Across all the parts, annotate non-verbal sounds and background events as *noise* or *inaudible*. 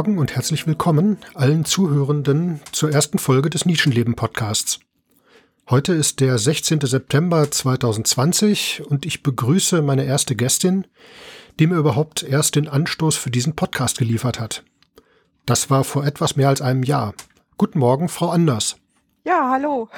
Morgen und herzlich willkommen allen Zuhörenden zur ersten Folge des Nischenleben Podcasts. Heute ist der 16. September 2020 und ich begrüße meine erste Gästin, die mir überhaupt erst den Anstoß für diesen Podcast geliefert hat. Das war vor etwas mehr als einem Jahr. Guten Morgen, Frau Anders. Ja, hallo.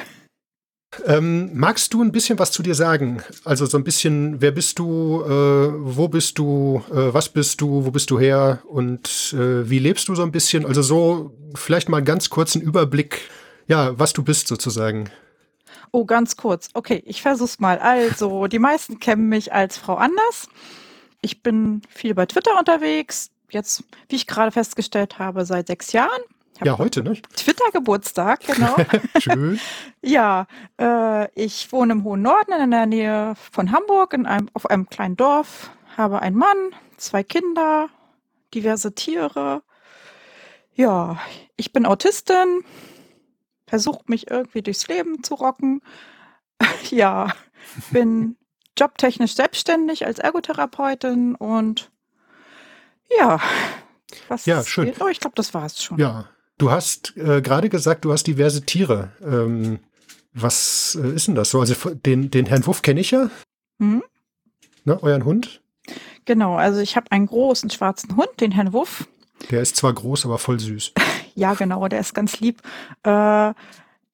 Ähm, magst du ein bisschen was zu dir sagen? Also so ein bisschen, wer bist du, äh, wo bist du, äh, was bist du, wo bist du her und äh, wie lebst du so ein bisschen? Also so vielleicht mal ganz kurzen Überblick, ja, was du bist sozusagen. Oh, ganz kurz. Okay, ich versuch's mal. Also, *laughs* die meisten kennen mich als Frau Anders. Ich bin viel bei Twitter unterwegs. Jetzt, wie ich gerade festgestellt habe, seit sechs Jahren. Ja, heute, ne? Twitter-Geburtstag, genau. *laughs* Schön. *laughs* ja, äh, ich wohne im hohen Norden in der Nähe von Hamburg, in einem, auf einem kleinen Dorf, habe einen Mann, zwei Kinder, diverse Tiere. Ja, ich bin Autistin, versuche mich irgendwie durchs Leben zu rocken. *laughs* ja, bin jobtechnisch selbstständig als Ergotherapeutin und ja, was ja, schön. Oh, ich glaube, das war es schon. Ja, Du hast äh, gerade gesagt, du hast diverse Tiere. Ähm, was äh, ist denn das so? Also den, den Herrn Wuff kenne ich ja. Mhm. Ne, euren Hund? Genau, also ich habe einen großen schwarzen Hund, den Herrn Wuff. Der ist zwar groß, aber voll süß. *laughs* ja, genau, der ist ganz lieb. Äh,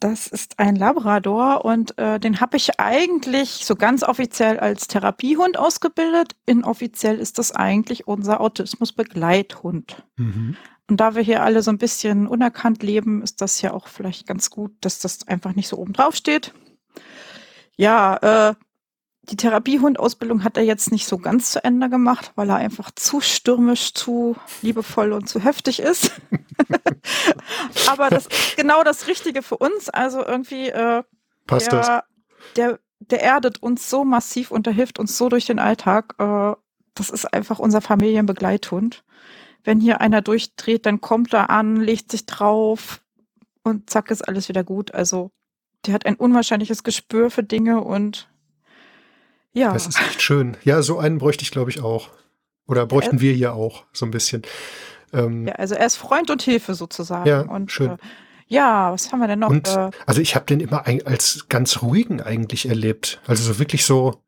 das ist ein Labrador und äh, den habe ich eigentlich so ganz offiziell als Therapiehund ausgebildet. Inoffiziell ist das eigentlich unser Autismusbegleithund. Mhm. Und da wir hier alle so ein bisschen unerkannt leben, ist das ja auch vielleicht ganz gut, dass das einfach nicht so oben drauf steht. Ja, äh, die Therapiehundausbildung hat er jetzt nicht so ganz zu Ende gemacht, weil er einfach zu stürmisch, zu liebevoll und zu heftig ist. *laughs* Aber das ist genau das Richtige für uns. Also irgendwie äh, passt der, das. Der, der erdet uns so massiv und der hilft uns so durch den Alltag. Äh, das ist einfach unser Familienbegleithund wenn hier einer durchdreht, dann kommt er an, legt sich drauf und zack ist alles wieder gut. Also der hat ein unwahrscheinliches Gespür für Dinge und ja. Das ist echt schön. Ja, so einen bräuchte ich, glaube ich, auch. Oder bräuchten er, wir hier auch, so ein bisschen. Ähm, ja, also er ist Freund und Hilfe sozusagen. Ja, und, schön. Äh, ja, was haben wir denn noch? Und, äh, also ich habe den immer als ganz ruhigen eigentlich erlebt. Also so wirklich so,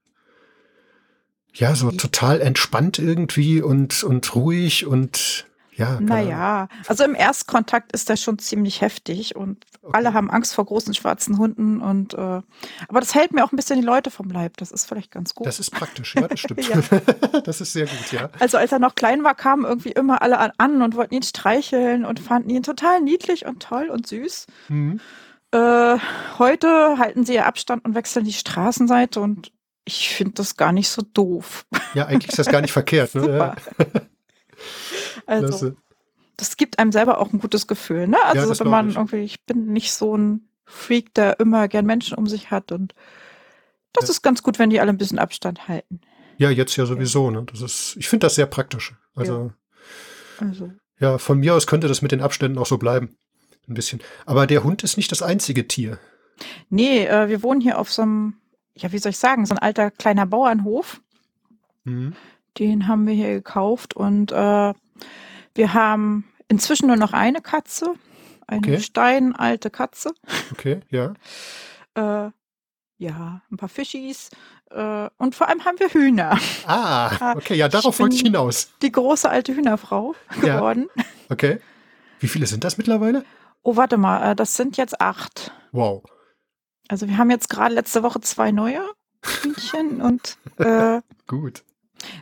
ja, so total entspannt irgendwie und, und ruhig und ja. Naja, also im Erstkontakt ist das schon ziemlich heftig und okay. alle haben Angst vor großen schwarzen Hunden und äh, aber das hält mir auch ein bisschen die Leute vom Leib. Das ist vielleicht ganz gut. Das ist praktisch, ja, das stimmt. *laughs* ja. *laughs* das ist sehr gut, ja. Also als er noch klein war, kamen irgendwie immer alle an und wollten ihn streicheln und fanden ihn total niedlich und toll und süß. Mhm. Äh, heute halten sie ja Abstand und wechseln die Straßenseite und ich finde das gar nicht so doof. Ja, eigentlich ist das gar nicht *laughs* verkehrt. Ne? *laughs* also, das gibt einem selber auch ein gutes Gefühl. Ne? Also, ja, wenn man ich. irgendwie, ich bin nicht so ein Freak, der immer gern Menschen um sich hat und das ja. ist ganz gut, wenn die alle ein bisschen Abstand halten. Ja, jetzt ja sowieso. Ne? Das ist, ich finde das sehr praktisch. Also, ja. also, ja, von mir aus könnte das mit den Abständen auch so bleiben. Ein bisschen. Aber der Hund ist nicht das einzige Tier. Nee, äh, wir wohnen hier auf so einem ja, wie soll ich sagen, so ein alter kleiner Bauernhof. Mhm. Den haben wir hier gekauft und äh, wir haben inzwischen nur noch eine Katze, eine okay. steinalte Katze. Okay, ja. *laughs* äh, ja, ein paar Fischis äh, und vor allem haben wir Hühner. Ah, *laughs* okay, ja, darauf wollte ich hinaus. Die große alte Hühnerfrau *laughs* geworden. Ja. Okay. Wie viele sind das mittlerweile? Oh, warte mal, äh, das sind jetzt acht. Wow. Also wir haben jetzt gerade letzte Woche zwei neue Hühnchen *laughs* und äh, gut.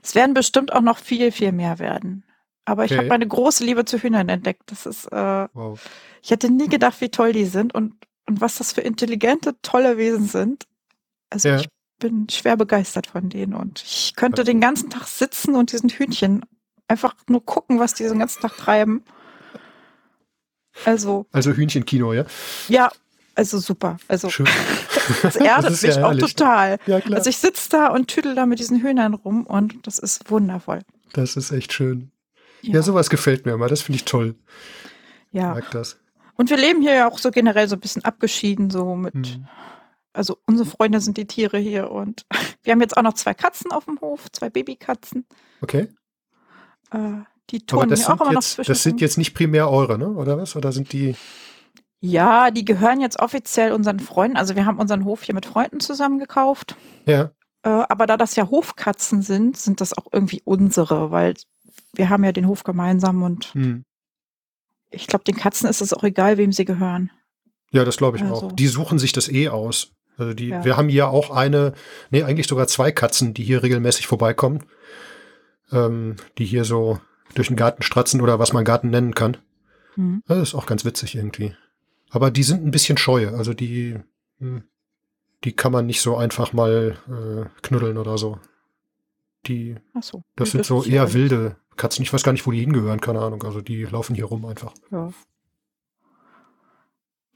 Es werden bestimmt auch noch viel, viel mehr werden. Aber ich okay. habe meine große Liebe zu Hühnern entdeckt. Das ist, äh, wow. ich hätte nie gedacht, wie toll die sind und, und was das für intelligente, tolle Wesen sind. Also ja. ich bin schwer begeistert von denen und ich könnte den ganzen Tag sitzen und diesen Hühnchen einfach nur gucken, was die den ganzen Tag treiben. Also. Also Hühnchenkino, ja? Ja, also super. Also Schön. *laughs* das *laughs* erdet das mich ja auch total. Ja. Also ich sitze da und tüdel da mit diesen Hühnern rum und das ist wundervoll. Das ist echt schön. Ja, ja sowas gefällt mir immer. Das finde ich toll. Ja. Ich mag das. Und wir leben hier ja auch so generell so ein bisschen abgeschieden, so mit, hm. also unsere Freunde sind die Tiere hier und *laughs* wir haben jetzt auch noch zwei Katzen auf dem Hof, zwei Babykatzen. Okay. Äh, Die ja auch sind, immer noch jetzt, zwischen das sind jetzt nicht primär eure, ne? Oder was? Oder sind die. Ja, die gehören jetzt offiziell unseren Freunden. Also wir haben unseren Hof hier mit Freunden zusammen gekauft. Ja. Äh, aber da das ja Hofkatzen sind, sind das auch irgendwie unsere, weil wir haben ja den Hof gemeinsam und Hm. ich glaube, den Katzen ist es auch egal, wem sie gehören. Ja, das glaube ich Also. auch. Die suchen sich das eh aus. Also die, Ja. wir haben hier auch eine, nee, eigentlich sogar zwei Katzen, die hier regelmäßig vorbeikommen. Ähm, die hier so durch den Garten stratzen oder was man Garten nennen kann. Hm. Das ist auch ganz witzig irgendwie. Aber die sind ein bisschen scheu. Also die, hm, die kann man nicht so einfach mal äh, knuddeln oder so. Die, so. das sind so eher wilde Katzen. Ich weiß gar nicht, wo die hingehören, keine Ahnung. Also die laufen hier rum einfach. Ja.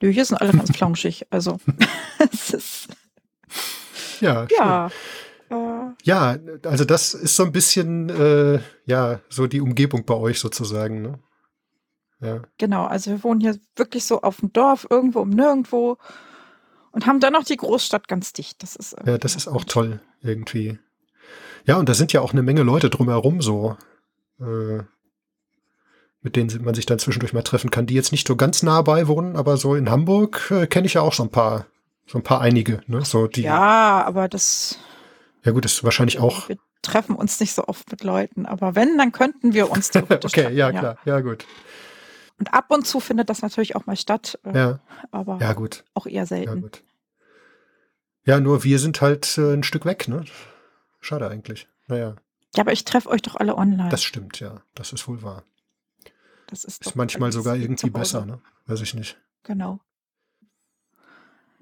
Nö, hier sind alle ganz *laughs* flauschig. Also, *laughs* es ist, Ja, ja. Äh, Ja, also das ist so ein bisschen, äh, ja, so die Umgebung bei euch sozusagen. Ne? Ja, genau. Also, wir wohnen hier wirklich so auf dem Dorf, irgendwo um nirgendwo und haben dann noch die Großstadt ganz dicht. Das ist, ja, das ist auch toll irgendwie. Ja, und da sind ja auch eine Menge Leute drumherum so, äh, mit denen man sich dann zwischendurch mal treffen kann, die jetzt nicht so ganz nah bei wohnen, aber so in Hamburg äh, kenne ich ja auch so ein paar, so ein paar einige. Ne? So die, Ja, aber das, ja gut, das ist wahrscheinlich auch. wir treffen uns nicht so oft mit Leuten. Aber wenn, dann könnten wir uns theoretisch *laughs* Okay, treffen, ja klar, ja gut, Und ab und zu findet das natürlich auch mal statt, äh, ja, aber ja gut. auch eher Ja, selten. gut. Ja, nur wir sind halt äh, ein Stück weg, ne? Schade eigentlich. Naja, Ja, aber ich treffe euch doch alle online. das stimmt, ja. Das ist wohl wahr. Das ist, Ist manchmal sogar irgendwie besser, ne? Weiß ich nicht. Genau.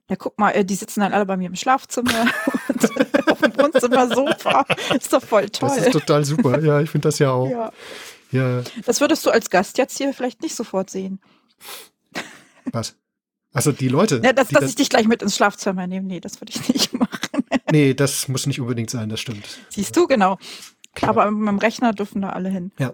Ja, guck mal, äh, die sitzen dann alle bei mir im Schlafzimmer *laughs* und auf dem Wohnzimmersofa. *laughs* Ist doch voll toll. Das ist total super. Ja, ich finde das ja auch. ja. Ja, Das würdest du als Gast jetzt hier vielleicht nicht sofort sehen. was? Also die Leute. Ja, dass, dass das, ich dich gleich mit ins Schlafzimmer nehme. Nee, das würde ich *laughs* nicht machen. nee, das muss nicht unbedingt sein, das stimmt. Siehst du, genau. Klar. Aber mit meinem Rechner dürfen da alle hin. Ja.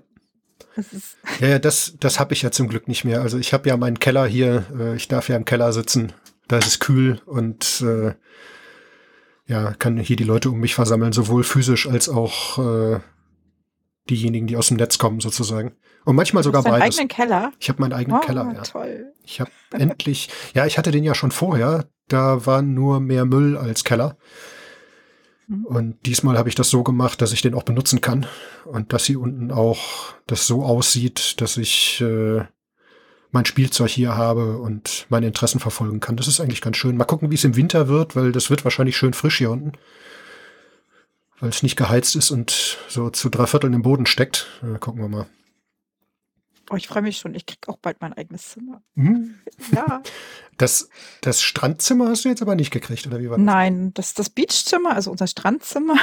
Das ist, Ja, ja, das, das habe ich ja zum Glück nicht mehr. Also ich habe ja meinen Keller hier, äh, ich darf ja im Keller sitzen, da ist es kühl und äh, ja, kann hier die Leute um mich versammeln, sowohl physisch als auch äh, diejenigen, die aus dem Netz kommen, sozusagen. Und manchmal sogar du hast deinen beides. eigenen Keller. Ich habe meinen eigenen Oh, Keller, ja. toll. Ich habe endlich, ja, ich hatte den ja schon vorher, da war nur mehr Müll als Keller. Mhm. Und diesmal habe ich das so gemacht, dass ich den auch benutzen kann und dass hier unten auch das so aussieht, dass ich äh, mein Spielzeug hier habe und meine Interessen verfolgen kann. Das ist eigentlich ganz schön. Mal gucken, wie es im Winter wird, weil das wird wahrscheinlich schön frisch hier unten. Weil es nicht geheizt ist und so zu drei Vierteln im Boden steckt. Äh, gucken wir mal. Oh, ich freue mich schon. Ich krieg auch bald mein eigenes Zimmer. Hm? *laughs* Ja. Das, das Strandzimmer hast du jetzt aber nicht gekriegt, oder wie war das? Nein, das ist das Beachzimmer, also unser Strandzimmer.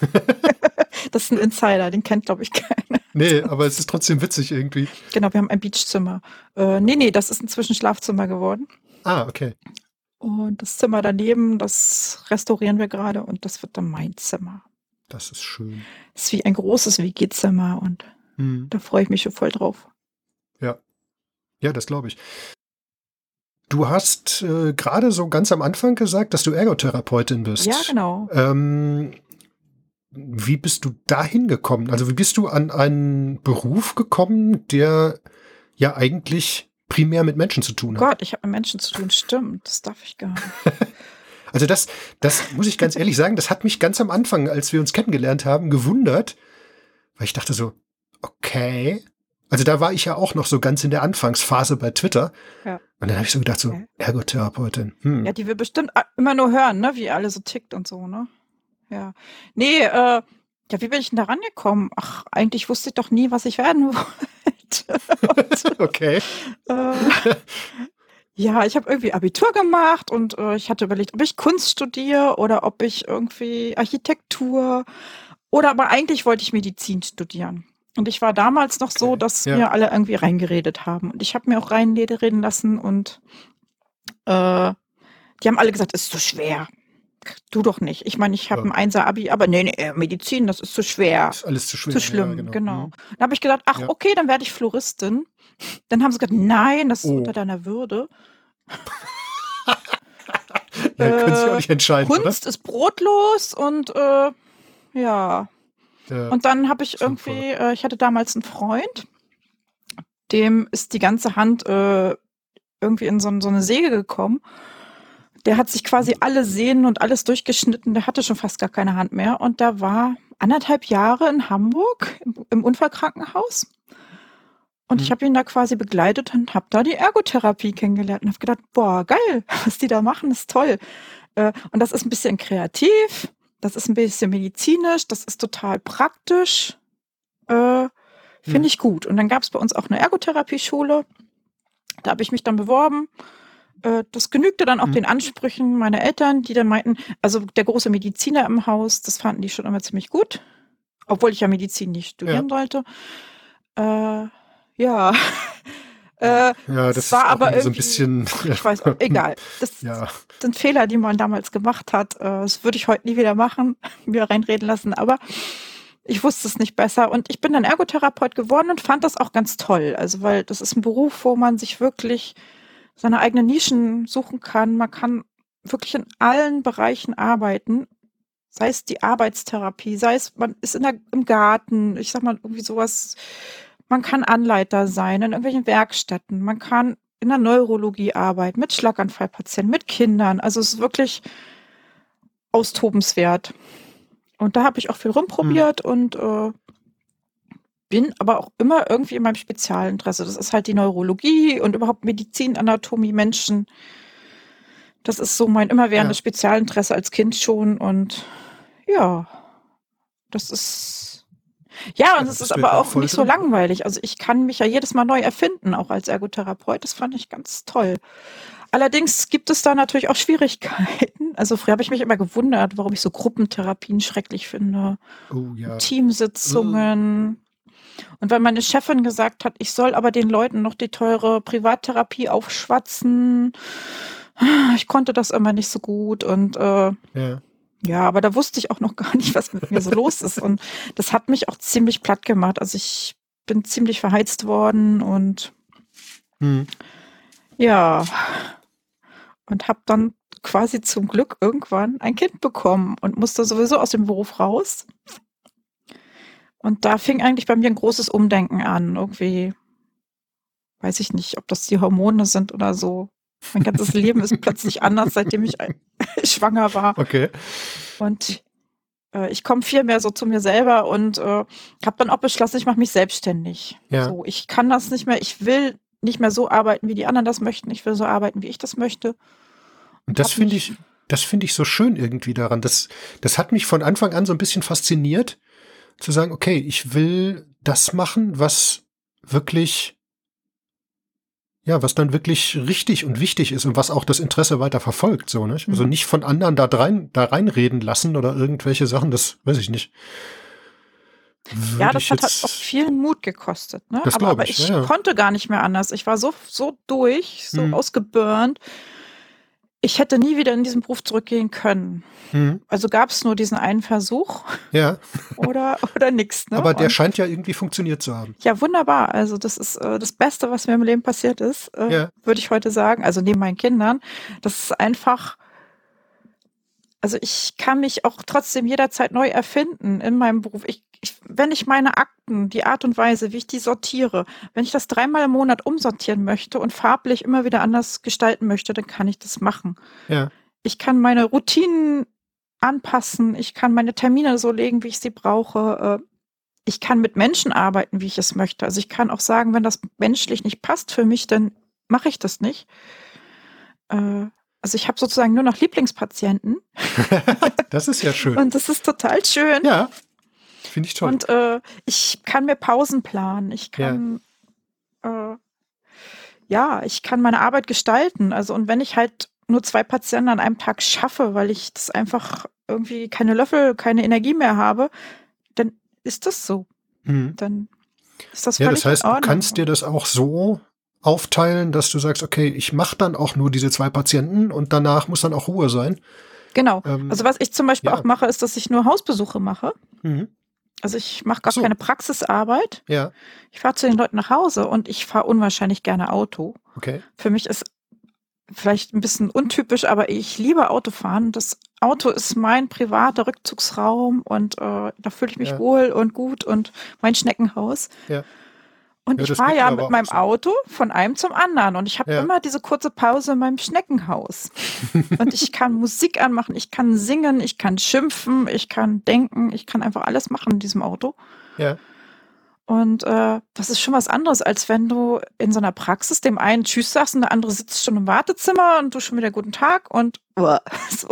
*laughs* das ist ein Insider, den kennt, glaube ich, keiner. Nee, aber es ist trotzdem witzig irgendwie. Genau, wir haben ein Beachzimmer. Äh, nee, nee, das ist inzwischen Schlafzimmer geworden. Ah, okay. Und das Zimmer daneben, das restaurieren wir gerade und das wird dann mein Zimmer. Das ist schön. Das ist wie ein großes WG-Zimmer und Hm. da freue ich mich schon voll drauf. Ja, das glaube ich. Du hast äh, gerade so ganz am Anfang gesagt, dass du Ergotherapeutin bist. Ja, genau. Ähm, wie bist du dahin gekommen? Also wie bist du an einen Beruf gekommen, der ja eigentlich primär mit Menschen zu tun hat? Gott, ich habe mit Menschen zu tun. Stimmt, das darf ich gar nicht. *laughs* Also das, das muss ich ganz ehrlich sagen, das hat mich ganz am Anfang, als wir uns kennengelernt haben, gewundert, weil ich dachte so, okay. Also da war ich ja auch noch so ganz in der Anfangsphase bei Twitter. Ja. Und dann habe ich so gedacht, so, Okay. Ergotherapeutin. Hm. Ja, die wir bestimmt immer nur hören, ne? Wie alle so tickt und so, ne? Ja. Nee, äh, ja, wie bin ich denn da rangekommen? Ach, eigentlich wusste ich doch nie, was ich werden *laughs* wollte. *laughs* Okay. äh, ja, ich habe irgendwie Abitur gemacht und äh, ich hatte überlegt, ob ich Kunst studiere oder ob ich irgendwie Architektur oder aber eigentlich wollte ich Medizin studieren. Und ich war damals noch so, dass ja. mir alle irgendwie reingeredet haben. Und ich habe mir auch reinreden lassen und äh, die haben alle gesagt, es ist zu schwer. Du doch nicht. Ich meine, ich habe Ja. ein Einser-Abi, aber nee, nee, Medizin, das ist zu schwer. Ist alles zu schwer. Zu schlimm, ja, genau. Hm. Dann habe ich gedacht, ach, Ja. okay, dann werde ich Floristin. Dann haben sie gesagt, nein, das ist Oh. unter deiner Würde. Ja, können sich auch nicht entscheiden, Kunst ist brotlos und äh, ja. Ja, und dann habe ich irgendwie, äh, ich hatte damals einen Freund, dem ist die ganze Hand äh, irgendwie in so, so eine Säge gekommen. Der hat sich quasi alle Sehnen und alles durchgeschnitten. Der hatte schon fast gar keine Hand mehr. Und da war anderthalb Jahre in Hamburg im, im Unfallkrankenhaus. Und mhm. ich habe ihn da quasi begleitet und habe da die Ergotherapie kennengelernt und habe gedacht, boah, geil, *laughs* was die da machen, ist toll. Äh, und das ist ein bisschen kreativ, das ist ein bisschen medizinisch, das ist total praktisch. Äh, Finde mhm. ich gut. Und dann gab es bei uns auch eine Ergotherapie-Schule. Da habe ich mich dann beworben. Äh, das genügte dann auch mhm. den Ansprüchen meiner Eltern, die dann meinten, also der große Mediziner im Haus, das fanden die schon immer ziemlich gut, obwohl ich ja Medizin nicht studieren ja. sollte. Äh, ja. Äh, ja, das war aber irgendwie so ein bisschen. *laughs* Ich weiß, egal. Das ja. sind Fehler, die man damals gemacht hat. Äh, das würde ich heute nie wieder machen, *laughs* mir reinreden lassen. Aber ich wusste es nicht besser und ich bin dann Ergotherapeut geworden und fand das auch ganz toll. Also, weil das ist ein Beruf, wo man sich wirklich seine eigenen Nischen suchen kann. Man kann wirklich in allen Bereichen arbeiten. Sei es die Arbeitstherapie, sei es, man ist in der, im Garten, ich sag mal irgendwie sowas. Man kann Anleiter sein in irgendwelchen Werkstätten. Man kann in der Neurologie arbeiten, mit Schlaganfallpatienten, mit Kindern. Also es ist wirklich austobenswert. Und da habe ich auch viel rumprobiert hm. und äh, bin aber auch immer irgendwie in meinem Spezialinteresse. Das ist halt die Neurologie und überhaupt Medizin, Anatomie, Menschen. Das ist so mein immerwährendes ja. Spezialinteresse als Kind schon und ja, das ist ja, und es ist aber auch nicht so langweilig. Also ich kann mich ja jedes Mal neu erfinden, auch als Ergotherapeut. Das fand ich ganz toll. Allerdings gibt es da natürlich auch Schwierigkeiten. Also früher habe ich mich immer gewundert, warum ich so Gruppentherapien schrecklich finde. Oh, ja. Teamsitzungen. Oh. Und weil meine Chefin gesagt hat, ich soll aber den Leuten noch die teure Privattherapie aufschwatzen. Ich konnte das immer nicht so gut und äh, ja. Ja, aber da wusste ich auch noch *laughs* gar nicht, was mit mir so los ist. Und das hat mich auch ziemlich platt gemacht. Also ich bin ziemlich verheizt worden und hm. ja, und habe dann quasi zum Glück irgendwann ein Kind bekommen und musste sowieso aus dem Beruf raus. Und da fing eigentlich bei mir ein großes Umdenken an. Irgendwie, weiß ich nicht, ob das die Hormone sind oder so. Mein ganzes Leben ist *laughs* plötzlich anders, seitdem ich *laughs* schwanger war. Okay. Und äh, ich komme viel mehr so zu mir selber und äh, habe dann auch beschlossen, ich mache mich selbstständig. Ja. So, ich kann das nicht mehr, ich will nicht mehr so arbeiten, wie die anderen das möchten. Ich will so arbeiten, wie ich das möchte. Und das finde ich, das finde ich so schön irgendwie daran. Das, das hat mich von Anfang an so ein bisschen fasziniert, zu sagen, okay, ich will das machen, was wirklich, ja, was dann wirklich richtig und wichtig ist und was auch das Interesse weiter verfolgt, so, nicht? Also mhm. nicht von anderen da rein, da reinreden lassen oder irgendwelche Sachen, das weiß ich nicht ja, das hat halt auch viel Mut gekostet. Ne? Das aber, aber ich, ich ja, konnte gar nicht mehr anders. Ich war so, so durch, so hm. ausgeburnt. Ich hätte nie wieder in diesen Beruf zurückgehen können. Hm. Also gab es nur diesen einen Versuch. Ja. *laughs* oder oder nichts. Ne? Aber der Und, scheint ja irgendwie funktioniert zu haben. Ja, wunderbar. Also das ist äh, das Beste, was mir im Leben passiert ist, äh, ja. würde ich heute sagen. Also neben meinen Kindern. Das ist einfach also ich kann mich auch trotzdem jederzeit neu erfinden in meinem Beruf. Ich ich, wenn ich meine Akten, die Art und Weise, wie ich die sortiere, wenn ich das dreimal im Monat umsortieren möchte und farblich immer wieder anders gestalten möchte, dann kann ich das machen. Ja. Ich kann meine Routinen anpassen, ich kann meine Termine so legen, wie ich sie brauche. Äh, ich kann mit Menschen arbeiten, wie ich es möchte. Also ich kann auch sagen, wenn das menschlich nicht passt für mich, dann mache ich das nicht. Äh, also ich habe sozusagen nur noch Lieblingspatienten. *laughs* das ist ja schön. Und das ist total schön. Ja. Finde ich toll. Und äh, ich kann mir Pausen planen. Ich kann, ja. Äh, ja, ich kann meine Arbeit gestalten. Also, und wenn ich halt nur zwei Patienten an einem Tag schaffe, weil ich das einfach irgendwie keine Löffel, keine Energie mehr habe, dann ist das so. Mhm. Dann ist das Ja, das heißt, du kannst dir das auch so aufteilen, dass du sagst, okay, ich mache dann auch nur diese zwei Patienten und danach muss dann auch Ruhe sein. Genau. Ähm, also was ich zum Beispiel ja. auch mache, ist, dass ich nur Hausbesuche mache. Mhm. Also ich mache gar so. keine Praxisarbeit. Ja. Ich fahre zu den Leuten nach Hause und ich fahre unwahrscheinlich gerne Auto. Okay. Für mich ist vielleicht ein bisschen untypisch, aber ich liebe Autofahren. Das Auto ist mein privater Rückzugsraum und äh, da fühle ich mich Ja. wohl und gut und mein Schneckenhaus. Ja. Und Ja, ich fahre ja mit meinem so. Auto von einem zum anderen und ich habe Ja. immer diese kurze Pause in meinem Schneckenhaus. *laughs* und ich kann Musik anmachen, ich kann singen, ich kann schimpfen, ich kann denken, ich kann einfach alles machen in diesem Auto. Ja. Und äh, das ist schon was anderes, als wenn du in so einer Praxis dem einen Tschüss sagst und der andere sitzt schon im Wartezimmer und du schon wieder guten Tag und *laughs* so.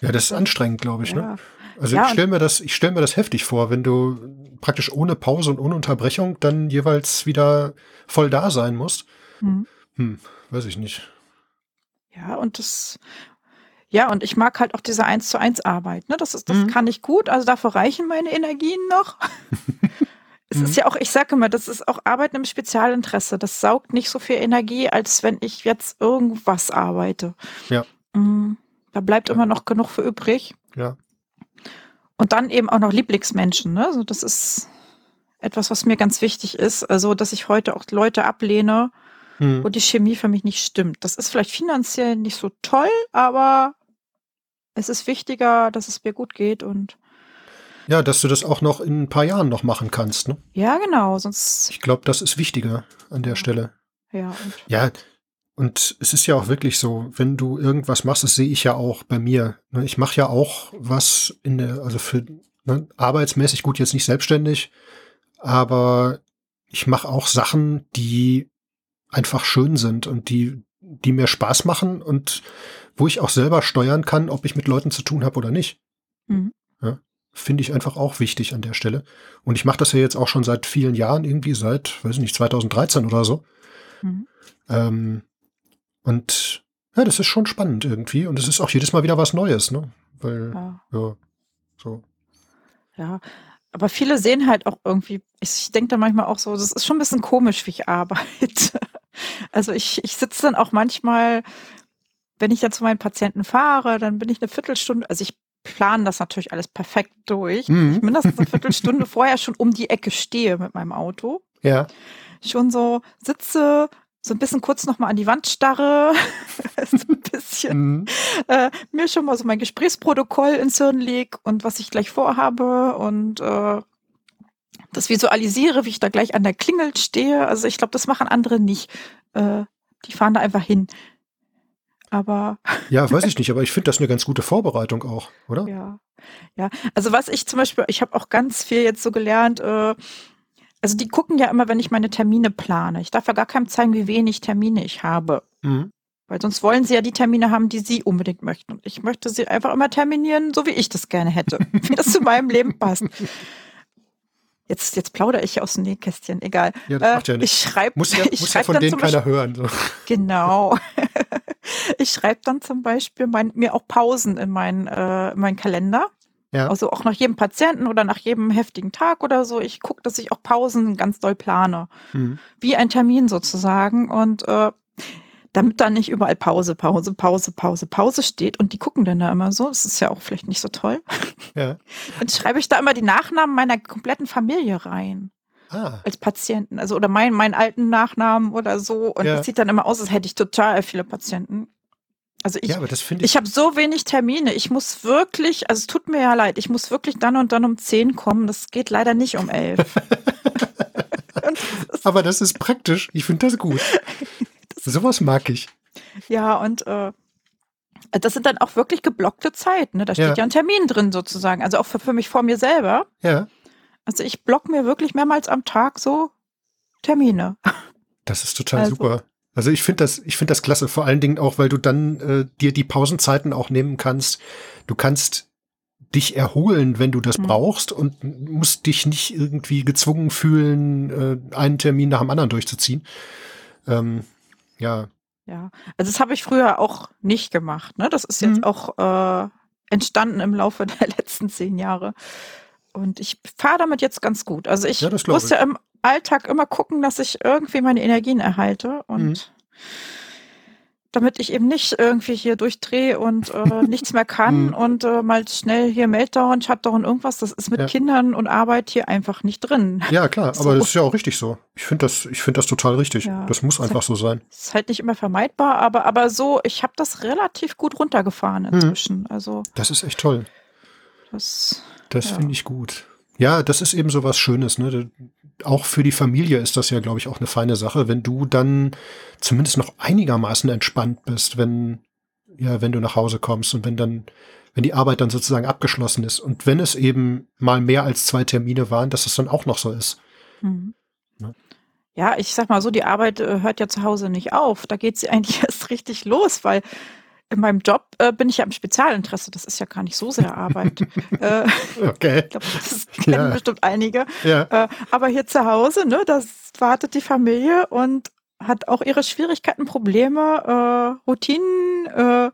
Ja, das ist anstrengend, glaube ich. Ne? Ja. Also Ja, ich stelle mir das, ich stelle mir das heftig vor, wenn du praktisch ohne Pause und ohne Unterbrechung dann jeweils wieder voll da sein musst. Hm. Hm, weiß ich nicht. Ja, und das, ja, und ich mag halt auch diese eins zu eins Arbeit. Ne? Das ist, das Mhm. kann ich gut. Also dafür reichen meine Energien noch. *laughs* es Mhm. ist ja auch, ich sage immer, das ist auch Arbeiten im Spezialinteresse. Das saugt nicht so viel Energie, als wenn ich jetzt irgendwas arbeite. Ja. Mm, Da bleibt Ja. immer noch genug für übrig. Ja. Und dann eben auch noch Lieblingsmenschen. Ne? Also das ist etwas, was mir ganz wichtig ist. Also, dass ich heute auch Leute ablehne, Hm. wo die Chemie für mich nicht stimmt. Das ist vielleicht finanziell nicht so toll, aber es ist wichtiger, dass es mir gut geht und Ja, dass du das auch noch in ein paar Jahren noch machen kannst. Ne? ja, genau, sonst Ich glaube, das ist wichtiger an der Stelle. ja, Ja, und es ist ja auch wirklich so, wenn du irgendwas machst, das sehe ich ja auch bei mir. ne? Ich mache ja auch was in der, also für ne, arbeitsmäßig gut jetzt nicht selbstständig, aber ich mache auch Sachen, die einfach schön sind und die, die mir Spaß machen und wo ich auch selber steuern kann, ob ich mit Leuten zu tun habe oder nicht. Mhm. Ja, Finde ich einfach auch wichtig an der Stelle. Und ich mache das ja jetzt auch schon seit vielen Jahren, irgendwie seit, weiß ich nicht, 2013 oder so. mhm. Ähm, und ja, das ist schon spannend irgendwie. Und es ist auch jedes Mal wieder was Neues, ne? Weil, ja, ja, so. ja. Aber viele sehen halt auch irgendwie, ich denke da manchmal auch so, das ist schon ein bisschen komisch, wie ich arbeite. *laughs* Also ich, ich sitze dann auch manchmal, wenn ich dann zu meinen Patienten fahre, dann bin ich eine Viertelstunde, also ich plane das natürlich alles perfekt durch. Mhm. Ich mindestens eine *laughs* Viertelstunde vorher schon um die Ecke stehe mit meinem Auto. Ja, schon so sitze, so ein bisschen kurz nochmal an die Wand starre, *laughs* so ein bisschen mhm. äh, mir schon mal so mein Gesprächsprotokoll ins Hirn leg und was ich gleich vorhabe und äh, das visualisiere, wie ich da gleich an der Klingel stehe. Also ich glaube, das machen andere nicht. Äh, die fahren da einfach hin. Aber *laughs* ja, weiß ich nicht, aber ich finde das eine ganz gute Vorbereitung auch, oder? Ja, ja. Also was ich zum Beispiel, ich habe auch ganz viel jetzt so gelernt, äh, also die gucken ja immer, wenn ich meine Termine plane. Ich darf ja gar keinem zeigen, wie wenig Termine ich habe. Mhm. Weil sonst wollen sie ja die Termine haben, die sie unbedingt möchten. Und ich möchte sie einfach immer terminieren, so wie ich das gerne hätte. *laughs* wie das zu meinem Leben passt. Jetzt, jetzt plaudere ich aus dem Nähkästchen, egal. Ja, das Äh, macht ja ich nichts. schreibe Muss ja, ich muss ja von denen zum Beispiel- keiner hören. So. Genau. *laughs* ich schreibe dann zum Beispiel mein, mir auch Pausen in meinen äh, in meinen Kalender. Ja. Also auch nach jedem Patienten oder nach jedem heftigen Tag oder so. Ich gucke, dass ich auch Pausen ganz doll plane. Mhm. Wie ein Termin sozusagen. Und äh, damit dann nicht überall Pause, Pause, Pause, Pause, Pause steht und die gucken dann da immer so. Das ist ja auch vielleicht nicht so toll. Ja. *laughs* Dann schreibe ich da immer die Nachnamen meiner kompletten Familie rein Ah, als Patienten, also oder meinen meinen alten Nachnamen oder so. Und Ja. das sieht dann immer aus, als hätte ich total viele Patienten. Also ich, ja, aber das finde ich. ich habe so wenig Termine. Ich muss wirklich, also es tut mir ja leid, ich muss wirklich dann und dann um 10 kommen. Das geht leider nicht um 11. *laughs* und das ist, aber das ist praktisch. Ich finde das gut. *laughs* Sowas mag ich. ja, und äh, das sind dann auch wirklich geblockte Zeiten. Ne? Da steht Ja. ja. ein Termin drin sozusagen. Also auch für, für mich vor mir selber. Ja, Also ich block mir wirklich mehrmals am Tag so Termine. das ist total Also- super. Also ich finde das, ich finde das klasse, vor allen Dingen auch, weil du dann äh, dir die Pausenzeiten auch nehmen kannst. Du kannst dich erholen, wenn du das Mhm. brauchst und musst dich nicht irgendwie gezwungen fühlen, äh, einen Termin nach dem anderen durchzuziehen. Ähm, ja, Ja, also das habe ich früher auch nicht gemacht. Ne? Das ist jetzt Mhm. auch äh, entstanden im Laufe *laughs* der letzten zehn Jahre. Und ich fahre damit jetzt ganz gut. Also ich Ja, muss ja im Alltag immer gucken, dass ich irgendwie meine Energien erhalte. Und Mhm. damit ich eben nicht irgendwie hier durchdrehe und äh, *laughs* nichts mehr kann Mhm. und äh, mal schnell hier Meltdown, Shutdown, irgendwas. Das ist mit Ja. Kindern und Arbeit hier einfach nicht drin. Ja, klar, *laughs* So. aber das ist ja auch richtig so. Ich finde das, ich finde das total richtig. Ja. Das muss einfach so sein. Ist halt nicht immer vermeidbar, aber, aber so, ich habe das relativ gut runtergefahren Mhm. inzwischen. Also Das ist echt toll. das, Das Ja. finde ich gut. Ja, das ist eben so was Schönes. Ne? Auch für die Familie ist das ja, glaube ich, auch eine feine Sache, wenn du dann zumindest noch einigermaßen entspannt bist, wenn, ja, wenn du nach Hause kommst und wenn dann, wenn die Arbeit dann sozusagen abgeschlossen ist. Und wenn es eben mal mehr als zwei Termine waren, dass es dann auch noch so ist. Mhm. Ne? Ja, ich sag mal so, die Arbeit äh, hört ja zu Hause nicht auf. Da geht sie *laughs* eigentlich erst richtig los, weil in meinem Job äh, bin ich ja im Spezialinteresse. Das ist ja gar nicht so sehr Arbeit. *laughs* äh, Okay. ich glaube, das *laughs* kennen Ja. bestimmt einige. Ja. Äh, aber hier zu Hause, ne, das wartet die Familie und hat auch ihre Schwierigkeiten, Probleme, äh, Routinen, äh,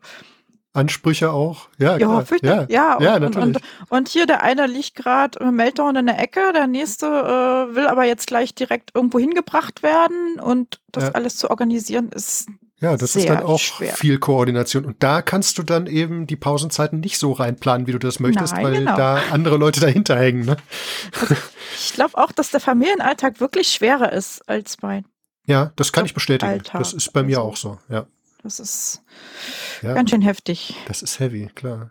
Ansprüche auch. Ja, ja, fürchterlich. Ja, und, ja, natürlich. und, und hier der eine liegt gerade Meltdown in der Ecke, der nächste äh, will aber jetzt gleich direkt irgendwo hingebracht werden und das Ja. alles zu organisieren ist Ja, das ist dann auch schwer. viel Koordination. Und da kannst du dann eben die Pausenzeiten nicht so reinplanen, wie du das möchtest, Nein, weil genau. da andere Leute dahinter hängen. Ne? Ich glaube auch, dass der Familienalltag wirklich schwerer ist als mein. Ja, das kann ich bestätigen. Alltag. Das ist bei mir Also- auch so. Ja, Das ist ja ganz schön heftig. das ist heavy, klar.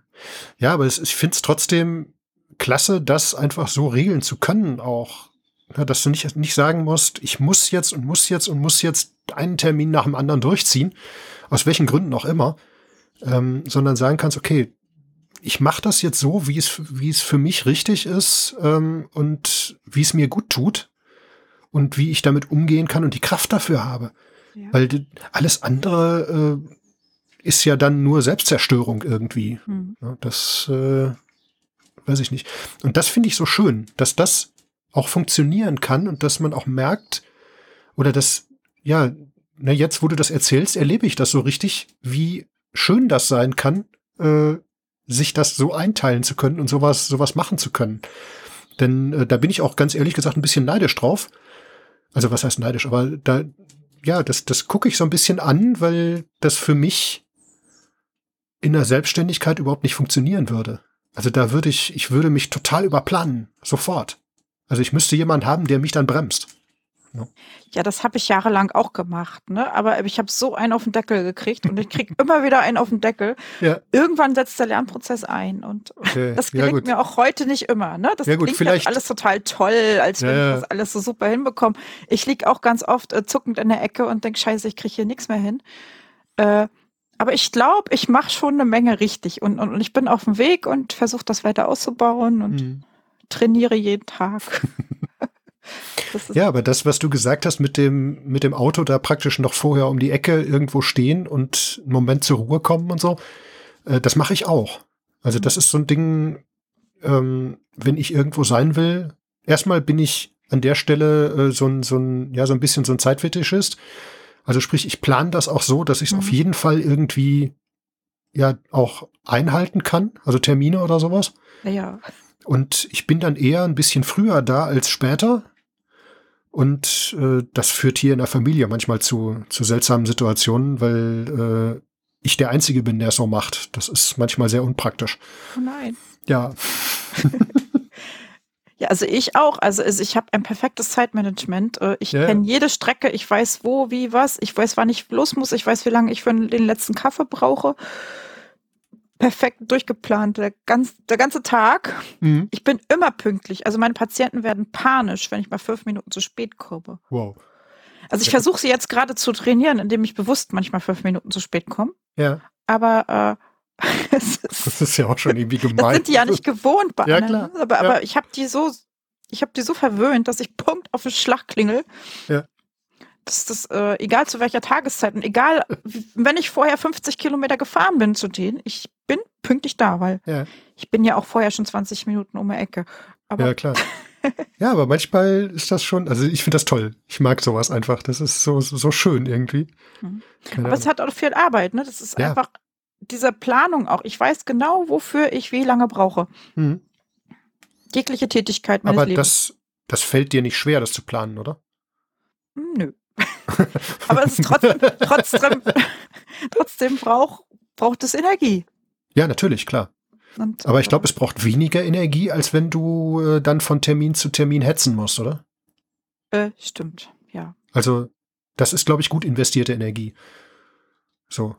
Ja, aber es, ich finde es trotzdem klasse, das einfach so regeln zu können auch. Dass du nicht, nicht sagen musst, ich muss jetzt und muss jetzt und muss jetzt einen Termin nach dem anderen durchziehen, aus welchen Gründen auch immer, ähm, sondern sagen kannst, okay, ich mache das jetzt so, wie es, wie es für mich richtig ist ähm, und wie es mir gut tut und wie ich damit umgehen kann und die Kraft dafür habe. Ja. Weil alles andere äh, ist ja dann nur Selbstzerstörung irgendwie. Hm. Ja, das äh, weiß ich nicht. Und das finde ich so schön, dass das auch funktionieren kann und dass man auch merkt, oder dass, ja, na jetzt, wo du das erzählst, erlebe ich das so richtig, wie schön das sein kann, äh, sich das so einteilen zu können und sowas, sowas machen zu können. Denn äh, da bin ich auch ganz ehrlich gesagt ein bisschen neidisch drauf. Also was heißt neidisch, aber da, ja, das, das gucke ich so ein bisschen an, weil das für mich in der Selbstständigkeit überhaupt nicht funktionieren würde. Also da würde ich, ich würde mich total überplanen, sofort. Also ich müsste jemanden haben, der mich dann bremst. Ja, das habe ich jahrelang auch gemacht, ne? Aber ich habe so einen auf den Deckel gekriegt und ich kriege *laughs* immer wieder einen auf den Deckel. Ja, Irgendwann setzt der Lernprozess ein und okay. das ja, gelingt gut. mir auch heute nicht immer. Ne? Das Ja, gut, klingt vielleicht- alles total toll, als wenn Ja, ja. ich das alles so super hinbekomme. Ich lieg auch ganz oft äh, zuckend in der Ecke und denk, scheiße, ich kriege hier nichts mehr hin. Äh, aber ich glaube, ich mache schon eine Menge richtig und, und, und ich bin auf dem Weg und versuche das weiter auszubauen und Hm. Trainiere jeden Tag. *laughs* Ja, aber das, was du gesagt hast mit dem, mit dem Auto da praktisch noch vorher um die Ecke irgendwo stehen und einen Moment zur Ruhe kommen und so, äh, das mache ich auch. Also das ist so ein Ding, ähm, wenn ich irgendwo sein will, erstmal bin ich an der Stelle äh, so ein, so ein, ja, so ein bisschen so ein Zeitfetischist. Also sprich, ich plane das auch so, dass ich es Mhm. auf jeden Fall irgendwie ja auch einhalten kann, also Termine oder sowas. ja. Und ich bin dann eher ein bisschen früher da als später. Und äh, das führt hier in der Familie manchmal zu, zu seltsamen Situationen, weil äh, ich der Einzige bin, der es so macht. Das ist manchmal sehr unpraktisch. Oh nein. Ja, *laughs* *laughs* Ja, also ich auch. Also es- ich habe ein perfektes Zeitmanagement. Äh, Ich Ja, ja. kenne jede Strecke, ich weiß wo, wie, was. Ich weiß, wann ich los muss. Ich weiß, wie lange ich für den letzten Kaffee brauche. Perfekt durchgeplant. Der, ganz, der ganze Tag. mhm. Ich bin immer pünktlich. Also meine Patienten werden panisch, wenn ich mal fünf Minuten zu spät komme. wow. Also ich versuche sie jetzt gerade zu trainieren, indem ich bewusst manchmal fünf Minuten zu spät komme. Ja, Aber äh, *laughs* es ist das ist ja auch schon irgendwie gemein. *laughs* das sind die ja nicht gewohnt bei Ja, anderen. klar. Aber, Ja. aber ich habe die so, ich habe die so verwöhnt, dass ich Punkt auf den Schlag klingel. Ja. Das das, äh, egal zu welcher Tageszeit und egal, wenn ich vorher 50 Kilometer gefahren bin zu denen, ich bin pünktlich da, weil Ja. ich bin ja auch vorher schon 20 Minuten um die Ecke. Aber Ja, klar. Ja, aber manchmal ist das schon, also ich finde das toll. Ich mag sowas einfach. Das ist so, so, so schön irgendwie. Mhm. Aber es Ahnung. hat auch viel Arbeit, ne? Das ist Ja. einfach diese Planung auch. Ich weiß genau, wofür ich wie lange brauche. Mhm. Jegliche Tätigkeit meines Aber Lebens. das, das fällt dir nicht schwer, das zu planen, oder? Hm, Nö. *laughs* Aber es ist trotzdem, trotzdem, *laughs* trotzdem braucht, braucht es Energie. Ja, natürlich, klar. Und, Aber ich glaube, es braucht weniger Energie, als wenn du äh, dann von Termin zu Termin hetzen musst, oder? Äh, stimmt, ja. Also, das ist, glaube ich, gut investierte Energie. So.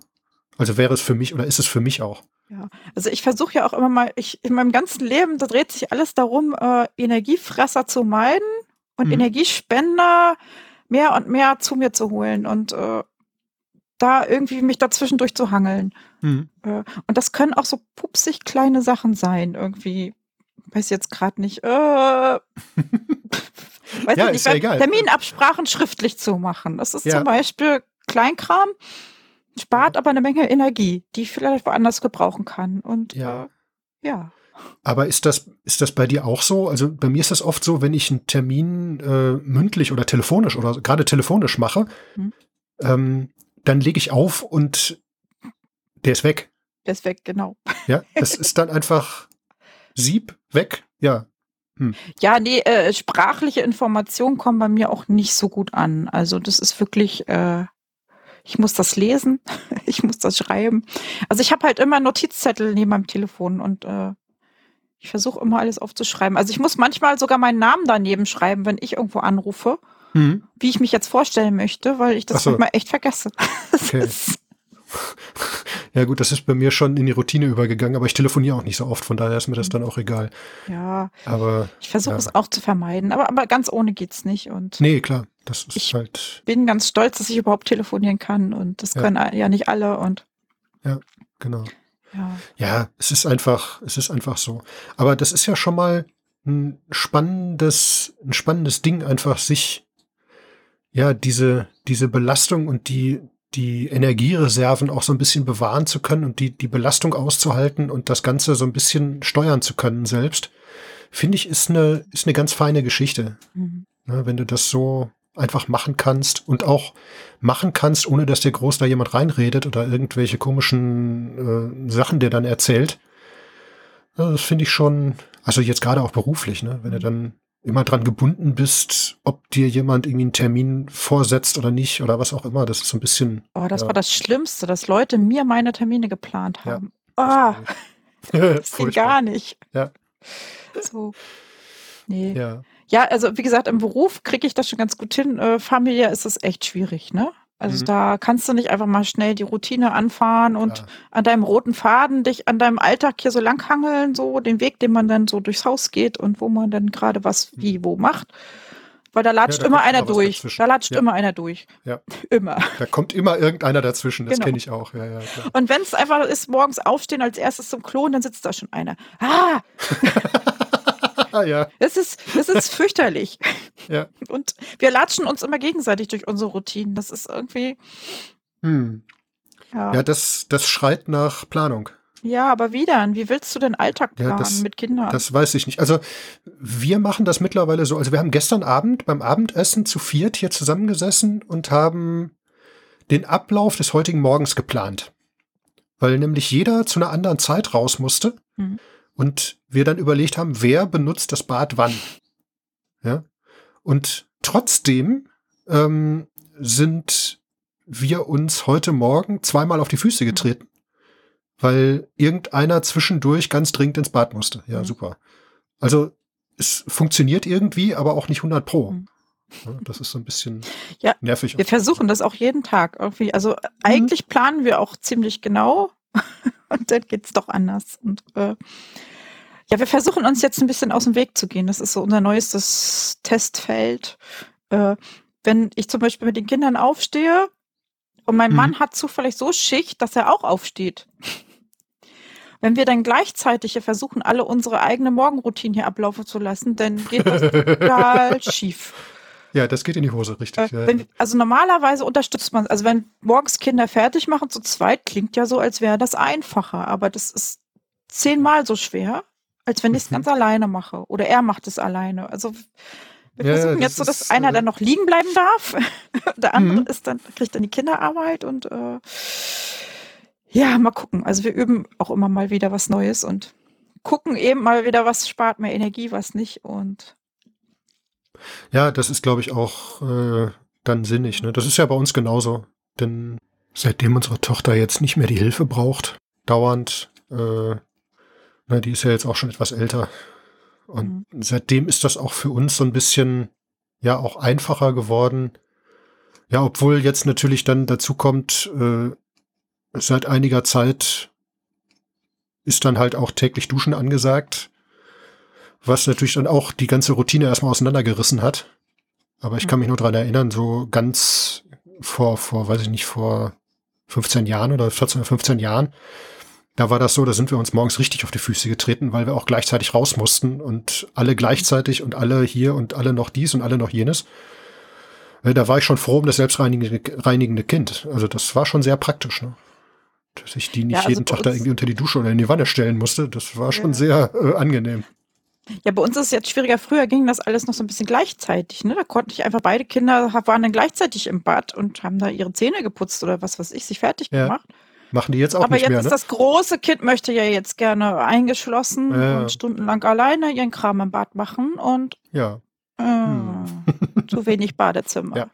Also wäre es für mich oder ist es für mich auch. Ja, also ich versuche ja auch immer mal, ich in meinem ganzen Leben, da dreht sich alles darum, äh, Energiefresser zu meiden und mhm. Energiespender mehr und mehr zu mir zu holen und äh, da irgendwie mich dazwischendurch zu hangeln. Mhm. Äh, und das können auch so pupsig kleine Sachen sein, irgendwie. Weiß jetzt gerade nicht. Äh, *laughs* weiß ja, nicht, ist ja egal. Terminabsprachen schriftlich zu machen. Das ist ja. zum Beispiel Kleinkram, spart aber eine Menge Energie, die ich vielleicht woanders gebrauchen kann. Und ja. Äh, ja. Aber ist das, ist das bei dir auch so? Also bei mir ist das oft so, wenn ich einen Termin äh, mündlich oder telefonisch oder gerade telefonisch mache, hm. ähm, dann lege ich auf und der ist weg. Der ist weg, genau. Ja, das *laughs* ist dann einfach Sieb weg. Ja. Hm. Ja, nee, äh, sprachliche Informationen kommen bei mir auch nicht so gut an. Also das ist wirklich, äh, ich muss das lesen, *laughs* ich muss das schreiben. Also ich habe halt immer Notizzettel neben meinem Telefon und äh, ich versuche immer alles aufzuschreiben. Also ich muss manchmal sogar meinen Namen daneben schreiben, wenn ich irgendwo anrufe, mhm. wie ich mich jetzt vorstellen möchte, weil ich das so. manchmal echt vergesse. *laughs* Okay. *laughs* Ja gut, das ist bei mir schon in die Routine übergegangen, aber ich telefoniere auch nicht so oft, von daher ist mir das dann auch egal. Ja. Aber ich versuche ja. es auch zu vermeiden, aber, aber ganz ohne geht's nicht. Und nee, klar, das ist ich halt. bin ganz stolz, dass ich überhaupt telefonieren kann und das ja. können ja nicht alle und. Ja, genau. Ja. ja, es ist einfach, es ist einfach so. Aber das ist ja schon mal ein spannendes, ein spannendes Ding, einfach sich, ja, diese, diese Belastung und die, die Energiereserven auch so ein bisschen bewahren zu können und die, die Belastung auszuhalten und das Ganze so ein bisschen steuern zu können selbst, finde ich, ist eine, ist eine ganz feine Geschichte. Mhm. Ne, wenn du das so einfach machen kannst und auch machen kannst, ohne dass dir groß da jemand reinredet oder irgendwelche komischen äh, Sachen dir dann erzählt. Das finde ich schon, also jetzt gerade auch beruflich, ne, wenn du dann immer dran gebunden bist, ob dir jemand irgendwie einen Termin vorsetzt oder nicht oder was auch immer. Das ist so ein bisschen. Oh, das ja. war das Schlimmste, dass Leute mir meine Termine geplant haben. Ja. Oh, *laughs* das ging gar nicht. Ja. So. Nee. Ja. ja, also wie gesagt, im Beruf kriege ich das schon ganz gut hin. Äh, Familie ist es echt schwierig, ne? Also mhm. da kannst du nicht einfach mal schnell die Routine anfahren und ja. an deinem roten Faden dich an deinem Alltag hier so langhangeln, so den Weg, den man dann so durchs Haus geht und wo man dann gerade was mhm. wie wo macht. Weil da latscht ja, da immer einer durch. Dazwischen. Da latscht ja. immer einer durch. Ja. *laughs* Immer. Da kommt immer irgendeiner dazwischen. Das genau. kenne ich auch. Ja, ja, und wenn es einfach ist, morgens aufstehen als erstes zum Klo und dann sitzt da schon einer. Ah! *laughs* ja. Es ist, es ist *laughs* fürchterlich. Ja. Und wir latschen uns immer gegenseitig durch unsere Routinen. Das ist irgendwie. Hm. Ja, ja das, das schreit nach Planung. Ja, aber wie dann? Wie willst du den Alltag planen ja, das, mit Kindern? Das weiß ich nicht. Also wir machen das mittlerweile so. Also wir haben gestern Abend beim Abendessen zu viert hier zusammengesessen und haben den Ablauf des heutigen Morgens geplant. Weil nämlich jeder zu einer anderen Zeit raus musste. Mhm und wir dann überlegt haben, wer benutzt das Bad wann. Ja. Und trotzdem ähm, sind wir uns heute Morgen zweimal auf die Füße getreten, weil irgendeiner zwischendurch ganz dringend ins Bad musste. Ja, mhm. super. Also es funktioniert irgendwie, aber auch nicht 100 pro. Mhm. Das ist so ein bisschen ja, nervig. Wir versuchen das auch jeden Tag irgendwie. Also mhm. eigentlich planen wir auch ziemlich genau und dann geht's doch anders. Und äh, ja, wir versuchen uns jetzt ein bisschen aus dem Weg zu gehen. Das ist so unser neuestes Testfeld. Äh, wenn ich zum Beispiel mit den Kindern aufstehe und mein mhm. Mann hat zufällig so Schicht, dass er auch aufsteht. Wenn wir dann gleichzeitig hier versuchen, alle unsere eigene Morgenroutine hier ablaufen zu lassen, dann geht das *laughs* total schief. Ja, das geht in die Hose, richtig. Äh, wenn, also normalerweise unterstützt man, also wenn morgens Kinder fertig machen zu zweit, klingt ja so, als wäre das einfacher, aber das ist zehnmal so schwer als wenn ich es mhm. ganz alleine mache. Oder er macht es alleine. Also wir ja, versuchen jetzt so, dass ist, einer äh, dann noch liegen bleiben darf. *laughs* Der andere mhm. ist dann, kriegt dann die Kinderarbeit und äh, ja, mal gucken. Also wir üben auch immer mal wieder was Neues und gucken eben mal wieder, was spart mehr Energie, was nicht. Und ja, das ist, glaube ich, auch äh, dann sinnig. Ne? Das ist ja bei uns genauso. Denn seitdem unsere Tochter jetzt nicht mehr die Hilfe braucht, dauernd, äh, na, die ist ja jetzt auch schon etwas älter. Und mhm. seitdem ist das auch für uns so ein bisschen, ja, auch einfacher geworden. Ja, obwohl jetzt natürlich dann dazu kommt, äh, seit einiger Zeit ist dann halt auch täglich Duschen angesagt, was natürlich dann auch die ganze Routine erstmal auseinandergerissen hat. Aber ich kann mich nur dran erinnern, so ganz vor, vor, weiß ich nicht, vor 15 Jahren oder 14 oder 15 Jahren, da war das so, da sind wir uns morgens richtig auf die Füße getreten, weil wir auch gleichzeitig raus mussten und alle gleichzeitig und alle hier und alle noch dies und alle noch jenes. Äh, da war ich schon froh um das selbstreinigende Kind. Also das war schon sehr praktisch. Ne? Dass ich die nicht ja, also jeden Tag da irgendwie unter die Dusche oder in die Wanne stellen musste, das war schon ja. sehr äh, angenehm. Ja, bei uns ist es jetzt schwieriger. Früher ging das alles noch so ein bisschen gleichzeitig. Ne? Da konnte ich einfach beide Kinder waren dann gleichzeitig im Bad und haben da ihre Zähne geputzt oder was weiß ich, sich fertig ja. gemacht. Machen die jetzt auch Aber nicht jetzt mehr, ist ne? das große Kind möchte ja jetzt gerne eingeschlossen ja. und stundenlang alleine ihren Kram im Bad machen und ja. Äh, hm. zu wenig Badezimmer. Ja.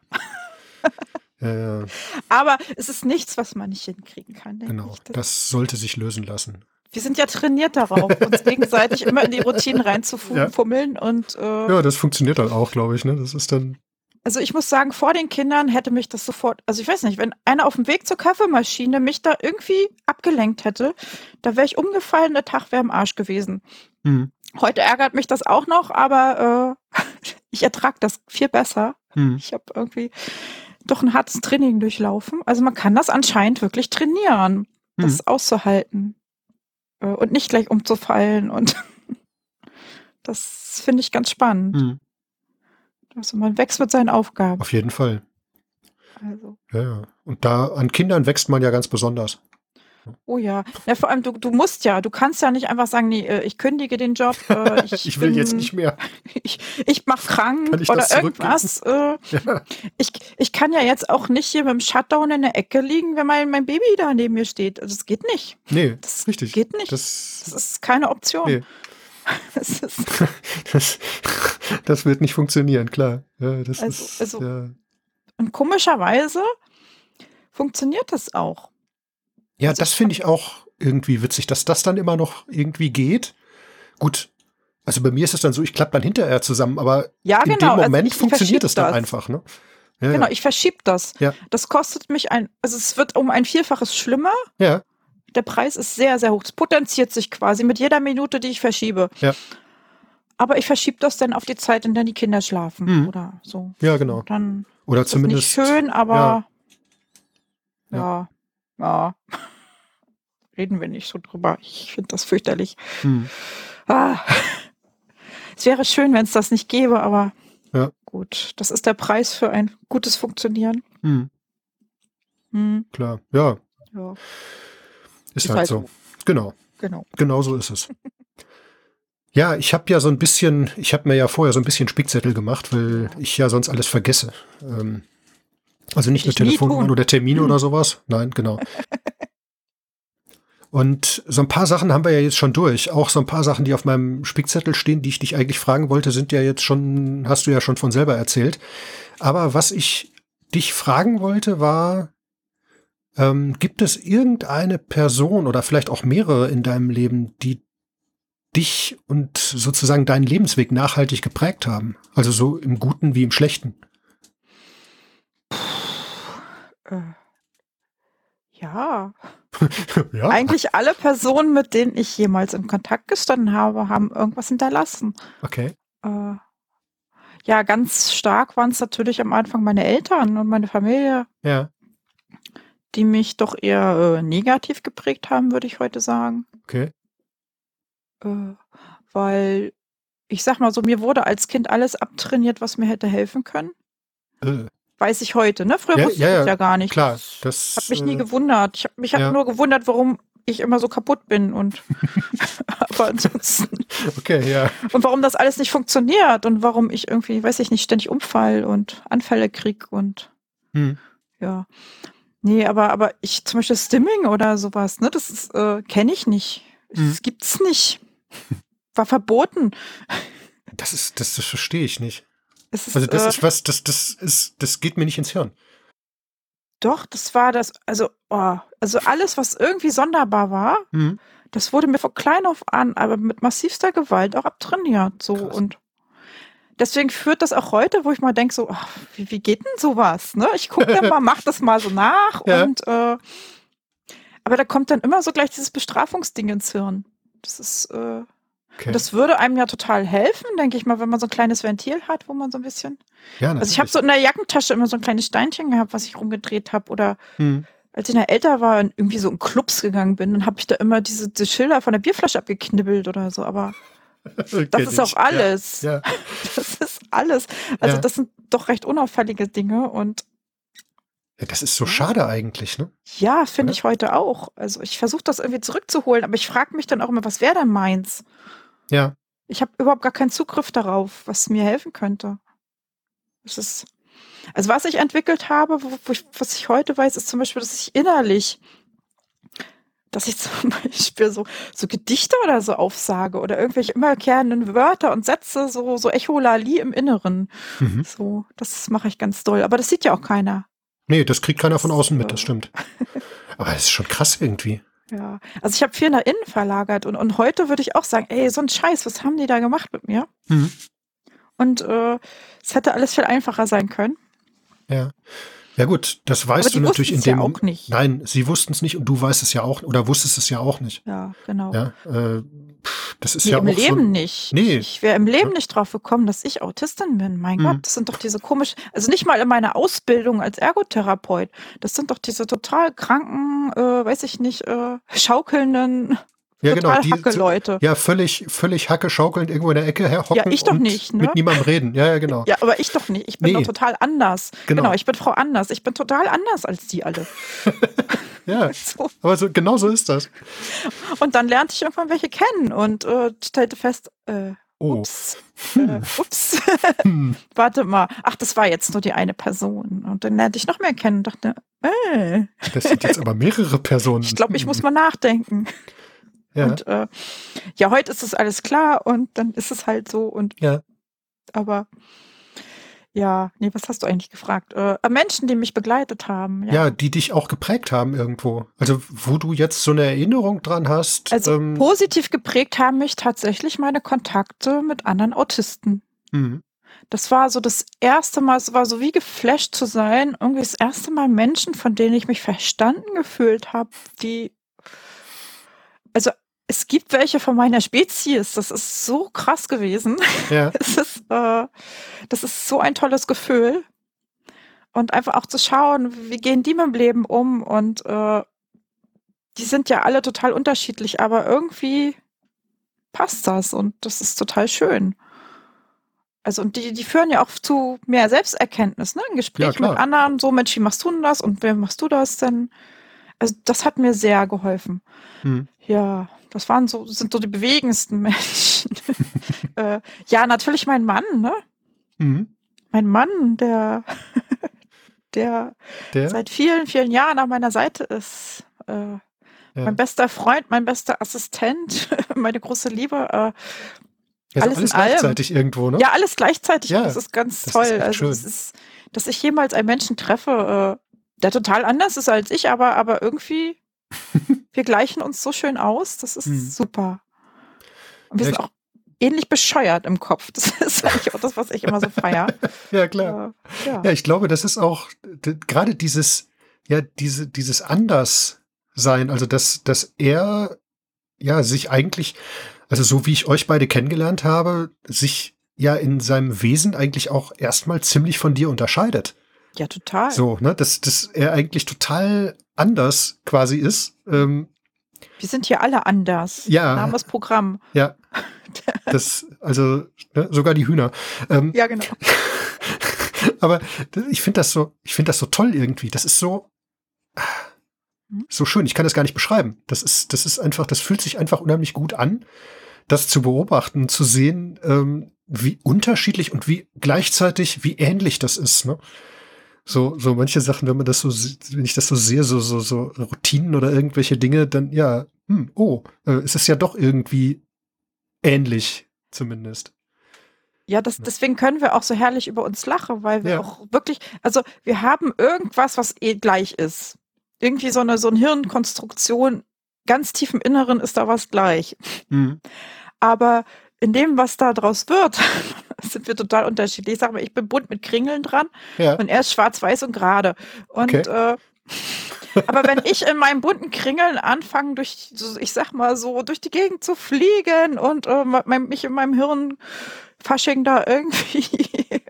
*laughs* ja, Aber es ist nichts, was man nicht hinkriegen kann. Genau, das sollte sich lösen lassen. Wir sind ja trainiert darauf, uns gegenseitig immer in die Routinen reinzufummeln ja. und äh, ja, das funktioniert dann auch, glaube ich. Ne, das ist dann also ich muss sagen, vor den Kindern hätte mich das sofort, also ich weiß nicht, wenn einer auf dem Weg zur Kaffeemaschine mich da irgendwie abgelenkt hätte, da wäre ich umgefallen, der Tag wäre im Arsch gewesen. Mhm. Heute ärgert mich das auch noch, aber äh, *laughs* ich ertrage das viel besser. Mhm. Ich habe irgendwie doch ein hartes Training durchlaufen. Also man kann das anscheinend wirklich trainieren, das mhm. auszuhalten und nicht gleich umzufallen und *laughs* das finde ich ganz spannend. Mhm. Also man wächst mit seinen Aufgaben. Auf jeden Fall. Also. Ja, ja. Und da an Kindern wächst man ja ganz besonders. Oh ja. ja, vor allem du, du musst ja, du kannst ja nicht einfach sagen, nee, äh, ich kündige den Job. Äh, *laughs* ich, ich will bin, jetzt nicht mehr. *laughs* Ich, ich mach krank oder irgendwas. Äh, *laughs* ja. ich, ich kann ja jetzt auch nicht hier mit dem Shutdown in der Ecke liegen, wenn mein, mein Baby da neben mir steht. Also das geht nicht. Nee, das richtig. geht nicht. Das, das ist keine Option. Nee. Das, das, das, wird nicht funktionieren, klar. Ja, das also, ist, also, ja. Und komischerweise funktioniert das auch. Ja, das finde ich auch irgendwie witzig, dass das dann immer noch irgendwie geht. Gut, also bei mir ist es dann so, ich klappe dann hinterher zusammen, aber ja, in genau, dem also Moment also funktioniert es dann einfach. Ne? Ja, genau, ich verschiebe das. Ja. Das kostet mich ein, also es wird um ein Vielfaches schlimmer. Ja der Preis ist sehr, sehr hoch. Es potenziert sich quasi mit jeder Minute, die ich verschiebe. Ja. Aber ich verschiebe das dann auf die Zeit, in der die Kinder schlafen mhm. oder so. Ja, genau. Dann oder ist zumindest nicht schön, aber ja, ja. Ja. *laughs* Reden wir nicht so drüber. Ich finde das fürchterlich. Mhm. Ah. Es wäre schön, wenn es das nicht gäbe, aber ja. gut. Das ist der Preis für ein gutes Funktionieren. Mhm. Mhm. Klar, ja. ja. Ist, ist halt, halt, so. so. Genau. Genau. Genau so ist es. Ja, ich habe ja so ein bisschen, ich habe mir ja vorher so ein bisschen Spickzettel gemacht, weil ich ja sonst alles vergesse. Ähm, also nicht nur Telefonnummer oder Termine hm. oder sowas. Nein, genau. *laughs* Und so ein paar Sachen haben wir ja jetzt schon durch. Auch so ein paar Sachen, die auf meinem Spickzettel stehen, die ich dich eigentlich fragen wollte, sind ja jetzt schon, hast du ja schon von selber erzählt. Aber was ich dich fragen wollte, war, ähm, gibt es irgendeine Person oder vielleicht auch mehrere in deinem Leben, die dich und sozusagen deinen Lebensweg nachhaltig geprägt haben? Also so im Guten wie im Schlechten? Äh, ja. *laughs* ja. Eigentlich alle Personen, mit denen ich jemals in Kontakt gestanden habe, haben irgendwas hinterlassen. Okay. Äh, ja, ganz stark waren es natürlich am Anfang meine Eltern und meine Familie. Ja die mich doch eher äh, negativ geprägt haben, würde ich heute sagen. Okay. Äh, weil ich sag mal so, mir wurde als Kind alles abtrainiert, was mir hätte helfen können. Äh. Weiß ich heute, ne? Früher ja, wusste ja, ich ja gar nicht. Klar, das hat mich nie äh, gewundert. Ich habe mich ja. nur gewundert, warum ich immer so kaputt bin und *laughs* aber ansonsten. Okay, ja. Und warum das alles nicht funktioniert und warum ich irgendwie, weiß ich nicht, ständig Umfall und Anfälle krieg und hm. ja. Nee, aber, aber ich zum Beispiel Stimming oder sowas, ne, das äh, kenne ich nicht. Mhm. Das gibt's nicht. War verboten. Das ist, das, das verstehe ich nicht. Ist, Also das äh, ist was, das, das ist, das geht mir nicht ins Hirn. doch, das war das, also, oh, also alles, was irgendwie sonderbar war, Mhm. das wurde mir von klein auf an, aber mit massivster Gewalt auch abtrainiert. So Krass. und deswegen führt das auch heute, wo ich mal denke, so, ach, wie, wie geht denn sowas? Ne? Ich gucke dann *laughs* mal, mach das mal so nach Ja. und äh, aber da kommt dann immer so gleich dieses Bestrafungsding ins Hirn. Das ist, äh, Okay. das würde einem ja total helfen, denke ich mal, wenn man so ein kleines Ventil hat, wo man so ein bisschen. ja, Also ich habe so in der Jackentasche immer so ein kleines Steinchen gehabt, was ich rumgedreht habe oder Mhm. als ich noch älter war und irgendwie so in Clubs gegangen bin, dann habe ich da immer diese, diese Schilder von der Bierflasche abgeknibbelt oder so. Aber *laughs* das ist auch alles. Ja, ja. *laughs* Das ist alles. Also das sind doch recht unauffällige Dinge und ja, das ist so schade eigentlich, ne? ja, finde ich heute auch. Also ich versuche das irgendwie zurückzuholen, aber ich frage mich dann auch immer, was wäre denn meins? Ja. Ich habe überhaupt gar keinen Zugriff darauf, was mir helfen könnte. Es ist, also was ich entwickelt habe, wo, wo ich, was ich heute weiß, ist zum Beispiel, dass ich innerlich, dass ich *laughs* zum Beispiel so, so Gedichte oder so aufsage oder irgendwelche immerkehrenden Wörter und Sätze, so, so Echolali im Inneren. Mhm. So, das mache ich ganz doll. Aber das sieht ja auch keiner. Nee, das kriegt keiner von außen mit, das äh, stimmt. *laughs* Aber das ist schon krass irgendwie. Ja, also ich habe viel nach innen verlagert und, und heute würde ich auch sagen, ey, so ein Scheiß, was haben die da gemacht mit mir? Mhm. Und äh, es hätte alles viel einfacher sein können. Ja. Ja gut, das weißt du natürlich in wussten's ja dem auch nicht. Nein, sie wussten es nicht und du weißt es ja auch oder wusstest es ja auch nicht. Ja, genau. Ja, äh, das ist Nee, ja im auch Leben so. nicht. Nee. Ich wäre im Leben nicht drauf gekommen, dass ich Autistin bin. Mein Mhm. Gott, das sind doch diese komisch, also nicht mal in meiner Ausbildung als Ergotherapeut. Das sind doch diese total kranken, äh, weiß ich nicht, äh, schaukelnden, Ja, total genau, die- hacke Leute. Ja, völlig, völlig Hacke schaukelnd irgendwo in der Ecke herhocken Ja, ich doch und nicht, ne? mit niemandem reden. Ja, ja, genau. Ja, aber ich doch nicht. Ich bin Nee. doch total anders. Genau. Genau. ich bin Frau anders. Ich bin total anders als die alle. *laughs* Ja, *laughs* So. aber so, genau so ist das. Und dann lernte ich irgendwann welche kennen und äh, stellte fest, äh, Oh. ups, *laughs* äh, ups, Hm. warte mal, ach, das war jetzt nur die eine Person. Und dann lernte ich noch mehr kennen und dachte, äh, Das sind jetzt aber mehrere Personen. ich glaube, ich muss mal nachdenken. Ja, Und äh, ja, heute ist es alles klar und dann ist es halt so und ja. aber ja, nee, was hast du eigentlich gefragt? Äh, Menschen, die mich begleitet haben. Ja. ja, die dich auch geprägt haben irgendwo. Also, wo du jetzt so eine Erinnerung dran hast. Also ähm, positiv geprägt haben mich tatsächlich meine Kontakte mit anderen Autisten. mhm. Das war so das erste Mal, es war so wie geflasht zu sein, irgendwie das erste Mal Menschen, von denen ich mich verstanden gefühlt habe, die, also es gibt welche von meiner Spezies, das ist so krass gewesen. ja, *laughs* Es ist, äh, das ist so ein tolles Gefühl. Und einfach auch zu schauen, wie gehen die mit dem Leben um und äh, die sind ja alle total unterschiedlich, aber irgendwie passt das und das ist total schön. Also und die, die führen ja auch zu mehr Selbsterkenntnis, ne? Ein Ja, Gespräch klar. mit anderen, so Mensch, wie machst du denn das und wer machst du das denn? Also das hat mir sehr geholfen. Mhm. Ja, das waren so, sind so die bewegendsten *laughs* Menschen. *laughs* äh, ja, natürlich mein Mann, ne? Mhm. Mein Mann, der, *laughs* der Der, seit vielen, vielen Jahren an meiner Seite ist. Äh, ja. Mein bester Freund, mein bester Assistent, meine große Liebe. Äh, Ja, so alles alles in allem. gleichzeitig irgendwo, ne? ja, alles gleichzeitig. Ja, das ist ganz das ist toll. echt also, es ist, dass ich jemals einen Menschen treffe, äh, der total anders ist als ich, aber, aber irgendwie, wir gleichen uns so schön aus. Das ist Mhm. super. Und wir Ja, sind auch ähnlich bescheuert im Kopf. Das *laughs* ist eigentlich auch das, was ich immer so feier. *laughs* Ja, klar. Äh, ja. Ja, ich glaube, das ist auch gerade dieses, ja, diese, dieses Anderssein, also dass, dass er ja sich eigentlich, also so wie ich euch beide kennengelernt habe, sich ja in seinem Wesen eigentlich auch erstmal ziemlich von dir unterscheidet. Ja, total. So, ne, dass, dass er eigentlich total anders quasi ist. Ähm, Wir sind hier alle anders. Ja. Name ist Programm. ja, das, also ne, sogar die Hühner. Ähm, Ja, genau. *laughs* Aber ich finde das so, ich finde das so toll irgendwie. Das ist so, so schön. Ich kann das gar nicht beschreiben. Das ist, das ist einfach, das fühlt sich einfach unheimlich gut an, das zu beobachten, zu sehen, ähm, wie unterschiedlich und wie gleichzeitig, wie ähnlich das ist. Ne? So, so manche Sachen, wenn man das so, wenn ich das so sehe, so, so, so Routinen oder irgendwelche Dinge, dann ja, hm, oh, äh, es ist ja doch irgendwie ähnlich, zumindest. Ja, das, deswegen können wir auch so herrlich über uns lachen, weil wir ja. auch wirklich, also wir haben irgendwas, was eh gleich ist. Irgendwie so eine, so eine Hirnkonstruktion, ganz tief im Inneren ist da was gleich. Mhm. Aber in dem, was da draus wird, *laughs* sind wir total unterschiedlich. Ich sage mal, ich bin bunt mit Kringeln dran ja. und er ist schwarz-weiß und gerade. Und okay. äh, *laughs* aber wenn ich in meinen bunten Kringeln anfange, durch, ich sag mal so, durch die Gegend zu fliegen und äh, mich in meinem Hirn Fasching da irgendwie *laughs*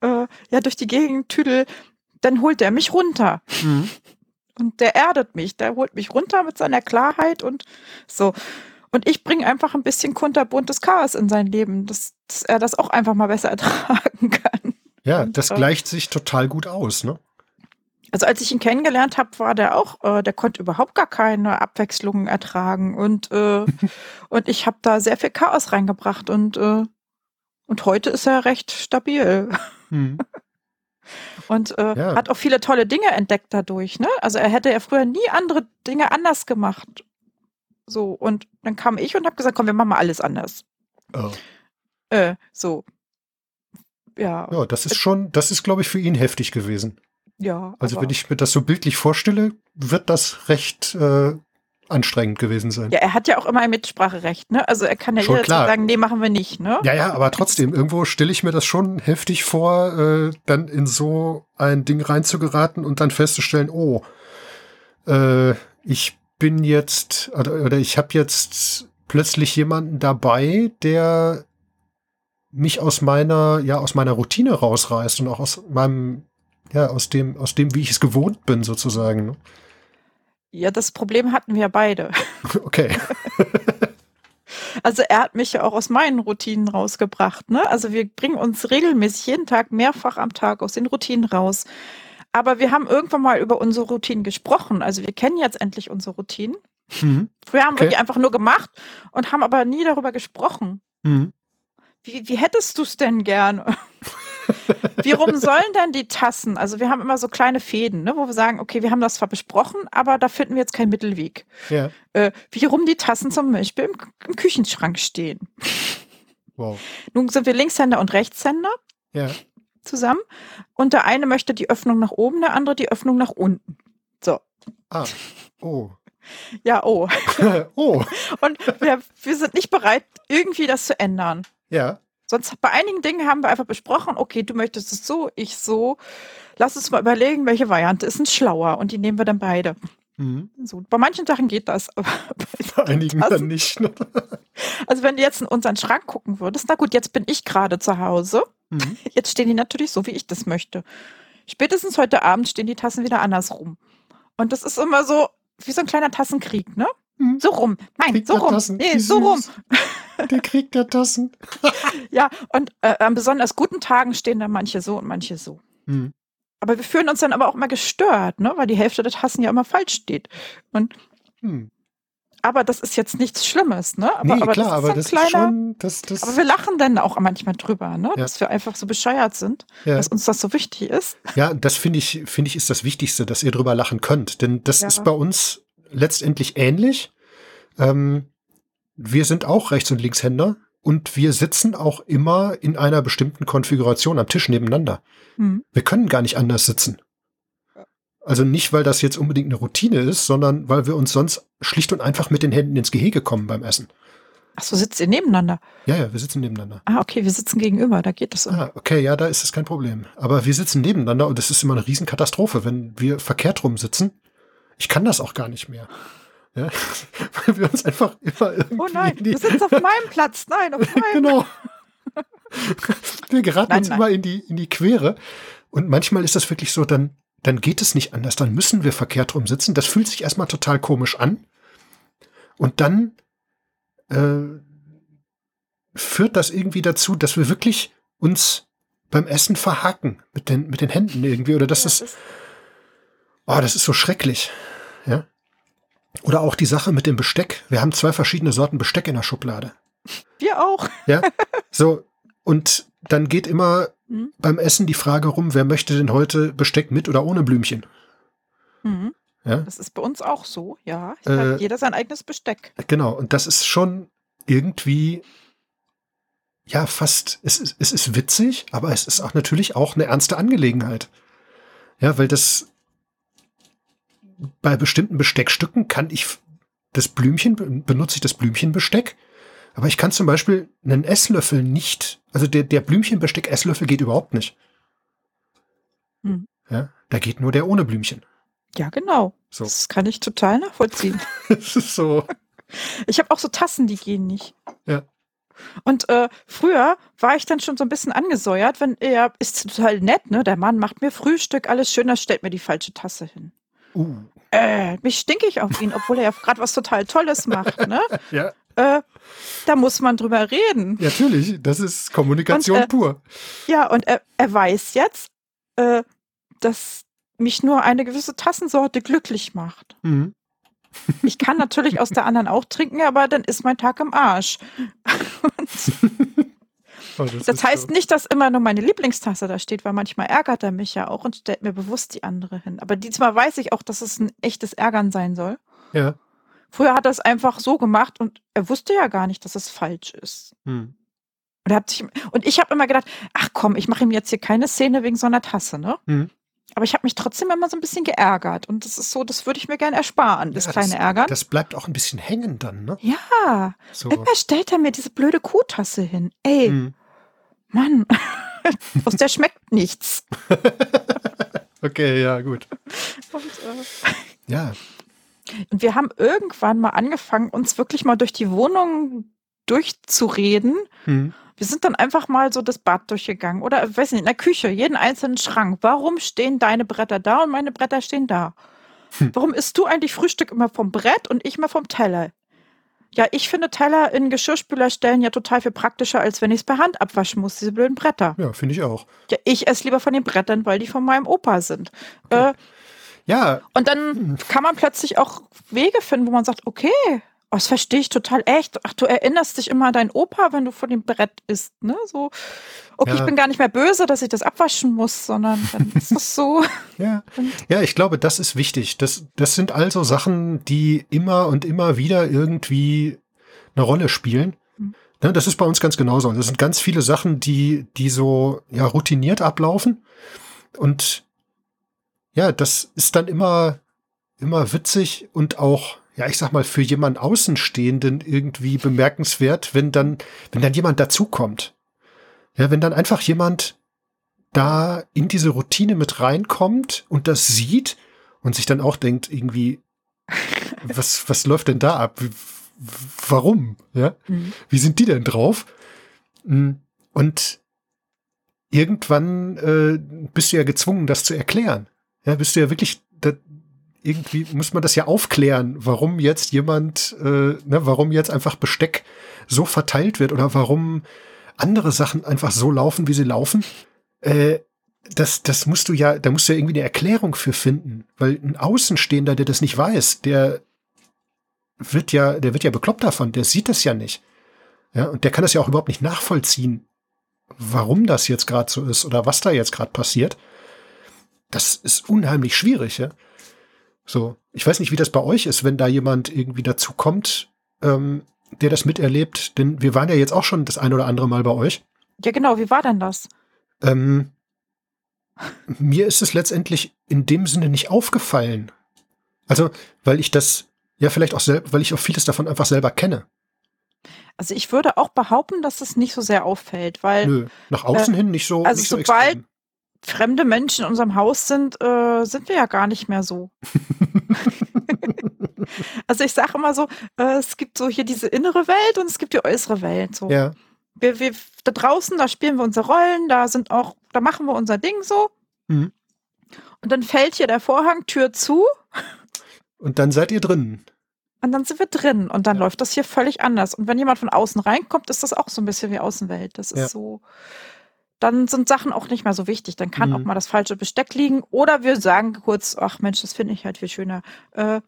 äh, ja durch die Gegend tüdel, dann holt er mich runter. Mhm. Und der erdet mich, der holt mich runter mit seiner Klarheit und so. Und ich bringe einfach ein bisschen kunterbuntes Chaos in sein Leben, dass, dass, er das auch einfach mal besser *laughs* ertragen kann. Ja, und, das äh, gleicht sich total gut aus, ne? Also als ich ihn kennengelernt habe, war der auch, äh, der konnte überhaupt gar keine Abwechslungen ertragen und äh, *laughs* und ich habe da sehr viel Chaos reingebracht und äh, und heute ist er recht stabil. Hm. *laughs* Und äh, ja. hat auch viele tolle Dinge entdeckt dadurch. Ne? Also er hätte ja früher nie andere Dinge anders gemacht. So, und dann kam ich und habe gesagt, komm, wir machen mal alles anders. Oh. Äh, so. Ja. Ja, das ist schon, das ist, glaube ich, für ihn heftig gewesen. Ja. Also wenn ich mir das so bildlich vorstelle, wird das recht äh, anstrengend gewesen sein. Ja, er hat ja auch immer ein Mitspracherecht, ne? Also er kann ja jederzeit sagen, nee, machen wir nicht, ne? Ja, ja, aber trotzdem, irgendwo stelle ich mir das schon heftig vor, äh, dann in so ein Ding reinzugeraten und dann festzustellen, oh, äh, ich bin jetzt, oder, oder ich habe jetzt plötzlich jemanden dabei, der mich aus meiner, ja, aus meiner Routine rausreißt und auch aus meinem ja, aus dem, aus dem, wie ich es gewohnt bin, sozusagen. Ne? Ja, das Problem hatten wir beide. *laughs* Okay. *laughs* also er hat mich ja auch aus meinen Routinen rausgebracht. Ne? Also wir bringen uns regelmäßig jeden Tag, mehrfach am Tag aus den Routinen raus. Aber wir haben irgendwann mal über unsere Routinen gesprochen. Also wir kennen jetzt endlich unsere Routinen. Mhm. Früher haben okay. wir die einfach nur gemacht und haben aber nie darüber gesprochen. Mhm. Wie, wie hättest du es denn gern? *laughs* Wie rum sollen denn die Tassen? Also wir haben immer so kleine Fäden, ne, wo wir sagen, okay, wir haben das zwar besprochen, aber da finden wir jetzt keinen Mittelweg. Ja. Äh, wie rum die Tassen zum Beispiel im, im Küchenschrank stehen. Wow. Nun sind wir Linkshänder und Rechtshänder ja. Zusammen. Und der eine möchte die Öffnung nach oben, der andere die Öffnung nach unten. So. Ah. Oh. Ja, oh. *laughs* oh. Und wir, wir sind nicht bereit, irgendwie das zu ändern. Ja. Sonst bei einigen Dingen haben wir einfach besprochen, okay, du möchtest es so, ich so. Lass uns mal überlegen, welche Variante ist denn schlauer und die nehmen wir dann beide. Mhm. So, bei manchen Sachen geht das, *laughs* aber bei, einigen Tassen, dann nicht. Ne? *laughs* Also wenn du jetzt in unseren Schrank gucken würdest, na gut, jetzt bin ich gerade zu Hause. Mhm. *laughs* Jetzt stehen die natürlich so, wie ich das möchte. Spätestens heute Abend stehen die Tassen wieder andersrum. Und das ist immer so wie so ein kleiner Tassenkrieg, ne? Mhm. So rum. Nein, Krieg so rum. Tassen. Nee, so rum. Der Krieg der Tassen. ja, und äh, an besonders guten Tagen stehen da manche so und manche so. Mhm. Aber wir fühlen uns dann aber auch immer gestört, ne? weil die Hälfte der Tassen ja immer falsch steht. Und mhm. Aber das ist jetzt nichts Schlimmes, ne? Aber, nee, aber klar, das aber das kleiner, ist schon, das, das Aber wir lachen dann auch manchmal drüber, ne? Ja. Dass wir einfach so bescheuert sind, ja. dass uns das so wichtig ist. Ja, das finde ich, finde ich, ist das Wichtigste, dass ihr drüber lachen könnt. Denn das ja. ist bei uns letztendlich ähnlich. Ähm, wir sind auch Rechts- und Linkshänder und wir sitzen auch immer in einer bestimmten Konfiguration am Tisch nebeneinander. Mhm. Wir können gar nicht anders sitzen. Also nicht, weil das jetzt unbedingt eine Routine ist, sondern weil wir uns sonst schlicht und einfach mit den Händen ins Gehege kommen beim Essen. Ach so, sitzt ihr nebeneinander? Ja, ja, wir sitzen nebeneinander. Ah, okay, wir sitzen gegenüber, da geht das. Um. Ah, okay, ja, da ist es kein Problem. Aber wir sitzen nebeneinander und das ist immer eine Riesenkatastrophe, wenn wir verkehrt rum sitzen. Ich kann das auch gar nicht mehr. Ja, *laughs* weil wir uns einfach immer irgendwie. Oh nein, du sitzt auf meinem Platz. Nein, auf *laughs* meinem. genau. *laughs* Wir geraten nein, uns nein. immer in die, in die Quere. Und manchmal ist das wirklich so, dann, dann geht es nicht anders. Dann müssen wir verkehrt rum sitzen. Das fühlt sich erstmal total komisch an. Und dann äh, führt das irgendwie dazu, dass wir wirklich uns beim Essen verhaken mit den, mit den Händen irgendwie. Oder das ja, ist. Oh, das ist so schrecklich. Ja. Oder auch die Sache mit dem Besteck. Wir haben zwei verschiedene Sorten Besteck in der Schublade. Wir auch. Ja. *laughs* So. Und dann geht immer mhm. beim Essen die Frage rum, wer möchte denn heute Besteck mit oder ohne Blümchen? Mhm. Ja? Das ist bei uns auch so, ja. Äh, jeder sein eigenes Besteck. Genau. Und das ist schon irgendwie ja fast, es ist, es ist witzig, aber es ist auch natürlich auch eine ernste Angelegenheit. Ja, weil das bei bestimmten Besteckstücken kann ich das Blümchen, benutze ich das Blümchenbesteck, aber ich kann zum Beispiel einen Esslöffel nicht, also der, der Blümchenbesteck-Esslöffel geht überhaupt nicht. Hm. Ja, da geht nur der ohne Blümchen. Ja, genau. So. Das kann ich total nachvollziehen. *laughs* das ist so. *laughs* Ich habe auch so Tassen, die gehen nicht. Ja. Und äh, früher war ich dann schon so ein bisschen angesäuert, wenn er ist total nett, ne? Der Mann macht mir Frühstück, alles schön, da stellt mir die falsche Tasse hin. Uh. Äh, mich stinke ich auf ihn, obwohl er ja gerade was total Tolles macht, ne? *laughs* ja. Äh, da muss man drüber reden. Ja, natürlich, das ist Kommunikation und, äh, pur. Ja, und er, er weiß jetzt, äh, dass mich nur eine gewisse Tassensorte glücklich macht. Mhm. Ich kann natürlich aus der anderen auch trinken, aber dann ist mein Tag im Arsch. *laughs* oh, das, das heißt so. nicht, dass immer nur meine Lieblingstasse da steht, weil manchmal ärgert er mich ja auch und stellt mir bewusst die andere hin. Aber diesmal weiß ich auch, dass es ein echtes Ärgern sein soll. Ja. Früher hat er es einfach so gemacht und er wusste ja gar nicht, dass es falsch ist. Hm. Und, hat sich, und ich habe immer gedacht, ach komm, ich mache ihm jetzt hier keine Szene wegen so einer Tasse, ne? Hm. Aber ich habe mich trotzdem immer so ein bisschen geärgert. Und das ist so, das würde ich mir gerne ersparen, das ja, kleine das, Ärgern. Das bleibt auch ein bisschen hängen dann, ne? Ja. So. Immer stellt er mir diese blöde Kuhtasse hin. Ey, hm. Mann, *laughs* aus der schmeckt nichts. *laughs* okay, ja, gut. Und, äh, ja. Und wir haben irgendwann mal angefangen, uns wirklich mal durch die Wohnung durchzureden. Hm. Wir sind dann einfach mal so das Bad durchgegangen oder, weiß nicht, in der Küche, jeden einzelnen Schrank. Warum stehen deine Bretter da und meine Bretter stehen da? Hm. Warum isst du eigentlich Frühstück immer vom Brett und ich immer vom Teller? Ja, ich finde Teller in Geschirrspüler stellen ja total viel praktischer, als wenn ich es per Hand abwaschen muss, diese blöden Bretter. Ja, finde ich auch. Ja, ich esse lieber von den Brettern, weil die von meinem Opa sind. Okay. Äh, ja. Und dann hm. kann man plötzlich auch Wege finden, wo man sagt, okay, Oh, das verstehe ich total echt. Ach, du erinnerst dich immer an deinen Opa, wenn du vor dem Brett isst, ne? So, okay, ja. ich bin gar nicht mehr böse, dass ich das abwaschen muss, sondern dann *laughs* ist das so. ja. ja, ich glaube, das ist wichtig. Das, das sind also Sachen, die immer und immer wieder irgendwie eine Rolle spielen. Mhm. Ne, das ist bei uns ganz genauso. Das sind ganz viele Sachen, die, die so ja, routiniert ablaufen. Und ja, das ist dann immer, immer witzig und auch ja, ich sag mal, für jemanden Außenstehenden irgendwie bemerkenswert, wenn dann, wenn dann jemand dazukommt. Ja, wenn dann einfach jemand da in diese Routine mit reinkommt und das sieht und sich dann auch denkt, irgendwie, *laughs* was, was läuft denn da ab? Warum? Ja? Mhm. Wie sind die denn drauf? Hm, und irgendwann äh, bist du ja gezwungen, das zu erklären. Ja, bist du ja wirklich, da, irgendwie muss man das ja aufklären, warum jetzt jemand, äh, ne, warum jetzt einfach Besteck so verteilt wird oder warum andere Sachen einfach so laufen, wie sie laufen. Äh, das, das musst du ja, da musst du ja irgendwie eine Erklärung für finden, weil ein Außenstehender, der das nicht weiß, der wird ja, der wird ja bekloppt davon, der sieht das ja nicht. Ja, und der kann das ja auch überhaupt nicht nachvollziehen, warum das jetzt gerade so ist oder was da jetzt gerade passiert. Das ist unheimlich schwierig, ja. So, ich weiß nicht, wie das bei euch ist, wenn da jemand irgendwie dazu kommt, ähm, der das miterlebt, denn wir waren ja jetzt auch schon das ein oder andere Mal bei euch. Ja, genau, wie war denn das? Ähm, mir ist es letztendlich in dem Sinne nicht aufgefallen. Also, weil ich das, ja, vielleicht auch selber, weil ich auch vieles davon einfach selber kenne. Also ich würde auch behaupten, dass es nicht so sehr auffällt, weil. Nö, nach außen äh, hin nicht so. Also nicht so sobald, extrem fremde Menschen in unserem Haus sind, äh, sind wir ja gar nicht mehr so. *laughs* also ich sage immer so, äh, es gibt so hier diese innere Welt und es gibt die äußere Welt. So. Ja. Wir, wir, da draußen, da spielen wir unsere Rollen, da sind auch, da machen wir unser Ding so. Mhm. Und dann fällt hier der Vorhang, Tür zu. Und dann seid ihr drin. Und dann sind wir drin und dann ja. läuft das hier völlig anders. Und wenn jemand von außen reinkommt, ist das auch so ein bisschen wie Außenwelt. Das ist ja. so, dann sind Sachen auch nicht mehr so wichtig. Dann kann mhm. auch mal das falsche Besteck liegen. Oder wir sagen kurz, ach Mensch, das finde ich halt viel schöner. Äh,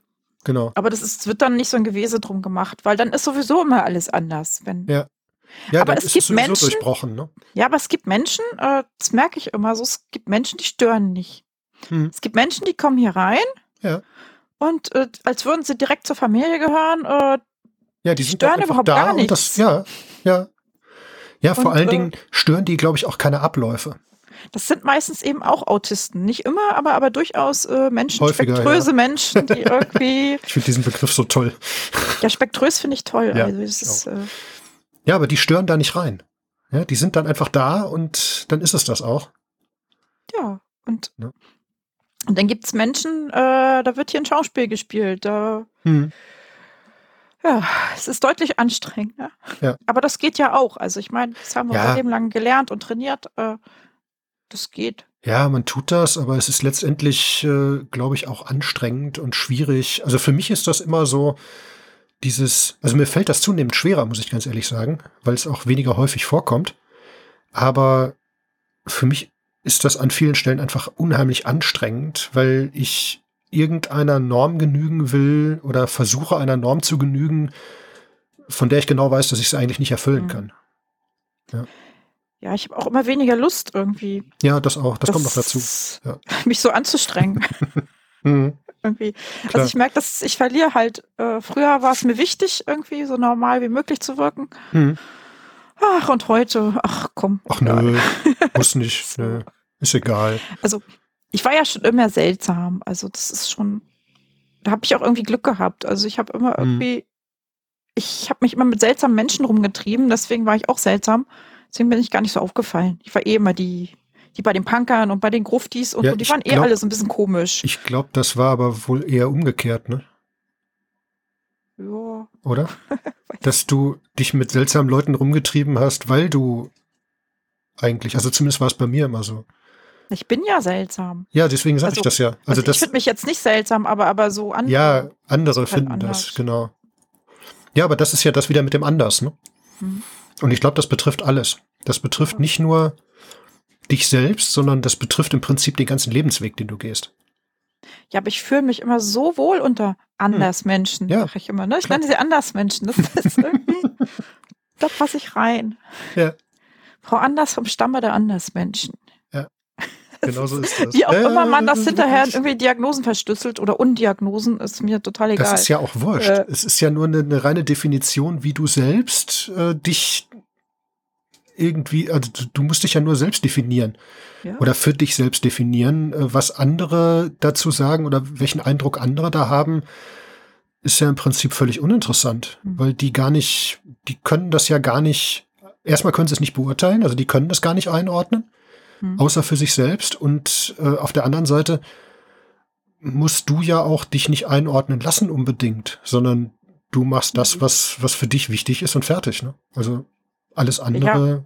genau. Aber das ist, wird dann nicht so ein Gewese drum gemacht, weil dann ist sowieso immer alles anders. Wenn, ja. Ja, aber es gibt Menschen, ne? Ja, aber es gibt Menschen, äh, das merke ich immer so, es gibt Menschen, die stören nicht. Hm. Es gibt Menschen, die kommen hier rein ja. und äh, als würden sie direkt zur Familie gehören, äh, ja, die, die stören überhaupt gar nichts. Das, ja, ja. Ja, vor Und, allen äh, Dingen stören die, glaube ich, auch keine Abläufe. Das sind meistens eben auch Autisten. Nicht immer, aber, aber durchaus äh, Menschen, Häufiger, spektröse Menschen, die irgendwie. *laughs* Ich finde diesen Begriff so toll. Ja, spektrös finde ich toll. Ja, also ist, äh, Ja, aber die stören da nicht rein. Ja, die sind dann einfach da und dann ist es das auch. ja, und, Ja. und dann gibt's Menschen, äh, da wird hier ein Schauspiel gespielt. Da, Hm. Ja, es ist deutlich anstrengend. Ja? Ja. Aber das geht ja auch. Also ich meine, das haben wir Ja. unser Leben lang gelernt und trainiert. Äh, das geht. Ja, man tut das, aber es ist letztendlich, äh, glaube ich, auch anstrengend und schwierig. Also für mich ist das immer so dieses, also mir fällt das zunehmend schwerer, muss ich ganz ehrlich sagen, weil es auch weniger häufig vorkommt. Aber für mich ist das an vielen Stellen einfach unheimlich anstrengend, weil ich irgendeiner Norm genügen will oder versuche einer Norm zu genügen, von der ich genau weiß, dass ich sie eigentlich nicht erfüllen Mhm. kann. Ja, ich habe auch immer weniger Lust irgendwie. Ja, das auch, das, kommt noch dazu. Ja. *laughs* Mich so anzustrengen. *laughs* Mhm, irgendwie. klar. Also ich merke, dass ich verliere halt. Äh, früher war es mir wichtig, irgendwie so normal wie möglich zu wirken. Mhm. Ach, und heute, ach komm. Ach egal. nö, muss nicht, *laughs* nö, ist egal. Also ich war ja schon immer seltsam. Also das ist schon, da habe ich auch irgendwie Glück gehabt. Also ich habe immer Mhm. irgendwie, ich habe mich immer mit seltsamen Menschen rumgetrieben, deswegen war ich auch seltsam. Deswegen bin ich gar nicht so aufgefallen. Ich war eh immer die, die bei den Punkern und bei den Gruftis und, Ja, und die waren eh glaub- alle so ein bisschen komisch. Ich glaube, das war aber wohl eher umgekehrt, ne? ja. Oder? *laughs* Dass du dich mit seltsamen Leuten rumgetrieben hast, weil du eigentlich, also zumindest war es bei mir immer so. Ich bin ja seltsam. Ja, deswegen sage Also- ich das ja. Also, Also ich das, finde mich jetzt nicht seltsam, aber, aber so an. ja, andere halt finden anders. das, genau. Ja, aber das ist ja das wieder mit dem anders, ne? Mhm. Und ich glaube, das betrifft alles. Das betrifft nicht nur dich selbst, sondern das betrifft im Prinzip den ganzen Lebensweg, den du gehst. Ja, aber ich fühle mich immer so wohl unter Andersmenschen, Ja, sag ich immer. Ne? Ich klar. nenne sie Andersmenschen. Das *laughs* ist irgendwie, da passe ich rein. Ja. Frau Anders vom Stamme der Andersmenschen. Genau so ist das. Wie auch Ja, immer man das hinterher wirklich- irgendwie Diagnosen verschlüsselt oder Undiagnosen, ist mir total egal. Das ist ja auch wurscht. Äh, es ist ja nur eine, eine reine Definition, wie du selbst äh, dich irgendwie, also du, du musst dich ja nur selbst definieren ja. oder für dich selbst definieren. Äh, was andere dazu sagen oder welchen Eindruck andere da haben, ist ja im Prinzip völlig uninteressant, Mhm. weil die gar nicht, die können das ja gar nicht, erstmal können sie es nicht beurteilen, also die können das gar nicht einordnen Hm. außer für sich selbst. Und äh, auf der anderen Seite musst du ja auch dich nicht einordnen lassen unbedingt, sondern du machst Mhm. das, was, was für dich wichtig ist und fertig. Ne? Also alles andere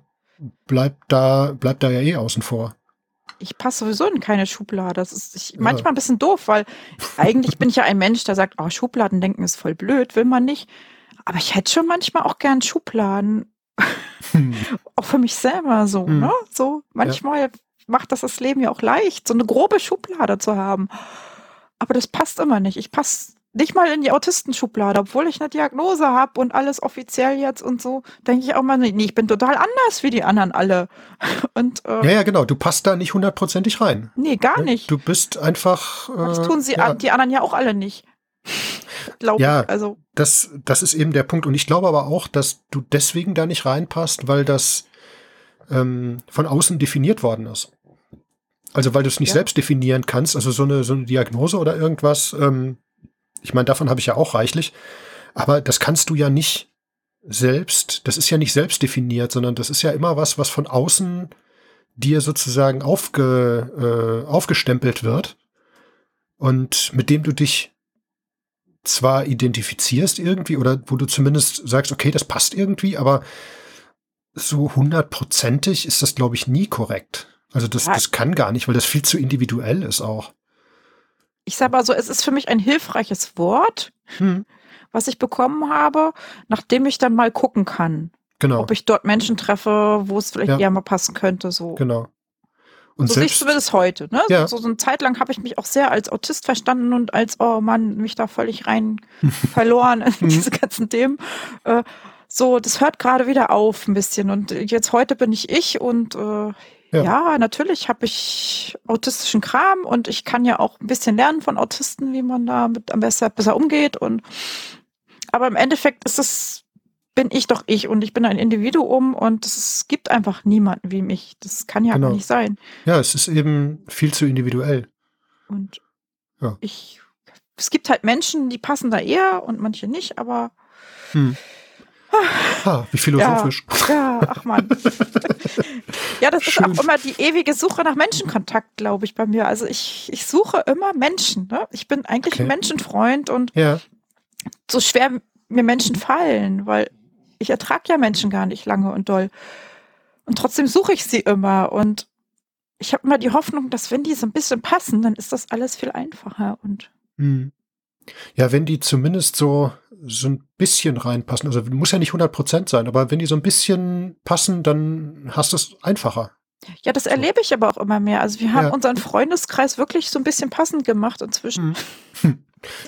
bleibt da, bleibt da ja eh außen vor. ich passe sowieso in keine Schublade. Das ist ich, manchmal ein bisschen doof, weil eigentlich bin ich ja ein Mensch, der sagt, oh, Schubladendenken ist voll blöd, will man nicht. Aber ich hätte schon manchmal auch gern Schubladen, Hm. *laughs* auch für mich selber so, Hm. ne? So, manchmal macht das das Leben ja auch leicht, so eine grobe Schublade zu haben. Aber das passt immer nicht. Ich passe nicht mal in die Autistenschublade, obwohl ich eine Diagnose habe und alles offiziell jetzt und so, denke ich auch mal, nee, ich bin total anders wie die anderen alle. *laughs* Und äh, Ja, ja, genau. Du passt da nicht hundertprozentig rein. nee, gar Ne? nicht. Du bist einfach. Äh, Das tun sie ja, die anderen ja auch alle nicht. *laughs* Glaube Ja. ich. Also, das, das ist eben der Punkt. Und ich glaube aber auch, dass du deswegen da nicht reinpasst, weil das ähm, von außen definiert worden ist. Also weil du es nicht Ja. selbst definieren kannst, also so eine, so eine Diagnose oder irgendwas, ähm, ich meine, davon habe ich ja auch reichlich, aber das kannst du ja nicht selbst, das ist ja nicht selbst definiert, sondern das ist ja immer was, was von außen dir sozusagen aufge, äh, aufgestempelt wird und mit dem du dich zwar identifizierst irgendwie oder wo du zumindest sagst, okay, das passt irgendwie, aber so hundertprozentig ist das, glaube ich, nie korrekt. Also das, Ja. das kann gar nicht, weil das viel zu individuell ist auch. ich sage mal so, es ist für mich ein hilfreiches Wort, Hm, was ich bekommen habe, nachdem ich dann mal gucken kann, genau, ob ich dort Menschen treffe, wo es vielleicht Ja. eher mal passen könnte. So, genau. Und so sehe ich selbst, zumindest heute. Ne? Ja. So, so eine Zeit lang habe ich mich auch sehr als Autist verstanden und als, oh Mann, mich da völlig rein *laughs* verloren in Mhm. diese ganzen Themen. Äh, so, das hört gerade wieder auf ein bisschen. Und jetzt heute bin ich ich und äh, Ja. ja. natürlich habe ich autistischen Kram und ich kann ja auch ein bisschen lernen von Autisten, wie man da mit am besten besser umgeht. Und aber im Endeffekt ist es bin ich doch ich und ich bin ein Individuum und es gibt einfach niemanden wie mich. Das kann ja Genau. gar nicht sein. Ja, es ist eben viel zu individuell. Und Ja. ich, es gibt halt Menschen, die passen da eher und manche nicht, aber Hm. Ah, wie philosophisch. ja, ach man. *laughs* ja, das Schön. ist auch immer die ewige Suche nach Menschenkontakt, glaube ich, bei mir. Also ich, ich suche immer Menschen. Ne? Ich bin eigentlich Okay. ein Menschenfreund und Ja, so schwer mir Menschen fallen, weil ich ertrage ja Menschen gar nicht lange und doll. Und trotzdem suche ich sie immer und ich habe immer die Hoffnung, dass wenn die so ein bisschen passen, dann ist das alles viel einfacher und Hm. Ja, wenn die zumindest so, so ein bisschen reinpassen, also muss ja nicht 100 Prozent sein, aber wenn die so ein bisschen passen, dann hast du es einfacher. ja, das erlebe ich aber auch immer mehr. Also wir haben Ja. unseren Freundeskreis wirklich so ein bisschen passend gemacht inzwischen. Hm.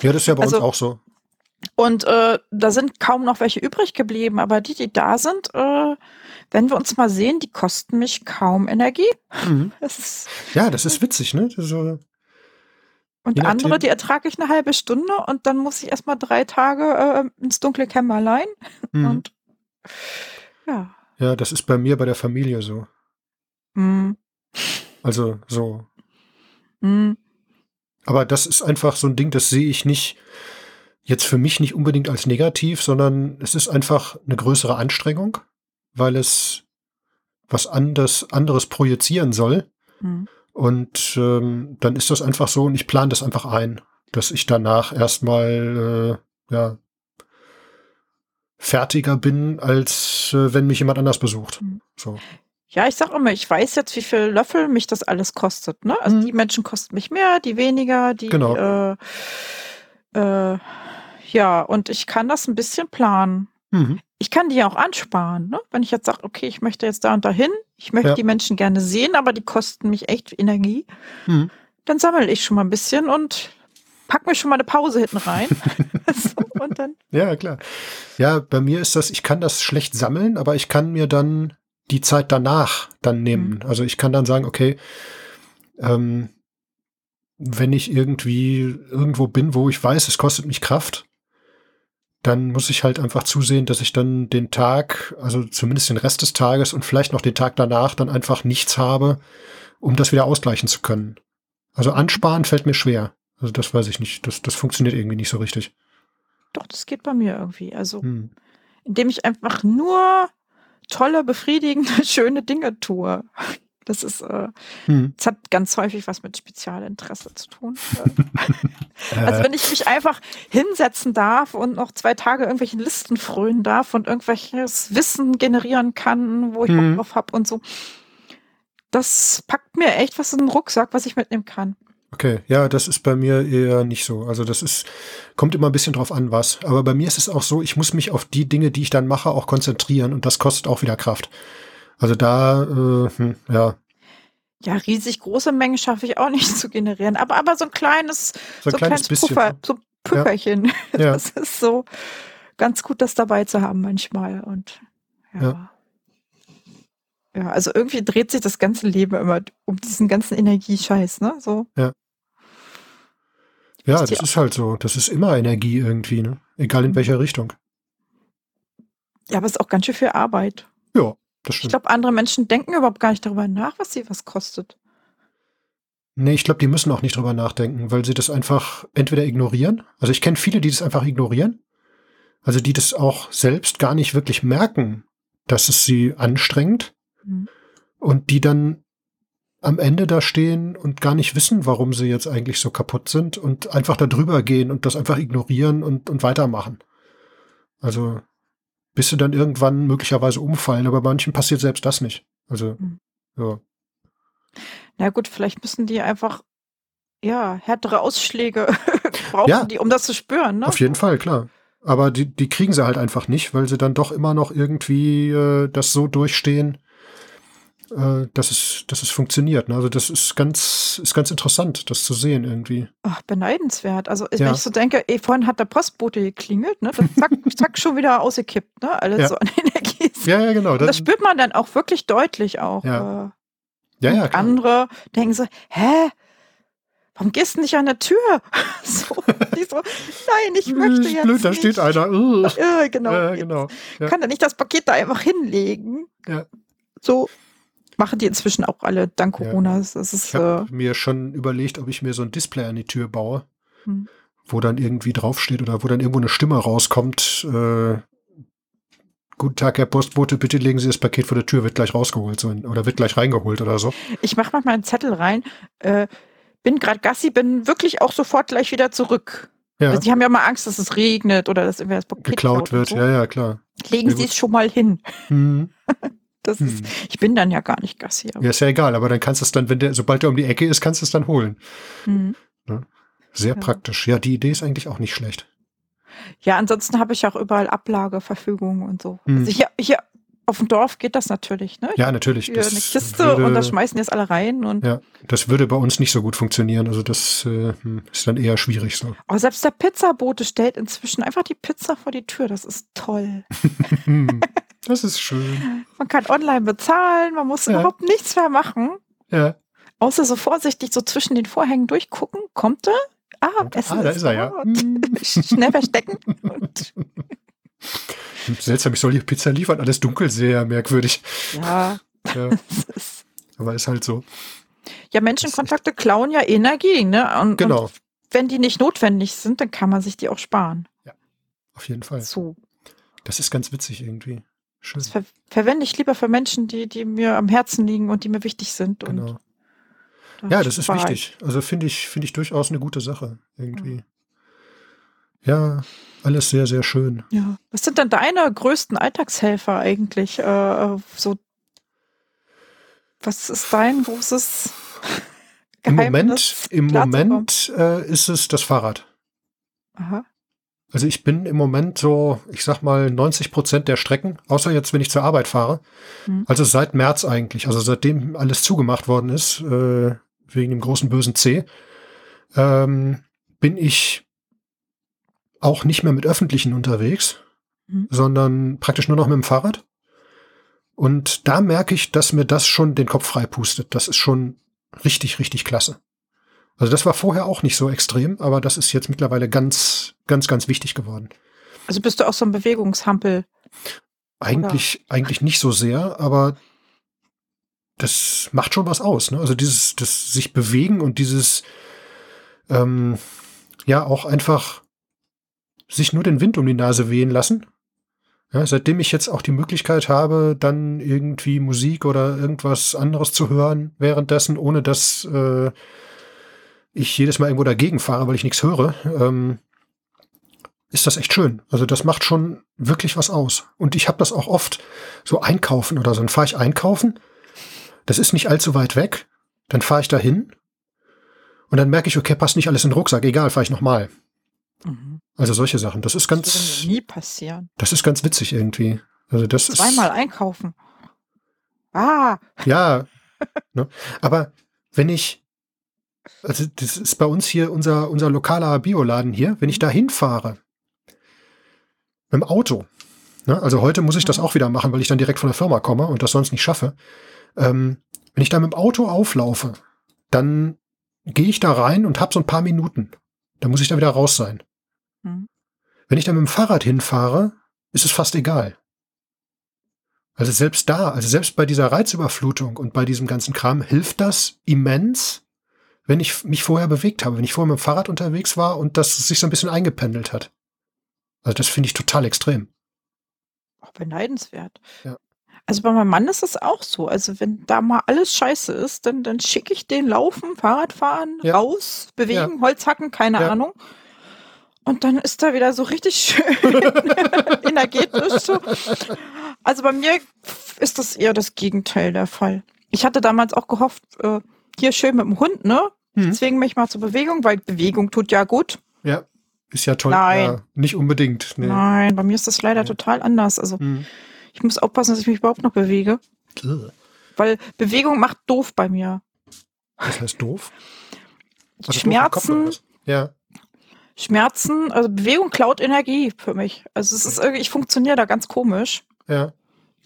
Ja, das ist ja bei *laughs* Also- uns auch so. Und äh, da sind kaum noch welche übrig geblieben, aber die, die da sind, äh, wenn wir uns mal sehen, die kosten mich kaum Energie. Mhm. *laughs* Das ist, Ja, das ist witzig, ne? Das ist So, und andere, die ertrage ich eine halbe Stunde und dann muss ich erstmal drei Tage äh, ins dunkle Kämmerlein. *laughs* mhm. Und ja. Ja, das ist bei mir bei der Familie so. Hm, Also so. hm, Aber das ist einfach so ein Ding, das sehe ich nicht jetzt für mich nicht unbedingt als negativ, sondern es ist einfach eine größere Anstrengung, weil es was anderes, anderes projizieren soll. hm. Und ähm, dann ist das einfach so und ich plane das einfach ein, dass ich danach erstmal äh, ja, fertiger bin, als äh, wenn mich jemand anders besucht. Mhm. So. Ja, ich sag immer, ich weiß jetzt, wie viel Löffel mich das alles kostet. Ne? Also Mhm. die Menschen kosten mich mehr, die weniger, die Genau. äh, äh, ja, und ich kann das ein bisschen planen. Mhm. Ich kann die ja auch ansparen, ne? Wenn ich jetzt sage, okay, ich möchte jetzt da und dahin, ich möchte Ja. die Menschen gerne sehen, aber die kosten mich echt Energie, Mhm. dann sammle ich schon mal ein bisschen und pack mir schon mal eine Pause hinten rein. *laughs* *laughs* so, und dann, Ja, klar. Ja, bei mir ist das, ich kann das schlecht sammeln, aber ich kann mir dann die Zeit danach dann nehmen. Also ich kann dann sagen, okay, ähm, wenn ich irgendwie irgendwo bin, wo ich weiß, es kostet mich Kraft, dann muss ich halt einfach zusehen, dass ich dann den Tag, also zumindest den Rest des Tages und vielleicht noch den Tag danach dann einfach nichts habe, um das wieder ausgleichen zu können. Also ansparen fällt mir schwer. Also das weiß ich nicht. Das, das funktioniert irgendwie nicht so richtig. doch, das geht bei mir irgendwie. Also, Hm. indem ich einfach nur tolle, befriedigende, *laughs* schöne Dinge tue. Das ist, äh, Hm. das hat ganz häufig was mit Spezialinteresse zu tun. *laughs* Also Äh, wenn ich mich einfach hinsetzen darf und noch zwei Tage irgendwelchen Listen frönen darf und irgendwelches Wissen generieren kann, wo ich Mhm. Bock drauf habe und so. Das packt mir echt was in den Rucksack, was ich mitnehmen kann. Okay, ja, das ist bei mir eher nicht so. Also das ist, kommt immer ein bisschen drauf an, was. Aber bei mir ist es auch so, ich muss mich auf die Dinge, die ich dann mache, auch konzentrieren und das kostet auch wieder Kraft. Also da, äh, hm, ja, Ja, riesig große Mengen schaffe ich auch nicht *laughs* zu generieren. Aber, aber so ein kleines, so ein kleines bisschen. Puffer, so ein Püpperchen. *laughs* Ja. Das ist so ganz gut, das dabei zu haben manchmal. Und ja. Ja. ja. also irgendwie dreht sich das ganze Leben immer um diesen ganzen Energiescheiß, ne? So. Ja, die das ist halt so. Das ist immer Energie irgendwie, ne? Egal in Mhm. welcher Richtung. Ja, aber es ist auch ganz schön viel Arbeit. Ja, Ich glaube, andere Menschen denken überhaupt gar nicht darüber nach, was sie was kostet. Nee, ich glaube, die müssen auch nicht drüber nachdenken, weil sie das einfach entweder ignorieren. Also ich kenne viele, die das einfach ignorieren. Also die das auch selbst gar nicht wirklich merken, dass es sie anstrengt. Mhm. Und die dann am Ende da stehen und gar nicht wissen, warum sie jetzt eigentlich so kaputt sind und einfach da drüber gehen und das einfach ignorieren und, und weitermachen. Also bis sie dann irgendwann möglicherweise umfallen, aber manchen passiert selbst das nicht. Also, Mhm. ja. Na gut, vielleicht müssen die einfach, ja, härtere Ausschläge *laughs* brauchen Ja. die, um das zu spüren, ne? Auf jeden Fall, klar. Aber die, die kriegen sie halt einfach nicht, weil sie dann doch immer noch irgendwie äh, das so durchstehen, äh, dass, es, dass es funktioniert. Ne? Also das ist ganz, ist ganz interessant, das zu sehen irgendwie. Ach, beneidenswert. Also Ja. wenn ich so denke, ey, vorhin hat der Postbote geklingelt, ne? Das zack, *laughs* zack, schon wieder ausgekippt, ne? Alles Ja. so an Energie. Ja, ja, genau. das Das, spürt man dann auch wirklich deutlich auch. Ja. äh, ja, ja, klar. andere denken so, hä? warum gehst du nicht an der Tür? *laughs* So, die so, nein, ich möchte jetzt Blöd, da nicht. steht einer. Uh. Genau. Ja, genau. Ja. Kann er nicht das Paket da einfach hinlegen? Ja. So machen die inzwischen auch alle dank Ja. Corona. Das ist, Ich äh, habe mir schon überlegt, ob ich mir so ein Display an die Tür baue, Hm. wo dann irgendwie draufsteht oder wo dann irgendwo eine Stimme rauskommt. Äh, Guten Tag, Herr Postbote, bitte legen Sie das Paket vor der Tür, wird gleich rausgeholt so, oder wird gleich reingeholt oder so. ich mache manchmal einen Zettel rein. Äh, bin gerade Gassi, bin wirklich auch sofort gleich wieder zurück. Ja, Also die haben ja immer Angst, dass es regnet oder dass irgendwer das Paket geklaut wird. So. Ja, ja, klar. Legen Sehr Sie es schon mal hin. Hm. *laughs* Das Hm. ist, ich bin dann ja gar nicht Gassi. aber- Ja, ist ja egal, aber dann kannst du es dann, wenn der, sobald der um die Ecke ist, kannst du es dann holen. Hm. Sehr Ja. praktisch. Ja, die Idee ist eigentlich auch nicht schlecht. Ja, ansonsten habe ich auch überall Ablageverfügung und so. Hm. Also hier, hier auf dem Dorf geht das natürlich, ne? Ja, natürlich. Hier eine Kiste würde, und da schmeißen es alle rein und ja, das würde bei uns nicht so gut funktionieren. Also das äh, hm, ist dann eher schwierig so. oh, selbst der Pizzabote stellt inzwischen einfach die Pizza vor die Tür. Das ist toll. *laughs* *laughs* Das ist schön. Man kann online bezahlen, man muss Ja. überhaupt nichts mehr machen, Ja. außer so vorsichtig so zwischen den Vorhängen durchgucken. Kommt er? Ah, Essen Ah, da ist er ja. Hm. *laughs* Schnell verstecken. Seltsam, ich soll hier Pizza liefern. Alles dunkel, sehr merkwürdig. ja, Ja, *laughs* ist, aber ist halt so. ja, Menschenkontakte klauen ja Energie, ne? Und, Genau, Und wenn die nicht notwendig sind, dann kann man sich die auch sparen. auf jeden Fall. So. Das ist ganz witzig irgendwie. Schön. Das ver verwende ich lieber für Menschen, die, die mir am Herzen liegen und die mir wichtig sind. Genau. da Ja, das ist wichtig. Also finde ich, finde ich durchaus eine gute Sache irgendwie. Ja, alles sehr, sehr schön. Ja. Was sind denn deine größten Alltagshelfer eigentlich? Äh, so, was ist dein großes Im Geheimnis? Moment, im zu bekommen? Moment äh, ist es das Fahrrad. Aha. Also ich bin im Moment so, ich sag mal, 90 Prozent der Strecken, außer jetzt, wenn ich zur Arbeit fahre. Hm. Also seit März eigentlich, also seitdem alles zugemacht worden ist, äh, wegen dem großen bösen C, ähm, bin ich auch nicht mehr mit Öffentlichen unterwegs, Hm. sondern praktisch nur noch mit dem Fahrrad. Und da merke ich, dass mir das schon den Kopf frei pustet. Das ist schon richtig, richtig klasse. Also das war vorher auch nicht so extrem, aber das ist jetzt mittlerweile ganz, ganz, ganz wichtig geworden. Also bist du auch so ein Bewegungshampel? Eigentlich, eigentlich nicht so sehr, aber das macht schon was aus. Ne? Also dieses, das sich bewegen und dieses, ähm, ja, auch einfach sich nur den Wind um die Nase wehen lassen. Ja, seitdem ich jetzt auch die Möglichkeit habe, dann irgendwie Musik oder irgendwas anderes zu hören währenddessen, ohne dass äh, ich jedes Mal irgendwo dagegen fahre, weil ich nichts höre, ähm, ist das echt schön. Also das macht schon wirklich was aus. Und ich habe das auch oft so einkaufen oder so. Dann fahre ich einkaufen. Das ist nicht allzu weit weg. Dann fahre ich dahin und dann merke ich, okay, passt nicht alles in den Rucksack. Egal, fahre ich nochmal. Mhm. Also solche Sachen. Das ist Das ganz, würde mir nie passieren. das ist ganz witzig irgendwie. Also das ist Zweimal einkaufen. Ah, Ja, ne? aber wenn ich, also das ist bei uns hier unser, unser lokaler Bioladen hier, wenn ich da hinfahre, mit dem Auto, ne? also heute muss ich das auch wieder machen, weil ich dann direkt von der Firma komme und das sonst nicht schaffe. Ähm, wenn ich da mit dem Auto auflaufe, dann gehe ich da rein und habe so ein paar Minuten. Dann muss ich da wieder raus sein. Mhm. Wenn ich da mit dem Fahrrad hinfahre, ist es fast egal. Also selbst da, also selbst bei dieser Reizüberflutung und bei diesem ganzen Kram hilft das immens, wenn ich mich vorher bewegt habe, wenn ich vorher mit dem Fahrrad unterwegs war und das sich so ein bisschen eingependelt hat. Also das finde ich total extrem. auch beneidenswert. Ja. Also bei meinem Mann ist es auch so. Also wenn da mal alles scheiße ist, dann, dann schicke ich den laufen, Fahrradfahren, Ja. raus, bewegen, Holz hacken, keine Ja. Ahnung. Und dann ist er wieder so richtig *laughs* schön energetisch. So. Also bei mir ist das eher das Gegenteil der Fall. Ich hatte damals auch gehofft, äh, hier schön mit dem Hund, ne? Mhm. Zwingen mich mal zur Bewegung, weil Bewegung tut ja gut. Ja, ist ja toll. Nein. Ja, nicht unbedingt. Nee. Nein, bei mir ist das leider Nee. total anders. Also Hm. ich muss aufpassen, dass ich mich überhaupt noch bewege. Ugh. Weil Bewegung macht doof bei mir. Das heißt doof. Doof oder Schmerzen, was? Ja, Schmerzen, also Bewegung klaut Energie für mich. Also es ist irgendwie, ich funktioniere da ganz komisch. ja.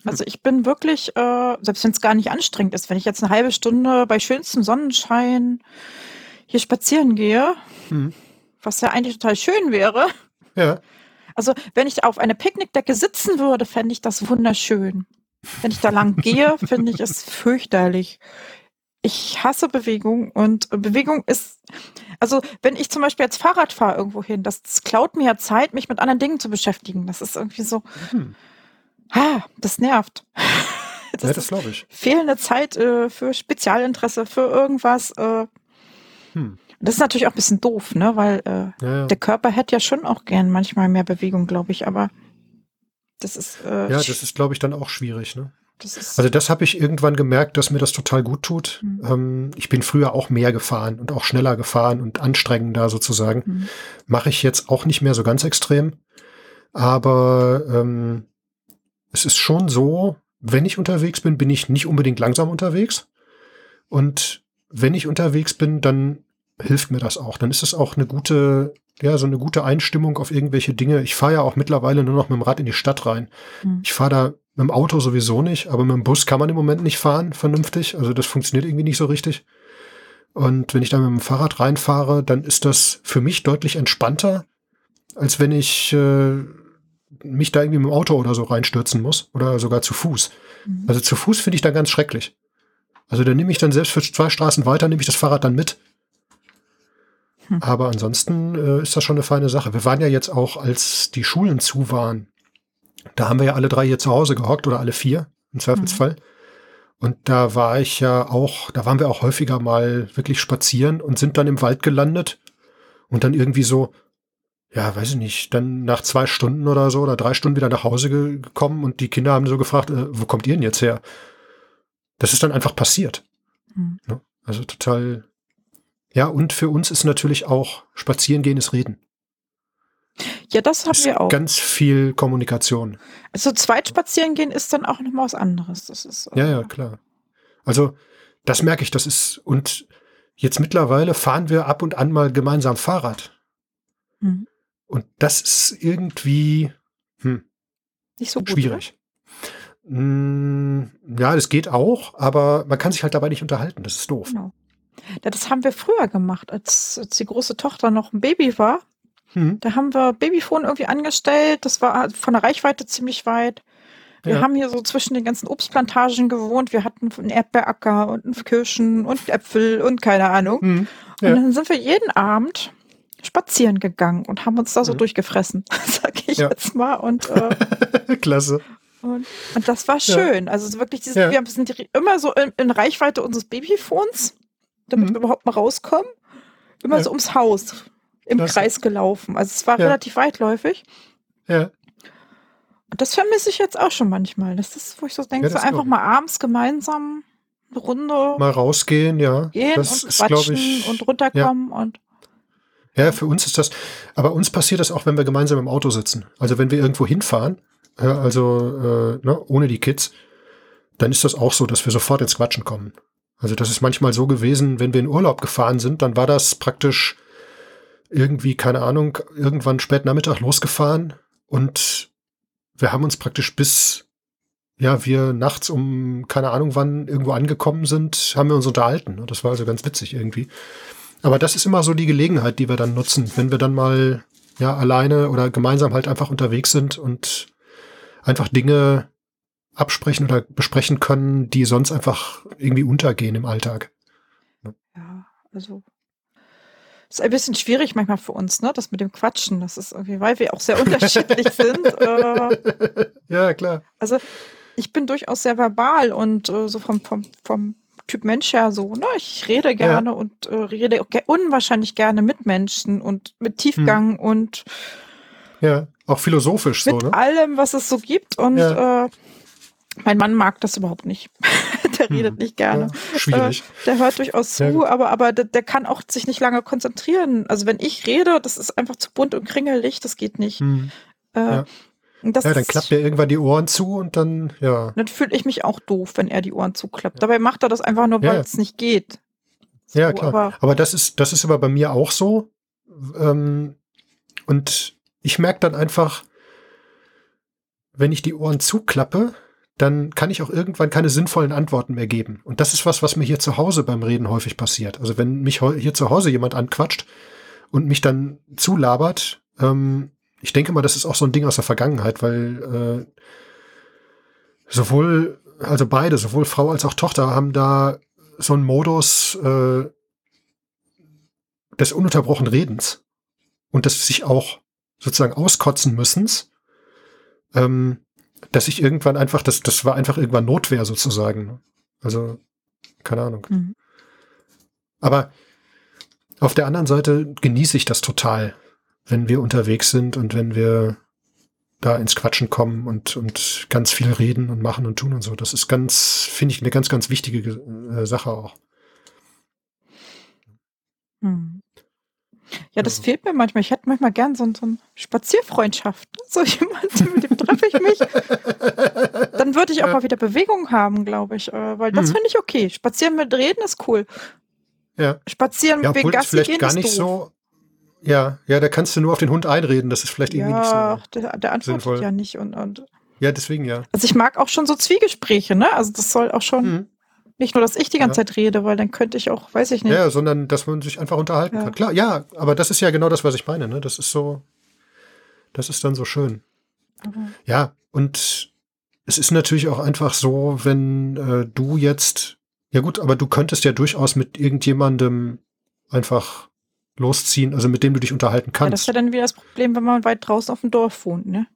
Also ich bin wirklich, äh, selbst wenn es gar nicht anstrengend ist, wenn ich jetzt eine halbe Stunde bei schönstem Sonnenschein hier spazieren gehe, hm. was ja eigentlich total schön wäre. Ja. Also, wenn ich auf einer Picknickdecke sitzen würde, fände ich das wunderschön. Wenn ich da lang gehe, *laughs* finde ich es fürchterlich. Ich hasse Bewegung und Bewegung ist, also wenn ich zum Beispiel jetzt Fahrrad fahre irgendwo hin, das klaut mir ja Zeit, mich mit anderen Dingen zu beschäftigen. Das ist irgendwie so, hm. Ah, das nervt. *laughs* Das, ja, das glaube ich. Fehlende Zeit äh, für Spezialinteresse, für irgendwas. Äh. Hm. Das ist natürlich auch ein bisschen doof, ne? Weil äh, ja, ja. der Körper hätte ja schon auch gern manchmal mehr Bewegung, glaube ich, aber das ist. Äh, ja, das ist, glaube ich, dann auch schwierig, ne? Das also das habe ich irgendwann gemerkt, dass mir das total gut tut. Mhm. Ähm, ich bin früher auch mehr gefahren und auch schneller gefahren und anstrengender sozusagen. Mhm. Mache ich jetzt auch nicht mehr so ganz extrem. Aber ähm, es ist schon so, wenn ich unterwegs bin, bin ich nicht unbedingt langsam unterwegs. Und wenn ich unterwegs bin, dann hilft mir das auch. Dann ist es auch eine gute, ja, so eine gute Einstimmung auf irgendwelche Dinge. Ich fahre ja auch mittlerweile nur noch mit dem Rad in die Stadt rein. Mhm. Ich fahre da mit dem Auto sowieso nicht, aber mit dem Bus kann man im Moment nicht fahren, vernünftig. Also das funktioniert irgendwie nicht so richtig. Und wenn ich da mit dem Fahrrad reinfahre, dann ist das für mich deutlich entspannter, als wenn ich äh, mich da irgendwie mit dem Auto oder so reinstürzen muss oder sogar zu Fuß. Mhm. Also zu Fuß finde ich dann ganz schrecklich. Also da nehme ich dann selbst für zwei Straßen weiter, nehme ich das Fahrrad dann mit. Hm. Aber ansonsten äh, ist das schon eine feine Sache. Wir waren ja jetzt auch, als die Schulen zu waren, da haben wir ja alle drei hier zu Hause gehockt oder alle vier im Zweifelsfall. Mhm. Und da war ich ja auch, da waren wir auch häufiger mal wirklich spazieren und sind dann im Wald gelandet und dann irgendwie so, ja, weiß ich nicht, dann nach zwei Stunden oder so oder drei Stunden wieder nach Hause gekommen und die Kinder haben so gefragt, äh, wo kommt ihr denn jetzt her? Das ist dann einfach passiert. Mhm. Ne? Also total. Ja, und für uns ist natürlich auch Spazierengehen ist Reden. Ja, das haben wir auch. Ganz viel Kommunikation. Also zweit spazieren gehen ist dann auch nochmal was anderes. Das ist. Ja, ja, klar. Also das merke ich, das ist, und jetzt mittlerweile fahren wir ab und an mal gemeinsam Fahrrad. Mhm. Und das ist irgendwie hm, nicht so gut, schwierig. Hm, ja, das geht auch, aber man kann sich halt dabei nicht unterhalten. Das ist doof. Genau. Ja, das haben wir früher gemacht, als, als die große Tochter noch ein Baby war. Hm. Da haben wir Babyphone irgendwie angestellt. Das war von der Reichweite ziemlich weit. Wir ja. haben hier so zwischen den ganzen Obstplantagen gewohnt. Wir hatten einen Erdbeeracker und Kirschen und Äpfel und keine Ahnung. Hm. Ja. Und dann sind wir jeden Abend spazieren gegangen und haben uns da so mhm. durchgefressen, *laughs* sag ich ja. jetzt mal. Und, äh, *laughs* Klasse. Und, und, das war schön. Ja. Also wirklich, dieses, ja. wir sind immer so in, in, Reichweite unseres Babyphones, damit mhm. wir überhaupt mal rauskommen. Immer so ums Haus im Klasse. Kreis gelaufen. Also es war relativ weitläufig. Ja. Und das vermisse ich jetzt auch schon manchmal. Das ist, wo ich so denke, so einfach mal abends gemeinsam eine Runde mal rausgehen, ja. Gehen das und quatschen ist, ich, und runterkommen und ja, für uns ist das, aber uns passiert das auch, wenn wir gemeinsam im Auto sitzen. Also wenn wir irgendwo hinfahren, also äh, ne, ohne die Kids, dann ist das auch so, dass wir sofort ins Quatschen kommen. Also das ist manchmal so gewesen, wenn wir in Urlaub gefahren sind, dann war das praktisch irgendwie, keine Ahnung, irgendwann spät Nachmittag losgefahren und wir haben uns praktisch bis, ja, wir nachts um, keine Ahnung wann, irgendwo angekommen sind, haben wir uns unterhalten. Das war also ganz witzig irgendwie. Aber das ist immer so die Gelegenheit, die wir dann nutzen, wenn wir dann mal ja alleine oder gemeinsam halt einfach unterwegs sind und einfach Dinge absprechen oder besprechen können, die sonst einfach irgendwie untergehen im Alltag. Ja, also ist ein bisschen schwierig manchmal für uns, ne? Das mit dem Quatschen. Das ist irgendwie, weil wir auch sehr *laughs* unterschiedlich sind. Äh, ja, klar. Also ich bin durchaus sehr verbal und äh, so vom, vom, vom Typ Mensch ja so, ne? Ich rede gerne ja. und äh, rede unwahrscheinlich gerne mit Menschen und mit Tiefgang hm. und ja, auch philosophisch mit so, ne? allem, was es so gibt und ja. äh, mein Mann mag das überhaupt nicht. *laughs* der redet hm. nicht gerne. Ja, schwierig. Äh, der hört durchaus zu, aber, aber der, der, kann auch sich nicht lange konzentrieren. Also wenn ich rede, das ist einfach zu bunt und kringelig, das geht nicht. Hm. Äh, ja. Das ja, dann klappt er irgendwann die Ohren zu und dann, ja. Dann fühle ich mich auch doof, wenn er die Ohren zuklappt. Dabei macht er das einfach nur, weil ja. es nicht geht. So, ja, klar. Aber, aber, das ist, das ist aber bei mir auch so. Ähm, und ich merke dann einfach, wenn ich die Ohren zuklappe, dann kann ich auch irgendwann keine sinnvollen Antworten mehr geben. Und das ist was, was mir hier zu Hause beim Reden häufig passiert. Also wenn mich hier zu Hause jemand anquatscht und mich dann zulabert, ähm, ich denke mal, das ist auch so ein Ding aus der Vergangenheit, weil äh, sowohl, also beide, sowohl Frau als auch Tochter haben da so einen Modus äh, des ununterbrochenen Redens und des sich auch sozusagen auskotzen müssens. Ähm, dass ich irgendwann einfach, das, das war einfach irgendwann Notwehr sozusagen. Also, keine Ahnung. Mhm. Aber auf der anderen Seite genieße ich das total, wenn wir unterwegs sind und wenn wir da ins Quatschen kommen und, und ganz viel reden und machen und tun und so. Das ist ganz, finde ich, eine ganz, ganz wichtige äh, Sache auch. Hm. Ja, das fehlt mir manchmal. Ich hätte manchmal gern so, so eine Spazierfreundschaft. *laughs* So jemand, mit dem treffe ich mich. *laughs* Dann würde ich auch mal wieder Bewegung haben, glaube ich. Äh, weil das mhm. finde ich okay. Spazieren mit Reden ist cool. Ja. Spazieren ja, wegen Gassi gehen gar nicht so. Ja, ja, da kannst du nur auf den Hund einreden. Das ist vielleicht irgendwie nicht so. Ja, der, der antwortet sinnvoll. ja nicht und, und. Ja, deswegen ja. Also ich mag auch schon so Zwiegespräche, ne? Also das soll auch schon. Mhm. Nicht nur, dass ich die ganze ja. Zeit rede, weil dann könnte ich auch, weiß ich nicht. Ja, sondern dass man sich einfach unterhalten ja. kann. Klar, ja, aber das ist ja genau das, was ich meine. Ne? Das ist so, das ist dann so schön. Mhm. Ja, und es ist natürlich auch einfach so, wenn äh, du jetzt, ja gut, aber du könntest ja durchaus mit irgendjemandem einfach losziehen, also mit dem du dich unterhalten kannst. Ja, das ist ja dann wieder das Problem, wenn man weit draußen auf dem Dorf wohnt, ne?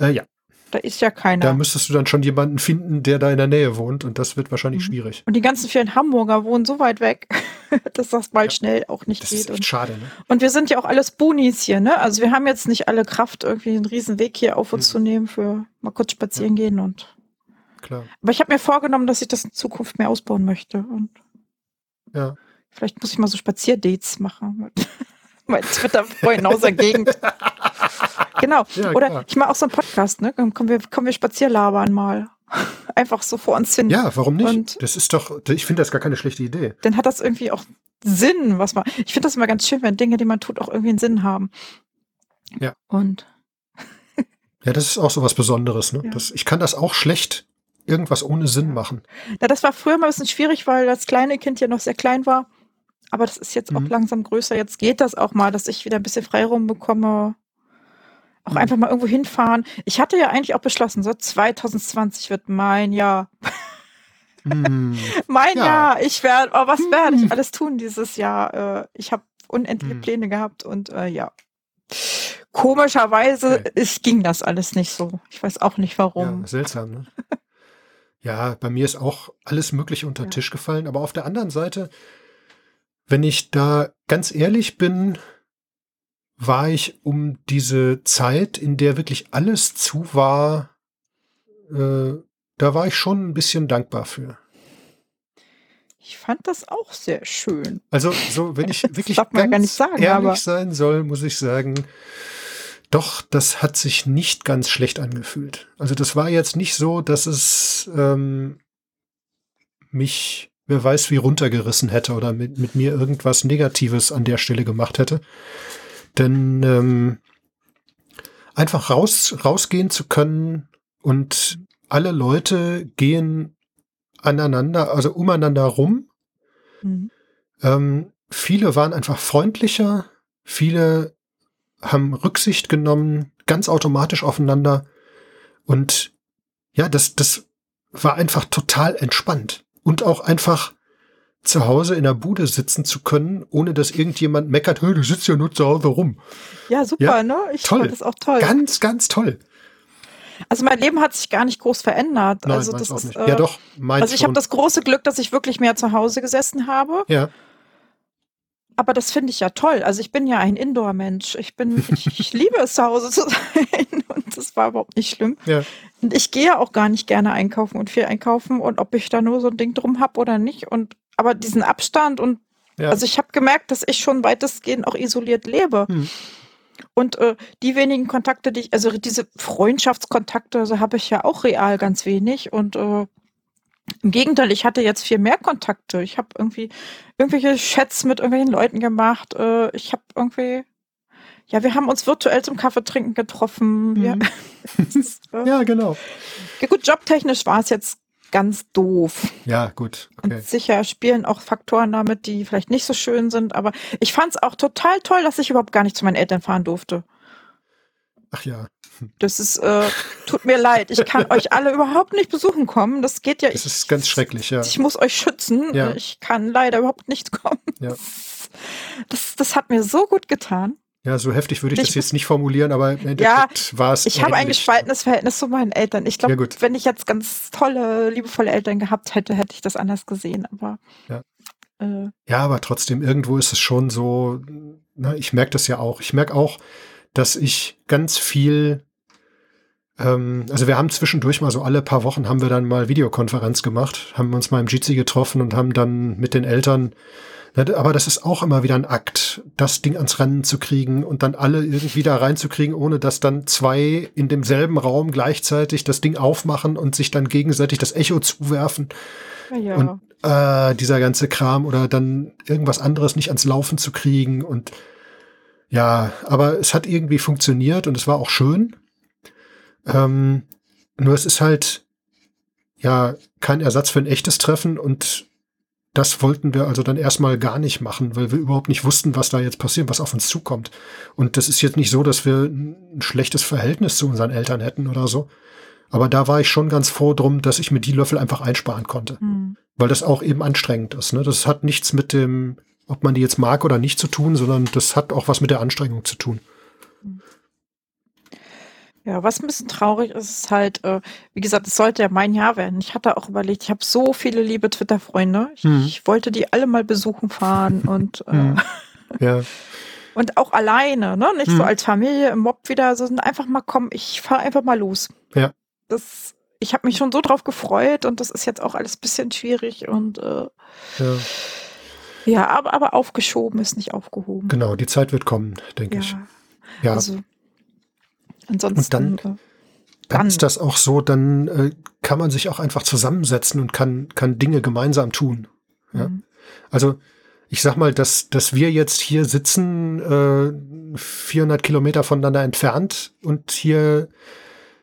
Äh, ja, da ist ja keiner. Da müsstest du dann schon jemanden finden, der da in der Nähe wohnt und das wird wahrscheinlich mhm. schwierig. Und die ganzen vielen Hamburger wohnen so weit weg, *laughs* dass das mal ja. schnell auch nicht das geht. Ist echt und, schade, ne? Und wir sind ja auch alles Boonies hier, ne? Also wir haben jetzt nicht alle Kraft, irgendwie einen riesen Weg hier auf uns mhm. zu nehmen für mal kurz spazieren ja. gehen und. Klar. Aber ich habe mir vorgenommen, dass ich das in Zukunft mehr ausbauen möchte und. Ja. Vielleicht muss ich mal so Spazierdates machen *laughs* mein Twitter-Freund aus der Gegend. genau. Ja, Oder klar. ich mache auch so einen Podcast, ne? Kommen wir, kommen wir spazierlabern mal. *laughs* Einfach so vor uns hin. Ja, warum nicht? Und das ist doch, ich finde das gar keine schlechte Idee. Dann hat das irgendwie auch Sinn, was man. Ich finde das immer ganz schön, wenn Dinge, die man tut, auch irgendwie einen Sinn haben. Ja. Und. *laughs* ja, das ist auch so was Besonderes, ne? Ja. Das, ich kann das auch schlecht irgendwas ohne Sinn machen. Ja, das war früher mal ein bisschen schwierig, weil das kleine Kind ja noch sehr klein war. Aber das ist jetzt mhm. auch langsam größer. Jetzt geht das auch mal, dass ich wieder ein bisschen Freiraum bekomme. Auch mhm. einfach mal irgendwo hinfahren. Ich hatte ja eigentlich auch beschlossen, so 2020 wird mein Jahr. Mhm. *laughs* mein ja. Jahr. Ich werde, oh, was werde ich mhm. alles tun dieses Jahr? Äh, ich habe unendliche mhm. Pläne gehabt und äh, ja. Komischerweise okay. es ging das alles nicht so. Ich weiß auch nicht warum. Ja, seltsam, ne? *laughs* ja, bei mir ist auch alles Mögliche unter den ja. Tisch gefallen. Aber auf der anderen Seite, wenn ich da ganz ehrlich bin, war ich um diese Zeit, in der wirklich alles zu war, äh, da war ich schon ein bisschen dankbar für. Ich fand das auch sehr schön. Also, so, wenn ich *laughs* wirklich ganz sagen, ehrlich sein soll, muss ich sagen, doch, das hat sich nicht ganz schlecht angefühlt. Also, das war jetzt nicht so, dass es ähm, mich wer weiß wie runtergerissen hätte oder mit, mit mir irgendwas Negatives an der Stelle gemacht hätte. Denn ähm, einfach raus, rausgehen zu können und alle Leute gehen aneinander, also umeinander rum. Mhm. Ähm, viele waren einfach freundlicher, viele haben Rücksicht genommen, ganz automatisch aufeinander. Und ja, das, das war einfach total entspannt und auch einfach zu Hause in der Bude sitzen zu können, ohne dass irgendjemand meckert, du sitzt ja nur zu Hause rum. Ja, super, ja, ne? Ich toll. fand das auch toll. Ganz, ganz toll. Also mein Leben hat sich gar nicht groß verändert. Nein, also das ist, nicht. Äh, ja doch, Also ich habe das große Glück, dass ich wirklich mehr zu Hause gesessen habe. Ja. Aber das finde ich ja toll. Also ich bin ja ein Indoor-Mensch. Ich bin, *laughs* ich, ich liebe es zu Hause zu *laughs* sein und das war überhaupt nicht schlimm. Ja. Und ich gehe auch gar nicht gerne einkaufen und viel einkaufen und ob ich da nur so ein Ding drum habe oder nicht. Und aber diesen Abstand und ja. also ich habe gemerkt, dass ich schon weitestgehend auch isoliert lebe. Hm. Und äh, die wenigen Kontakte, die ich, also diese Freundschaftskontakte, also habe ich ja auch real ganz wenig. Und äh, im Gegenteil, ich hatte jetzt viel mehr Kontakte. Ich habe irgendwie irgendwelche Chats mit irgendwelchen Leuten gemacht. Äh, ich habe irgendwie Ja, wir haben uns virtuell zum Kaffeetrinken getroffen. Mhm. *laughs* Das, äh, Ja, genau. ja, gut, jobtechnisch war es jetzt ganz doof. Ja, gut. Okay. Und sicher spielen auch Faktoren damit, die vielleicht nicht so schön sind. Aber ich fand es auch total toll, dass ich überhaupt gar nicht zu meinen Eltern fahren durfte. Ach ja, Das ist, äh, tut mir leid. Ich kann euch alle überhaupt nicht besuchen kommen. Das geht ja. das ist ganz schrecklich, ja. Ich muss euch schützen. Ja. Ich kann leider überhaupt nicht kommen. Ja. Das, das hat mir so gut getan. Ja, so heftig würde ich das Ich- jetzt nicht formulieren, aber im Endeffekt war es. Ich habe ein gespaltenes Verhältnis zu meinen Eltern. Ich glaube, Ja, gut. wenn ich jetzt ganz tolle, liebevolle Eltern gehabt hätte, hätte ich das anders gesehen. Aber Ja. äh, Ja, aber trotzdem, irgendwo ist es schon so, na, ich merke das ja auch. Ich merke auch, dass ich ganz viel, ähm, also wir haben zwischendurch mal so alle paar Wochen haben wir dann mal Videokonferenz gemacht, haben uns mal im Jitsi getroffen und haben dann mit den Eltern, na, aber das ist auch immer wieder ein Akt, das Ding ans Rennen zu kriegen und dann alle irgendwie da reinzukriegen, ohne dass dann zwei in demselben Raum gleichzeitig das Ding aufmachen und sich dann gegenseitig das Echo zuwerfen ja. Und äh, dieser ganze Kram oder dann irgendwas anderes nicht ans Laufen zu kriegen und ja, aber es hat irgendwie funktioniert und es war auch schön. Ähm, nur es ist halt ja kein Ersatz für ein echtes Treffen und das wollten wir also dann erstmal gar nicht machen, weil wir überhaupt nicht wussten, was da jetzt passiert, was auf uns zukommt. Und das ist jetzt nicht so, dass wir ein schlechtes Verhältnis zu unseren Eltern hätten oder so. Aber da war ich schon ganz froh drum, dass ich mir die Löffel einfach einsparen konnte Hm. weil das auch eben anstrengend ist. Ne? Das hat nichts mit dem, ob man die jetzt mag oder nicht zu tun, sondern das hat auch was mit der Anstrengung zu tun. Ja, was ein bisschen traurig ist, ist halt, äh, wie gesagt, es sollte ja mein Jahr werden. Ich hatte auch überlegt, ich habe so viele liebe Twitter-Freunde. Ich, Mhm. ich wollte die alle mal besuchen fahren *laughs* und, äh, Mhm. Ja, *laughs* und auch alleine, ne? Nicht Mhm. so als Familie im Mob wieder, sondern einfach mal komm, ich fahre einfach mal los. Ja. Das, ich habe mich schon so drauf gefreut und das ist jetzt auch alles ein bisschen schwierig und äh, ja, ja, aber, aber aufgeschoben ist nicht aufgehoben. genau, die Zeit wird kommen, denke ich. Ja, Ja, also ansonsten. dann- äh, dann dann- ist das auch so, dann äh, kann man sich auch einfach zusammensetzen und kann, kann Dinge gemeinsam tun. Ja. mhm. Also ich sag mal, dass, dass wir jetzt hier sitzen, äh, 400 Kilometer voneinander entfernt und hier,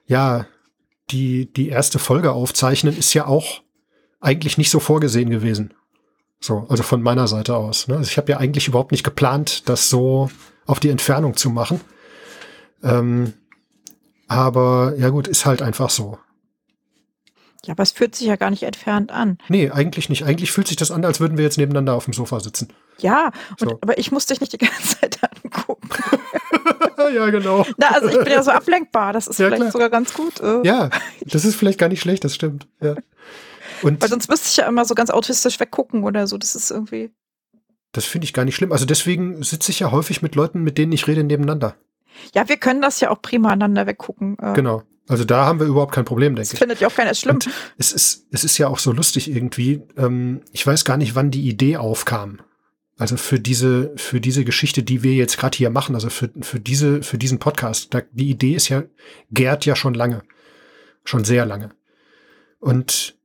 ja, die, die erste Folge aufzeichnen, ist ja auch eigentlich nicht so vorgesehen gewesen. So, also von meiner Seite aus. Ne? Also ich habe ja eigentlich überhaupt nicht geplant, das so auf die Entfernung zu machen. Ähm, aber ja gut, ist halt einfach so. Ja, aber es fühlt sich ja gar nicht entfernt an. Nee, eigentlich nicht. Eigentlich fühlt sich das an, als würden wir jetzt nebeneinander auf dem Sofa sitzen. Ja, und, So. aber ich muss dich nicht die *laughs* ganze Zeit angucken. *laughs* ja, genau. Na, also ich bin ja so ablenkbar, das ist Ja, vielleicht klar. sogar ganz gut. Ja, *laughs* das ist vielleicht gar nicht schlecht, das stimmt. Ja. Und Weil sonst müsste ich ja immer so ganz autistisch weggucken oder so. Das ist irgendwie. das finde ich gar nicht schlimm. Also deswegen sitze ich ja häufig mit Leuten, mit denen ich rede, nebeneinander. Ja, wir können das ja auch prima aneinander weggucken. Äh, Genau. Also da haben wir überhaupt kein Problem, Das denke ich. findet ja auch keiner schlimm. Und es ist, es ist ja auch so lustig irgendwie. Ähm, ich weiß gar nicht, wann die Idee aufkam. Also für diese, für diese Geschichte, die wir jetzt gerade hier machen, also für, für diese, für diesen Podcast. Da, die Idee ist ja, gärt ja schon lange. Schon sehr lange. Und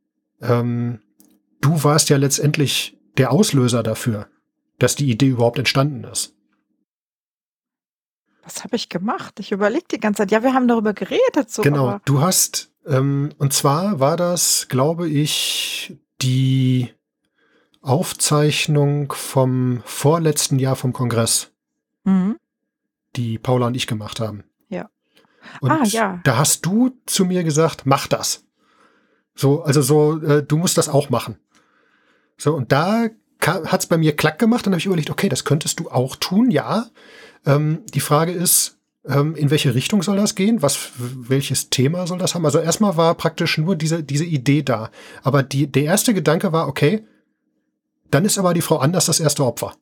ähm, du warst ja letztendlich der Auslöser dafür, dass die Idee überhaupt entstanden ist. Was habe ich gemacht? Ich überlege die ganze Zeit. Ja, wir haben darüber geredet. So, genau, du hast, ähm, und zwar war das, glaube ich, die Aufzeichnung vom vorletzten Jahr vom Kongress, Mhm. die Paula und ich gemacht haben. Ja. Und Ah, ja. da hast du zu mir gesagt, mach das. So, also so, äh, du musst das auch machen. So, und da hat es bei mir klack gemacht, dann habe ich überlegt, okay, das könntest du auch tun, ja. Ähm, die Frage ist, ähm, in welche Richtung soll das gehen? Was, welches Thema soll das haben? Also erstmal war praktisch nur diese, diese Idee da. Aber die, der erste Gedanke war, okay, dann ist aber die Frau Anders das erste Opfer.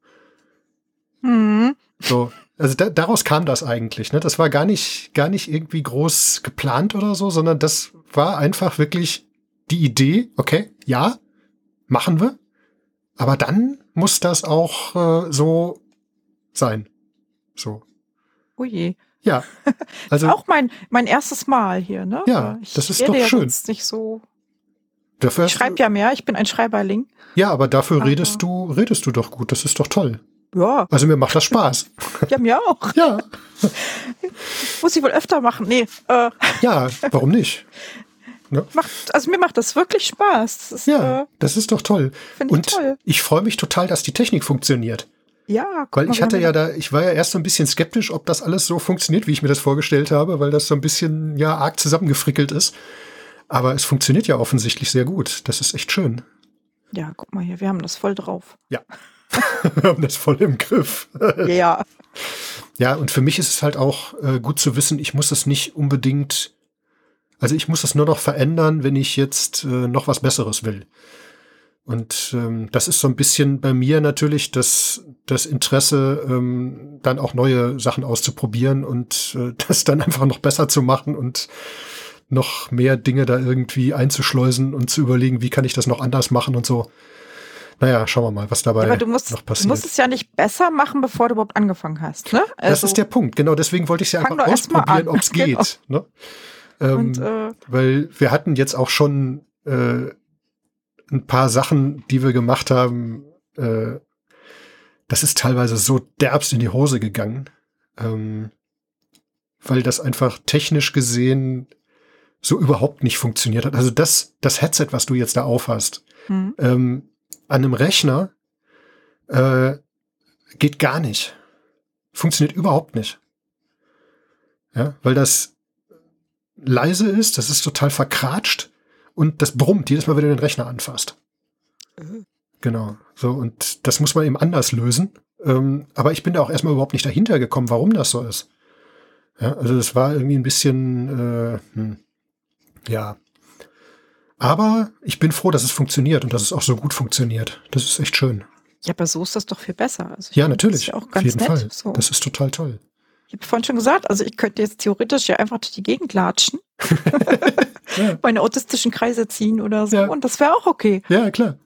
Mhm. So, also da, daraus kam das eigentlich. Ne? Das war gar nicht, gar nicht irgendwie groß geplant oder so, sondern das war einfach wirklich die Idee, okay, ja, machen wir. Aber dann muss das auch äh, so sein. So. Ui. Ja. *laughs* Also auch mein, mein erstes Mal hier, ne? Ja, ich das ist doch ja schön. nicht so. dafür Ich schreibe ja mehr, ich bin ein Schreiberling. ja, aber dafür Aber- redest du, redest du doch gut. Das ist doch toll. Ja. Also mir macht das Spaß. Ja, mir auch. Ja. *laughs* Muss ich wohl öfter machen. Nee, äh, Ja, warum nicht? *laughs* macht, also mir macht das wirklich Spaß. Das ist, Ja, äh, das ist doch toll. Find ich Und toll. ich freue mich total, dass die Technik funktioniert. ja, guck Weil ich hatte ja da, ich war ja erst so ein bisschen skeptisch, ob das alles so funktioniert, wie ich mir das vorgestellt habe, weil das so ein bisschen ja arg zusammengefrickelt ist. Aber es funktioniert ja offensichtlich sehr gut. Das ist echt schön. Ja, guck mal hier, wir haben das voll drauf. *laughs* Wir haben das voll im Griff. Ja. Ja, und für mich ist es halt auch äh, gut zu wissen, ich muss es nicht unbedingt, also ich muss es nur noch verändern, wenn ich jetzt äh, noch was Besseres will. Und ähm, das ist so ein bisschen bei mir natürlich das, das Interesse, ähm, dann auch neue Sachen auszuprobieren und äh, *laughs* das dann einfach noch besser zu machen und noch mehr Dinge da irgendwie einzuschleusen und zu überlegen, wie kann ich das noch anders machen und so. Naja, schauen wir mal, was dabei Aber du musst, noch du passiert. musst es ja nicht besser machen, bevor du überhaupt angefangen hast. Ne? Das Also, ist der Punkt, genau. Deswegen wollte ich es ja einfach ausprobieren, ob es *laughs* Genau. geht. Ne? Ähm, und, äh, weil wir hatten jetzt auch schon äh, ein paar Sachen, die wir gemacht haben. Äh, das ist teilweise so derbst in die Hose gegangen, ähm, weil das einfach technisch gesehen so überhaupt nicht funktioniert hat. Also das, das Headset, was du jetzt da aufhast, hm. ähm, an einem Rechner äh, geht gar nicht. Funktioniert überhaupt nicht. Ja, weil das leise ist, das ist total verkratscht und das brummt jedes Mal, wenn du den Rechner anfasst. Äh. Genau. So, und das muss man eben anders lösen. Ähm, aber ich bin da auch erstmal überhaupt nicht dahinter gekommen, warum das so ist. Ja, also das war irgendwie ein bisschen, äh, hm, ja. Aber ich bin froh, dass es funktioniert und dass es auch so gut funktioniert. Das ist echt schön. Ja, aber so ist das doch viel besser. Also Ja, natürlich. Das ist ja auch Auf ganz jeden nett. Fall. So. Das ist total toll. Ich habe vorhin schon gesagt, also ich könnte jetzt theoretisch ja einfach durch die Gegend latschen, *laughs* Ja, meine autistischen Kreise ziehen oder so Ja. und das wäre auch okay. ja klar.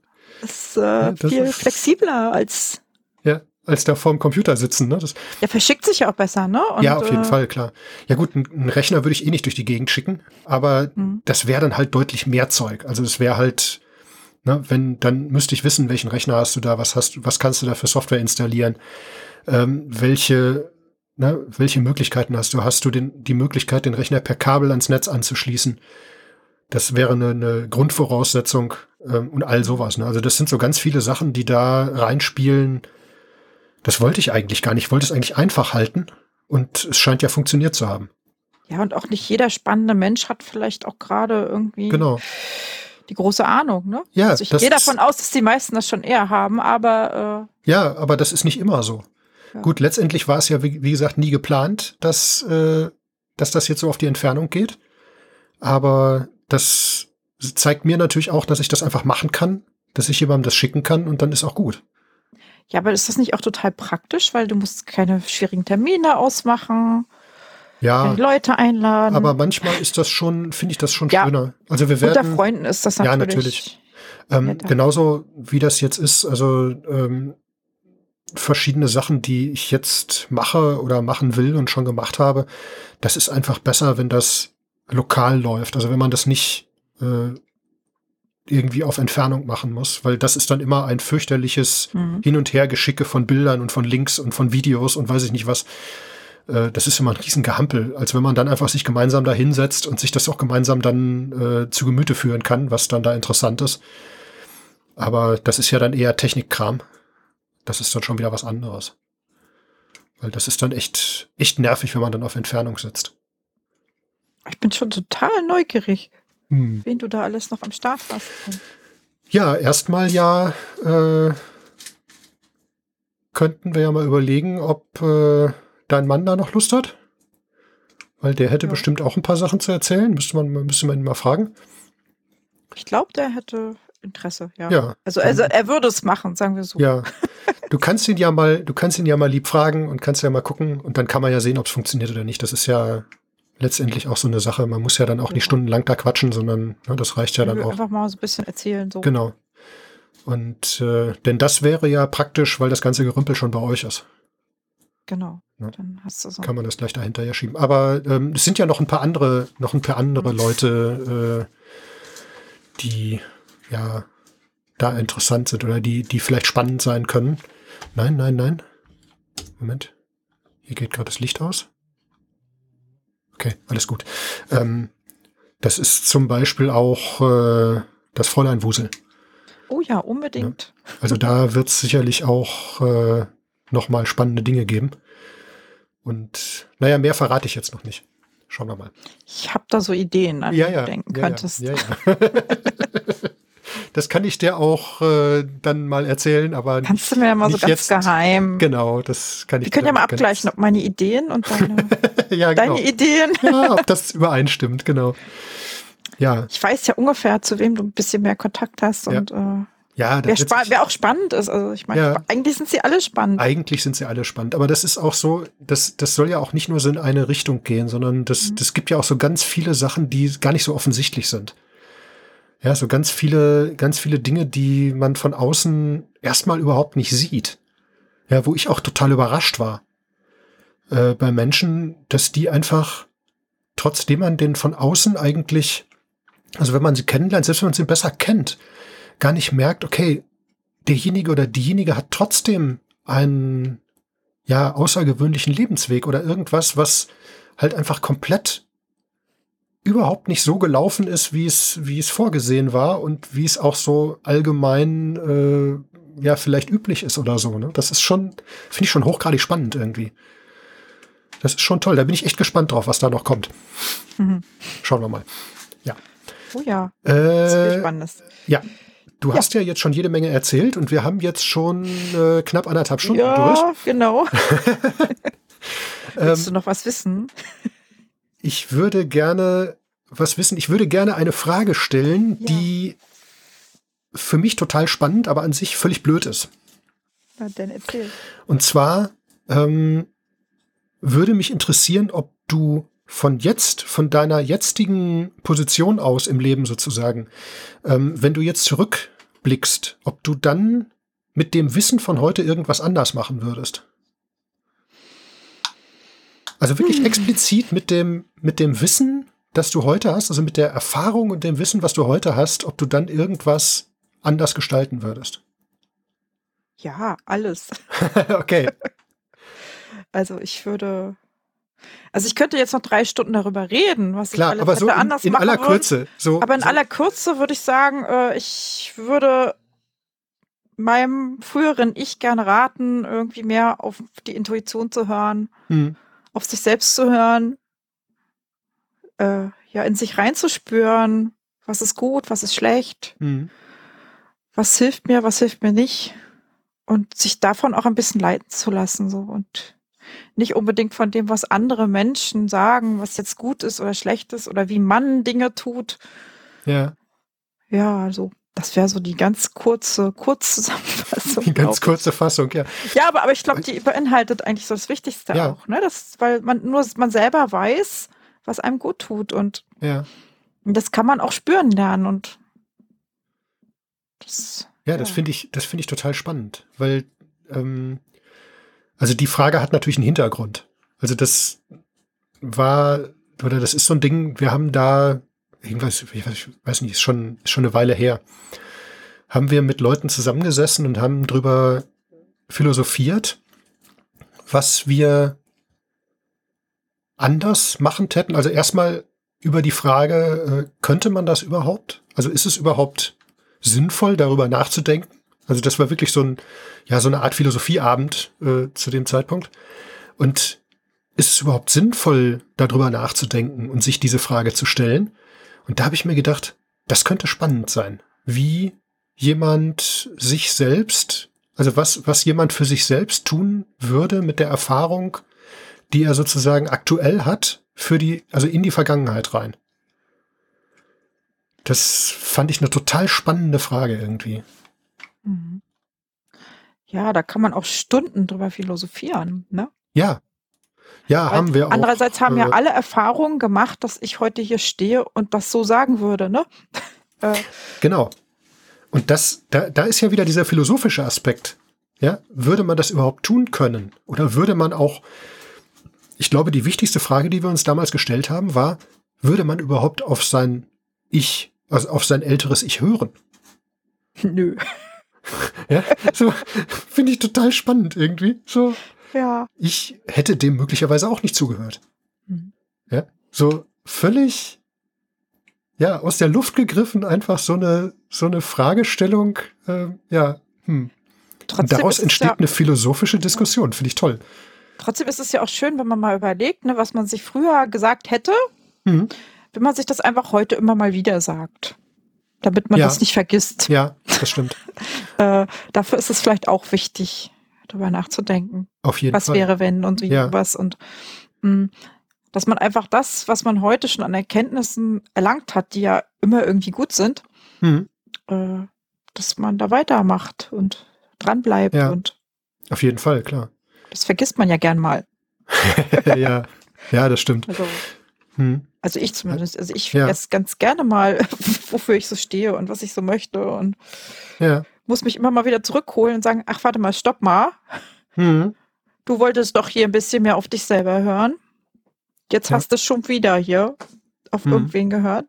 Das ist äh, das viel ist- flexibler als Ja, als da vorm Computer sitzen. Ne? Das, der verschickt sich ja auch besser, ne? Und, ja, auf jeden äh, Fall, klar. Ja gut, einen Rechner würde ich eh nicht durch die Gegend schicken, aber Mhm. das wäre dann halt deutlich mehr Zeug. Also es wäre halt, ne, wenn, dann müsste ich wissen, welchen Rechner hast du da, was hast du, was kannst du da für Software installieren, ähm, welche, ne, welche Möglichkeiten hast du? Hast du den, die Möglichkeit, den Rechner per Kabel ans Netz anzuschließen? Das wäre eine, eine Grundvoraussetzung ähm, und all sowas. Ne? Also das sind so ganz viele Sachen, die da reinspielen. Das wollte ich eigentlich gar nicht. Ich wollte es eigentlich einfach halten und es scheint ja funktioniert zu haben. Ja, und auch nicht jeder spannende Mensch hat vielleicht auch gerade irgendwie Genau. die große Ahnung, ne? Ja, also ich gehe davon aus, dass die meisten das schon eher haben, aber Ja, aber das ist nicht immer so. Ja. Gut, letztendlich war es ja, wie, wie gesagt, nie geplant, dass, äh, dass das jetzt so auf die Entfernung geht. Aber das zeigt mir natürlich auch, dass ich das einfach machen kann, dass ich jemandem das schicken kann und dann ist auch gut. ja, aber ist das nicht auch total praktisch, weil du musst keine schwierigen Termine ausmachen, Ja, keine Leute einladen. aber manchmal ist das schon, finde ich das schon Ja. schöner. Also wir Unter werden, Freunden ist das Ja, natürlich. natürlich. Ähm, genauso wie das jetzt ist, also ähm, verschiedene Sachen, die ich jetzt mache oder machen will und schon gemacht habe, das ist einfach besser, wenn das lokal läuft. Also wenn man das nicht äh, irgendwie auf Entfernung machen muss, weil das ist dann immer ein fürchterliches Mhm. Hin- und Hergeschicke von Bildern und von Links und von Videos und weiß ich nicht was. Äh, Das ist immer ein Riesengehampel, als wenn man dann einfach sich gemeinsam da hinsetzt und sich das auch gemeinsam dann äh, zu Gemüte führen kann, was dann da interessant ist. Aber das ist ja dann eher Technikkram. Das ist dann schon wieder was anderes. Weil das ist dann echt, echt nervig, wenn man dann auf Entfernung sitzt. Ich bin schon total neugierig, Hm. wen du da alles noch am Start hast. Ja, erstmal ja äh, könnten wir ja mal überlegen, ob äh, dein Mann da noch Lust hat. Weil der hätte Ja. bestimmt auch ein paar Sachen zu erzählen. Müsste man, müsste man ihn mal fragen. Ich glaube, der hätte Interesse, ja. Ja. Also, also er würde es machen, sagen wir so. Ja. *laughs* Du kannst ihn ja mal, du kannst ihn ja mal lieb fragen und kannst ja mal gucken und dann kann man ja sehen, ob es funktioniert oder nicht. Das ist ja letztendlich auch so eine Sache. Man muss ja dann auch nicht Ja. stundenlang da quatschen, sondern ne, das reicht ja dann auch. einfach mal so ein bisschen erzählen. So. Genau. Und äh, denn das wäre ja praktisch, weil das ganze Gerümpel schon bei euch ist. Genau. Ja. Dann hast du so. Kann man das gleich dahinter ja schieben. Aber ähm, es sind ja noch ein paar andere, noch ein paar andere Mhm. Leute, äh, die ja da interessant sind oder die, die vielleicht spannend sein können. Nein, nein, nein. Moment. Hier geht gerade das Licht aus. Okay, alles gut. Ähm, das ist zum Beispiel auch äh, das Fräulein Wusel. Oh ja, unbedingt. Ja. Also da wird es sicherlich auch äh, nochmal spannende Dinge geben. Und naja, mehr verrate ich jetzt noch nicht. Schauen wir mal. Ich habe da so Ideen, an ja, die ja, du denken ja, könntest. Ja, ja. *laughs* *laughs* das kann ich dir auch äh, dann mal erzählen, aber Kannst du mir ja mal so ganz jetzt, geheim. Genau, das kann ich. Wir können ja mal abgleichen, ob meine Ideen und deine, *laughs* ja, genau. deine Ideen. ja, ob das übereinstimmt, genau. Ja. Ich weiß ja ungefähr, zu wem du ein bisschen mehr Kontakt hast und äh, ja, wer, wer, auch spannend ist. Also ich meine, ja. eigentlich sind sie alle spannend. Eigentlich sind sie alle spannend. Aber das ist auch so, das, das soll ja auch nicht nur so in eine Richtung gehen, sondern das, mhm. das gibt ja auch so ganz viele Sachen, die gar nicht so offensichtlich sind. Ja, so ganz viele, ganz viele Dinge, die man von außen erstmal überhaupt nicht sieht. Ja, wo ich auch total überrascht war. Äh, bei Menschen, dass die einfach, trotzdem man den von außen eigentlich, also wenn man sie kennenlernt, selbst wenn man sie besser kennt, gar nicht merkt, okay, derjenige oder diejenige hat trotzdem einen ja außergewöhnlichen Lebensweg oder irgendwas, was halt einfach komplett überhaupt nicht so gelaufen ist, wie es wie es vorgesehen war und wie es auch so allgemein äh, ja vielleicht üblich ist oder so. Ne? Das ist schon finde ich schon hochgradig spannend irgendwie. Das ist schon toll. Da bin ich echt gespannt drauf, was da noch kommt. Mhm. Schauen wir mal. Ja. Oh ja. Äh, das ist Spannendes. Ja. Du ja. hast ja jetzt schon jede Menge erzählt und wir haben jetzt schon äh, knapp anderthalb Stunden ja, durch. Ja, genau. *laughs* Willst du noch was wissen? Ich würde gerne was wissen. Ich würde gerne eine Frage stellen, ja. die für mich total spannend, aber an sich völlig blöd ist. Na, dann erzähl. Und zwar ähm, würde mich interessieren, ob du von jetzt, von deiner jetzigen Position aus im Leben sozusagen, ähm, wenn du jetzt zurückblickst, ob du dann mit dem Wissen von heute irgendwas anders machen würdest? Also wirklich hm. explizit mit dem, mit dem Wissen, das du heute hast, also mit der Erfahrung und dem Wissen, was du heute hast, ob du dann irgendwas anders gestalten würdest? Ja, alles. *laughs* okay. *laughs* Also ich würde also ich könnte jetzt noch drei Stunden darüber reden, was Klar, ich alles aber so in, anders in aller Kürze. So, aber in so. aller Kürze würde ich sagen, äh, ich würde meinem früheren Ich gerne raten, irgendwie mehr auf die Intuition zu hören, hm. Auf sich selbst zu hören, äh, ja, in sich reinzuspüren, was ist gut, was ist schlecht, hm. was hilft mir, was hilft mir nicht und sich davon auch ein bisschen leiten zu lassen so und nicht unbedingt von dem, was andere Menschen sagen, was jetzt gut ist oder schlecht ist oder wie man Dinge tut. Ja. Ja, also das wäre so die ganz kurze Kurzzusammenfassung. *laughs* Die ganz kurze Fassung, ja. Ja, aber, aber ich glaube, die beinhaltet eigentlich so das Wichtigste ja. auch, ne? Das, weil man nur man selber weiß, was einem gut tut und ja. das kann man auch spüren lernen und das, ja, das finde ich, das finde ich total spannend, weil ähm, also die Frage hat natürlich einen Hintergrund. Also das war, oder das ist so ein Ding, wir haben da, irgendwas, ich weiß nicht, ist schon, ist schon eine Weile her, haben wir mit Leuten zusammengesessen und haben drüber philosophiert, was wir anders machen täten. Also erstmal über die Frage, äh, könnte man das überhaupt? Also ist es überhaupt sinnvoll, darüber nachzudenken? Also das war wirklich so ein, ja, so eine Art Philosophieabend äh, zu dem Zeitpunkt. Und ist es überhaupt sinnvoll, darüber nachzudenken und sich diese Frage zu stellen? Und da habe ich mir gedacht, das könnte spannend sein, wie jemand sich selbst, also was, was jemand für sich selbst tun würde mit der Erfahrung, die er sozusagen aktuell hat, für die, also in die Vergangenheit rein. Das fand ich eine total spannende Frage irgendwie. Mhm. Ja, da kann man auch Stunden drüber philosophieren, ne? Ja. Ja, Weil haben wir auch. Andererseits haben ja äh, alle Erfahrungen gemacht, dass ich heute hier stehe und das so sagen würde, ne? *laughs* Äh. genau. Und das, da, da ist ja wieder dieser philosophische Aspekt. Ja, würde man das überhaupt tun können? Oder würde man auch, ich glaube, die wichtigste Frage, die wir uns damals gestellt haben, war, würde man überhaupt auf sein Ich, also auf sein älteres Ich hören? Nö. *laughs* ja, so finde ich total spannend irgendwie. So. Ja. Ich hätte dem möglicherweise auch nicht zugehört. Mhm. Ja, so völlig, ja, aus der Luft gegriffen, einfach so eine, so eine Fragestellung, äh, ja, hm. Trotzdem daraus entsteht ja, eine philosophische Diskussion, finde ich toll. trotzdem ist es ja auch schön, wenn man mal überlegt, ne, was man sich früher gesagt hätte, Mhm. wenn man sich das einfach heute immer mal wieder sagt. Damit man Ja. das nicht vergisst. Ja, das stimmt. *laughs* Äh, dafür ist es vielleicht auch wichtig, darüber nachzudenken. Auf jeden was Fall. wäre, wenn und Ja. was und mh, dass man einfach das, was man heute schon an Erkenntnissen erlangt hat, die ja immer irgendwie gut sind, Mhm. äh, dass man da weitermacht und dran bleibt Ja. und Auf jeden Fall, klar. das vergisst man ja gern mal. *laughs* ja, ja, das stimmt. Also, Hm. also ich zumindest, also ich Ja. vergesse ganz gerne mal, *laughs* wofür ich so stehe und was ich so möchte und Ja. Muss mich immer mal wieder zurückholen und sagen, ach warte mal, stopp mal. Mhm. Du wolltest doch hier ein bisschen mehr auf dich selber hören. Jetzt Ja. hast du schon wieder hier auf Mhm. irgendwen gehört.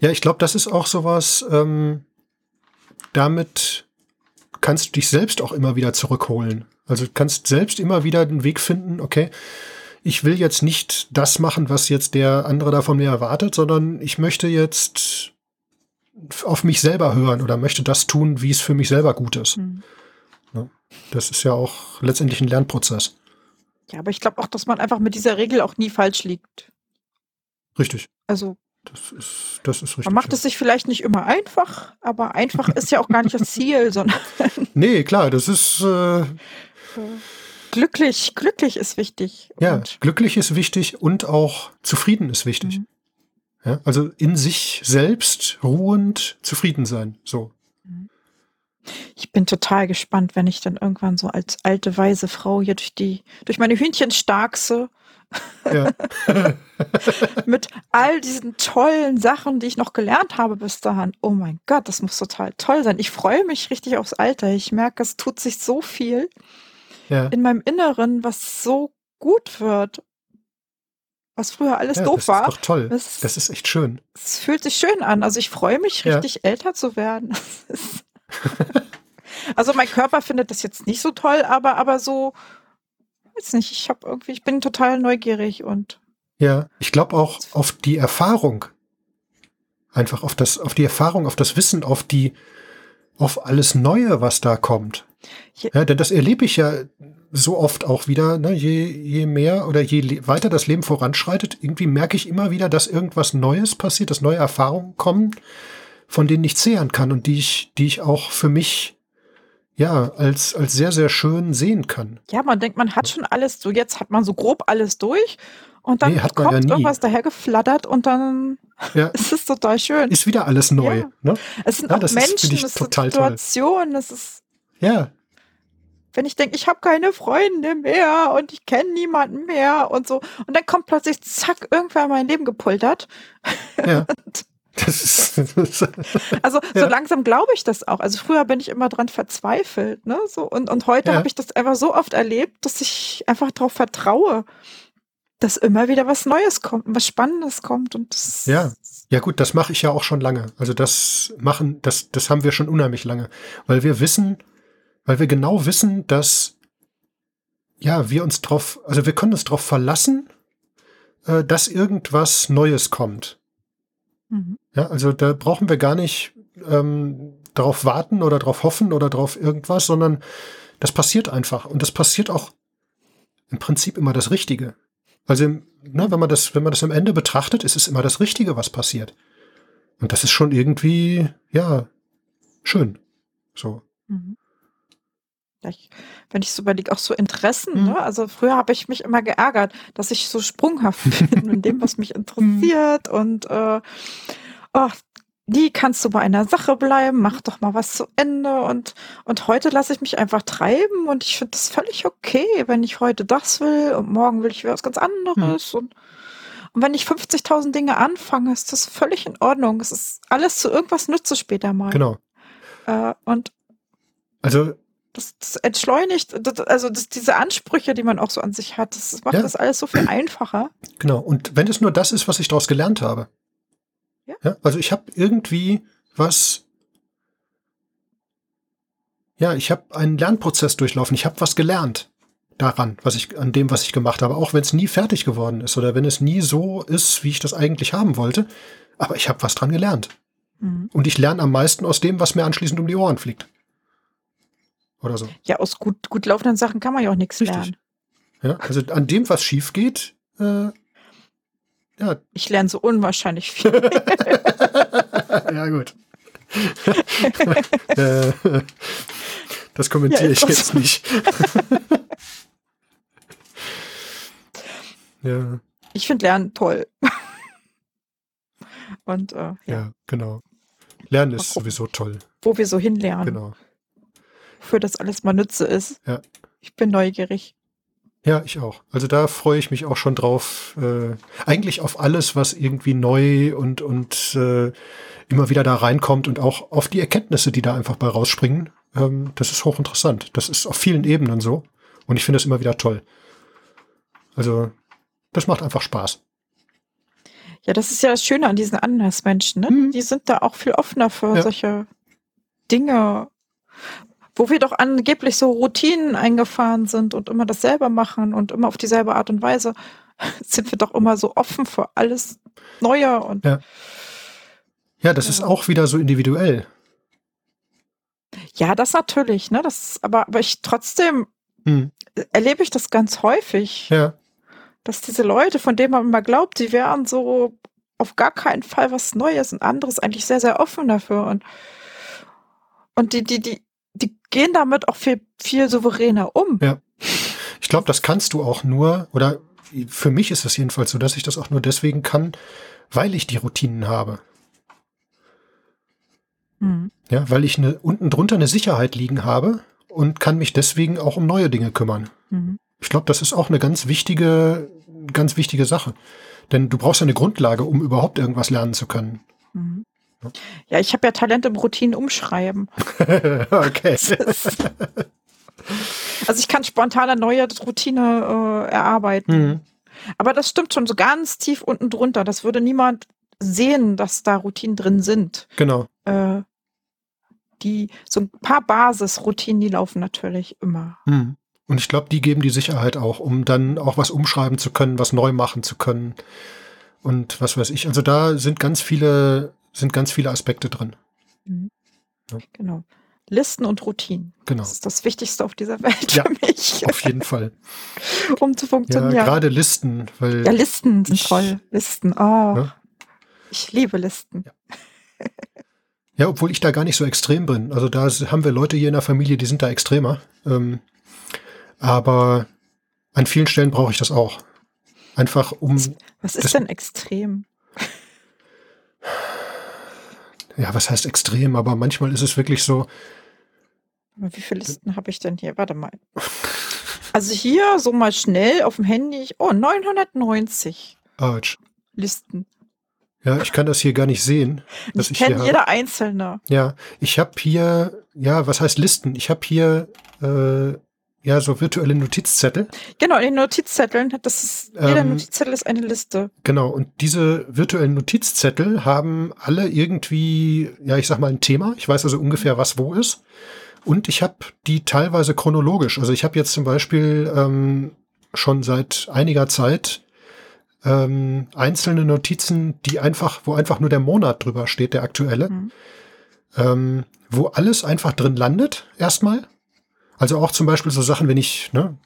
Ja, ich glaube, das ist auch sowas, ähm, damit kannst du dich selbst auch immer wieder zurückholen. Also du kannst selbst immer wieder den Weg finden, okay, ich will jetzt nicht das machen, was jetzt der andere da von mir erwartet, sondern ich möchte jetzt auf mich selber hören oder möchte das tun, wie es für mich selber gut ist. Hm. Das ist ja auch letztendlich ein Lernprozess. Ja, aber ich glaube auch, dass man einfach mit dieser Regel auch nie falsch liegt. Richtig. Also Das ist, das ist richtig. man macht ja. es sich vielleicht nicht immer einfach, aber einfach ist ja auch gar nicht das *laughs* Ziel, sondern Nee, klar, das ist, äh, glücklich, glücklich ist wichtig. Ja, glücklich ist wichtig und auch zufrieden ist wichtig. Mhm. Ja, also in sich selbst ruhend zufrieden sein. So. ich bin total gespannt, wenn ich dann irgendwann so als alte weise Frau hier durch die, durch meine Hühnchen starkse Ja. *laughs* mit all diesen tollen Sachen, die ich noch gelernt habe bis dahin. Oh mein Gott, das muss total toll sein. Ich freue mich richtig aufs Alter. Ich merke, es tut sich so viel ja. in meinem Inneren, was so gut wird. Was früher alles ja, doof das war. ist doch toll. Das- Das ist echt schön. Es fühlt sich schön an. Also ich freue mich Ja. richtig älter zu werden. *laughs* Das *laughs* also mein Körper findet das jetzt nicht so toll, aber aber so weiß nicht. Ich habe irgendwie, ich bin total neugierig und Ja, ich glaube auch auf die Erfahrung. Einfach auf das, auf die Erfahrung, auf das Wissen, auf die, auf alles Neue, was da kommt. Ja, denn das erlebe ich ja so oft auch wieder, ne, je, je mehr oder je weiter das Leben voranschreitet, irgendwie merke ich immer wieder, dass irgendwas Neues passiert, dass neue Erfahrungen kommen, von denen ich zehren kann und die ich, die ich auch für mich ja als, als sehr, sehr schön sehen kann. ja, man denkt, man hat schon alles. So jetzt hat man so grob alles durch und dann Nee, kommt ja irgendwas daher geflattert und dann *laughs* Ja, ist es total schön. ist wieder alles neu. Ja. Ne? es sind ja, auch ist- Menschen, ich es sind. Situationen, es ist Ja, wenn ich denke, ich habe keine Freunde mehr und ich kenne niemanden mehr und so. Und dann kommt plötzlich, zack, irgendwer in mein Leben gepultert. ja. *laughs* Das ist, das *laughs* ist Also so Ja. langsam glaube ich das auch. Also früher bin ich immer dran verzweifelt, ne? So, und, und heute Ja. habe ich das einfach so oft erlebt, dass ich einfach darauf vertraue, dass immer wieder was Neues kommt, und was Spannendes kommt. Und das, Ja. Ja gut, das mache ich ja auch schon lange. Also das machen, das, das haben wir schon unheimlich lange, weil wir wissen, weil wir genau wissen, dass ja wir uns drauf, also wir können uns drauf verlassen, äh, dass irgendwas Neues kommt. Mhm. Ja, also da brauchen wir gar nicht ähm, darauf warten oder darauf hoffen oder darauf irgendwas, sondern das passiert einfach und das passiert auch im Prinzip immer das Richtige. Also im, ne, wenn man das, wenn man das am Ende betrachtet, ist es immer das Richtige, was passiert. Und das ist schon irgendwie, ja, schön. So. Mhm. Ich, wenn ich so überlege, auch so Interessen, Mhm. ne? Also früher habe ich mich immer geärgert, dass ich so sprunghaft *laughs* bin in dem, was mich interessiert und äh, ach, nie kannst du bei einer Sache bleiben, mach doch mal was zu Ende und und heute lasse ich mich einfach treiben und ich finde das völlig okay, wenn ich heute das will und morgen will ich was ganz anderes und und wenn ich 50.000 Dinge anfange, ist das völlig in Ordnung. Es ist alles zu irgendwas nütze später mal. Genau. Äh, und Also, das, das entschleunigt, das, also das, diese Ansprüche, die man auch so an sich hat, das macht Ja. das alles so viel einfacher. genau. Und wenn es nur das ist, was ich daraus gelernt habe. Ja. also ich habe irgendwie was. Ja, ich habe einen Lernprozess durchlaufen. Ich habe was gelernt. daran, was ich, an dem, was ich gemacht habe, auch wenn es nie fertig geworden ist oder wenn es nie so ist, wie ich das eigentlich haben wollte. Aber ich habe was dran gelernt. Mhm. Und ich lerne am meisten aus dem, was mir anschließend um die Ohren fliegt. Oder so. Ja, aus gut, gut laufenden Sachen kann man ja auch nichts lernen. Ja, also an dem, was schief geht, äh, ja. Ich lerne so unwahrscheinlich viel. *laughs* ja, gut. *laughs* Äh, das kommentiere ja, ich jetzt nicht. *laughs* ja. Ich finde Lernen toll. Und äh, ja. ja. genau. Lernen ist sowieso toll. Wo wir so hinlernen. Genau. Für das alles mal Nütze ist. Ja. Ich bin neugierig. Ja, ich auch. Also da freue ich mich auch schon drauf. Äh, eigentlich auf alles, was irgendwie neu und, und äh, immer wieder da reinkommt und auch auf die Erkenntnisse, die da einfach bei rausspringen. Ähm, das ist hochinteressant. Das ist auf vielen Ebenen so. Und ich finde es immer wieder toll. Also, das macht einfach Spaß. Ja, das ist ja das Schöne an diesen Andersmenschen. Ne? Mhm. Die sind da auch viel offener für ja. solche Dinge wo wir doch angeblich so Routinen eingefahren sind und immer dasselbe machen und immer auf dieselbe Art und Weise, *laughs* sind wir doch immer so offen für alles Neue und. Ja, ja das ja. ist auch wieder so individuell. Ja, das natürlich, ne? Das, aber, aber ich trotzdem hm. erlebe ich das ganz häufig. Ja. Dass diese Leute, von denen man immer glaubt, sie wären so auf gar keinen Fall was Neues und anderes eigentlich sehr, sehr offen dafür. Und, und die, die, die, die gehen damit auch viel, viel souveräner um. Ja. Ich glaube, das kannst du auch nur, oder für mich ist es jedenfalls so, dass ich das auch nur deswegen kann, weil ich die Routinen habe. Mhm. Ja, weil ich eine, unten drunter eine Sicherheit liegen habe und kann mich deswegen auch um neue Dinge kümmern. Mhm. Ich glaube, das ist auch eine ganz wichtige, ganz wichtige Sache. Denn du brauchst eine Grundlage, um überhaupt irgendwas lernen zu können. Mhm. Ja, ich habe ja Talent im Routinen umschreiben. *laughs* okay. also ich kann spontan eine neue Routine äh, erarbeiten. Mhm. Aber das stimmt schon so ganz tief unten drunter. Das würde niemand sehen, dass da Routinen drin sind. Genau. Äh, die so ein paar Basisroutinen, die laufen natürlich immer. Mhm. Und ich glaube, die geben die Sicherheit auch, um dann auch was umschreiben zu können, was neu machen zu können. Und was weiß ich. Also da sind ganz viele sind ganz viele Aspekte drin. Mhm. Ja. Genau. Listen und Routinen. Genau. Das ist das Wichtigste auf dieser Welt ja, für mich. Auf jeden Fall. *laughs* um zu funktionieren. Ja, gerade Listen, weil. Ja, Listen sind ich, toll. Listen. Oh. Ja. Ich liebe Listen. Ja. ja. obwohl ich da gar nicht so extrem bin. Also da haben wir Leute hier in der Familie, die sind da extremer. Ähm, aber an vielen Stellen brauche ich das auch. Einfach um. Was ist denn extrem? Ja, was heißt extrem, aber manchmal ist es wirklich so. Wie viele Listen habe ich denn hier? Warte mal. Also hier so mal schnell auf dem Handy. Oh, 990 Ouch. Listen. Ja, ich kann das hier gar nicht sehen. ich kenne jeder einzelne. Ja, ich habe hier, ja, was heißt Listen? Ich habe hier äh, ja, so virtuelle Notizzettel. Genau, in den Notizzetteln, das ist, jeder ähm, Notizzettel ist eine Liste. Genau, und diese virtuellen Notizzettel haben alle irgendwie, ja, ich sag mal ein Thema. Ich weiß also ungefähr, was wo ist. Und ich habe die teilweise chronologisch. Also ich habe jetzt zum Beispiel ähm, schon seit einiger Zeit ähm, einzelne Notizen, die einfach, wo einfach nur der Monat drüber steht, der aktuelle, mhm. ähm, wo alles einfach drin landet, erstmal. Also auch zum Beispiel so Sachen, wenn ich, ne,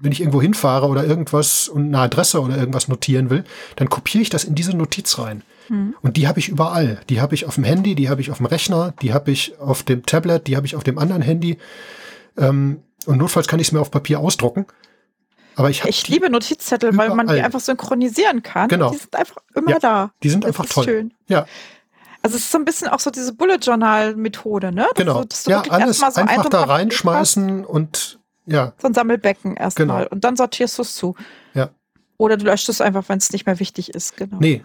wenn ich irgendwo hinfahre oder irgendwas und eine Adresse oder irgendwas notieren will, dann kopiere ich das in diese Notiz rein. Mhm. Und die habe ich überall. Die habe ich auf dem Handy, die habe ich auf dem Rechner, die habe ich auf dem Tablet, die habe ich auf dem anderen Handy. Ähm, und notfalls kann ich es mir auf Papier ausdrucken. Aber ich, ich liebe Notizzettel, überall. weil man die einfach synchronisieren kann. Genau. Die sind einfach immer ja, da. Die sind das einfach toll. Schön. Ja. Also es ist so ein bisschen auch so diese Bullet Journal Methode, ne? Dass genau. Du, ja, alles so einfach da reinschmeißen und ja. So ein Sammelbecken erstmal genau. und dann sortierst du es zu. Ja. Oder du löscht es einfach, wenn es nicht mehr wichtig ist, genau. Nee,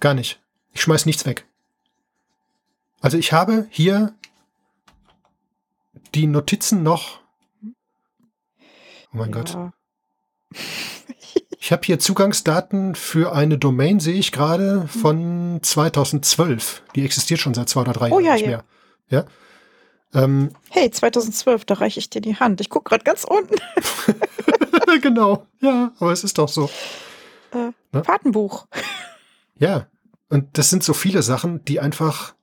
gar nicht. Ich schmeiß nichts weg. Also ich habe hier die Notizen noch. Oh mein ja. Gott. *laughs* Ich habe hier Zugangsdaten für eine Domain, sehe ich gerade, von 2012. Die existiert schon seit zwei oder drei oh, Jahren ja, nicht ja. mehr. Ja. Ähm, Hey, 2012, da reiche ich dir die Hand. Ich gucke gerade ganz unten. *laughs* genau, ja, aber es ist doch so. Äh, Ne? Fahrtenbuch. Ja, und das sind so viele Sachen, die einfach,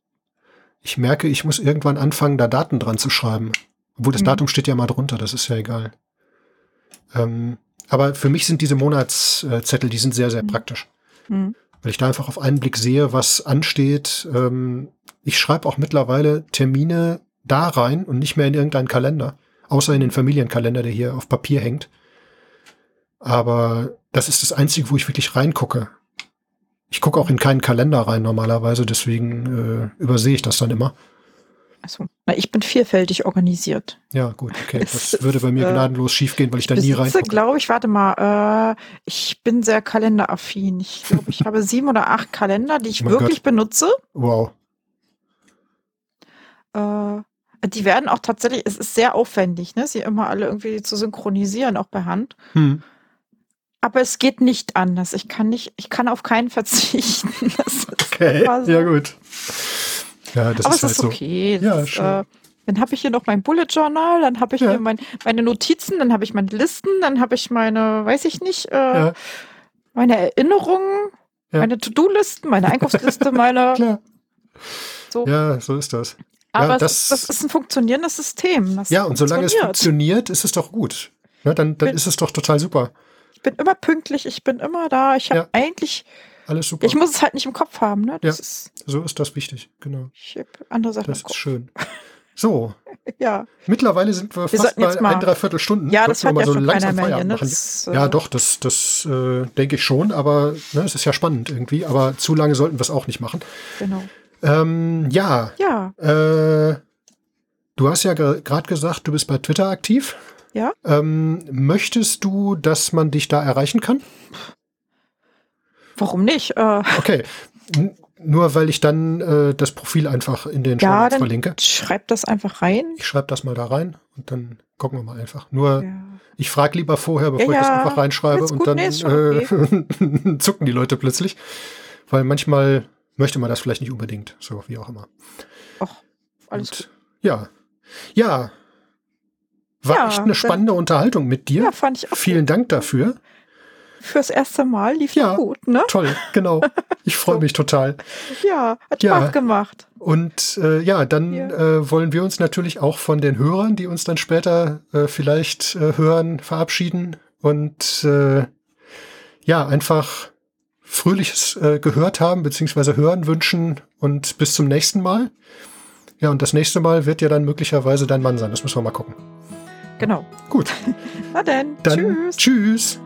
ich merke, ich muss irgendwann anfangen, da Daten dran zu schreiben. Obwohl das Mhm. Datum steht ja mal drunter, das ist ja egal. Ähm, aber für mich sind diese Monatszettel, die sind sehr, sehr Mhm. praktisch. Hm. Weil ich da einfach auf einen Blick sehe, was ansteht. Ähm, ich schreibe auch mittlerweile Termine da rein und nicht mehr in irgendeinen Kalender. Außer in den Familienkalender, der hier auf Papier hängt. Aber das ist das Einzige, wo ich wirklich reingucke. Ich gucke auch in keinen Kalender rein normalerweise, deswegen äh, übersehe ich das dann immer. Also, na, ich bin vielfältig organisiert. Ja, gut, okay. Es Das ist, würde bei mir äh, gnadenlos schiefgehen, weil ich da nie Besitze, reingucke. glaube ich, warte mal, äh, ich bin sehr kalenderaffin. Ich glaube, ich habe sieben oder acht Kalender, die ich Oh wirklich benutze. Wow. Äh, die werden auch tatsächlich, es ist sehr aufwendig, ne, sie immer alle irgendwie zu synchronisieren, auch bei Hand. Hm. Aber es geht nicht anders. Ich kann nicht, ich kann auf keinen verzichten. *laughs* Das ist Okay, so. ja gut. Ja, das Aber ist es halt ist so. okay. Ja, Das ist, äh, dann habe ich hier noch mein Bullet Journal, dann habe ich Ja. hier mein, meine Notizen, dann habe ich meine Listen, dann habe ich meine, weiß ich nicht, äh, Ja, meine Erinnerungen, Ja. meine To-Do-Listen, meine Einkaufsliste, *laughs* meine klar. so. Ja, so ist das. Aber ja, das- ist, das ist ein funktionierendes System. Das Ja, und solange es funktioniert. ist es doch gut. Dann dann Bin- ist es doch total super. Ich bin immer pünktlich, ich bin immer da. Ich habe Ja. eigentlich, Alles super. ich muss es halt nicht im Kopf haben. Ne? Das Ja. ist, so ist das wichtig, genau. ich habe andere Sachen Das im ist Kopf. schön. So, *laughs* Ja, mittlerweile sind wir, Wir fast bei ein, dreiviertel Stunden. ja das wir ja mal schon keiner mehr Ne? Das, Ja, äh, doch, das, das äh, denke ich schon, aber ne, es ist ja spannend irgendwie. Aber zu lange sollten wir es auch nicht machen. Genau. Ähm, ja, Ja, äh, du hast ja gerade gesagt, du bist bei Twitter aktiv. Ja. Ähm, möchtest du, dass man dich da erreichen kann? Warum nicht? Äh, Okay. N nur weil ich dann äh, das Profil einfach in den ja, Shownotes dann verlinke. schreib das einfach rein. Ich schreibe das mal da rein und dann gucken wir mal einfach. Nur Ja. ich frage lieber vorher, bevor Ja, ich das einfach reinschreibe und gut, dann äh, *laughs* zucken die Leute plötzlich. Weil manchmal möchte man das vielleicht nicht unbedingt. So, wie auch immer. Och, alles Und, gut. Ja. Ja. War echt eine spannende Unterhaltung mit dir. Ja, fand ich auch Vielen Dank dafür. Fürs erste Mal lief Ja. gut, ne? Toll, genau. *laughs* Ich freue So. mich total. Ja, hat Ja. Spaß gemacht. Und äh, ja, dann Ja. äh, wollen wir uns natürlich auch von den Hörern, die uns dann später äh, vielleicht äh, hören, verabschieden und äh, ja, einfach fröhliches äh, gehört haben, beziehungsweise hören wünschen und bis zum nächsten Mal. Ja, und das nächste Mal wird ja dann möglicherweise dein Mann sein. Das müssen wir mal gucken. Genau. Gut, *laughs* Na denn, dann tschüss. tschüss.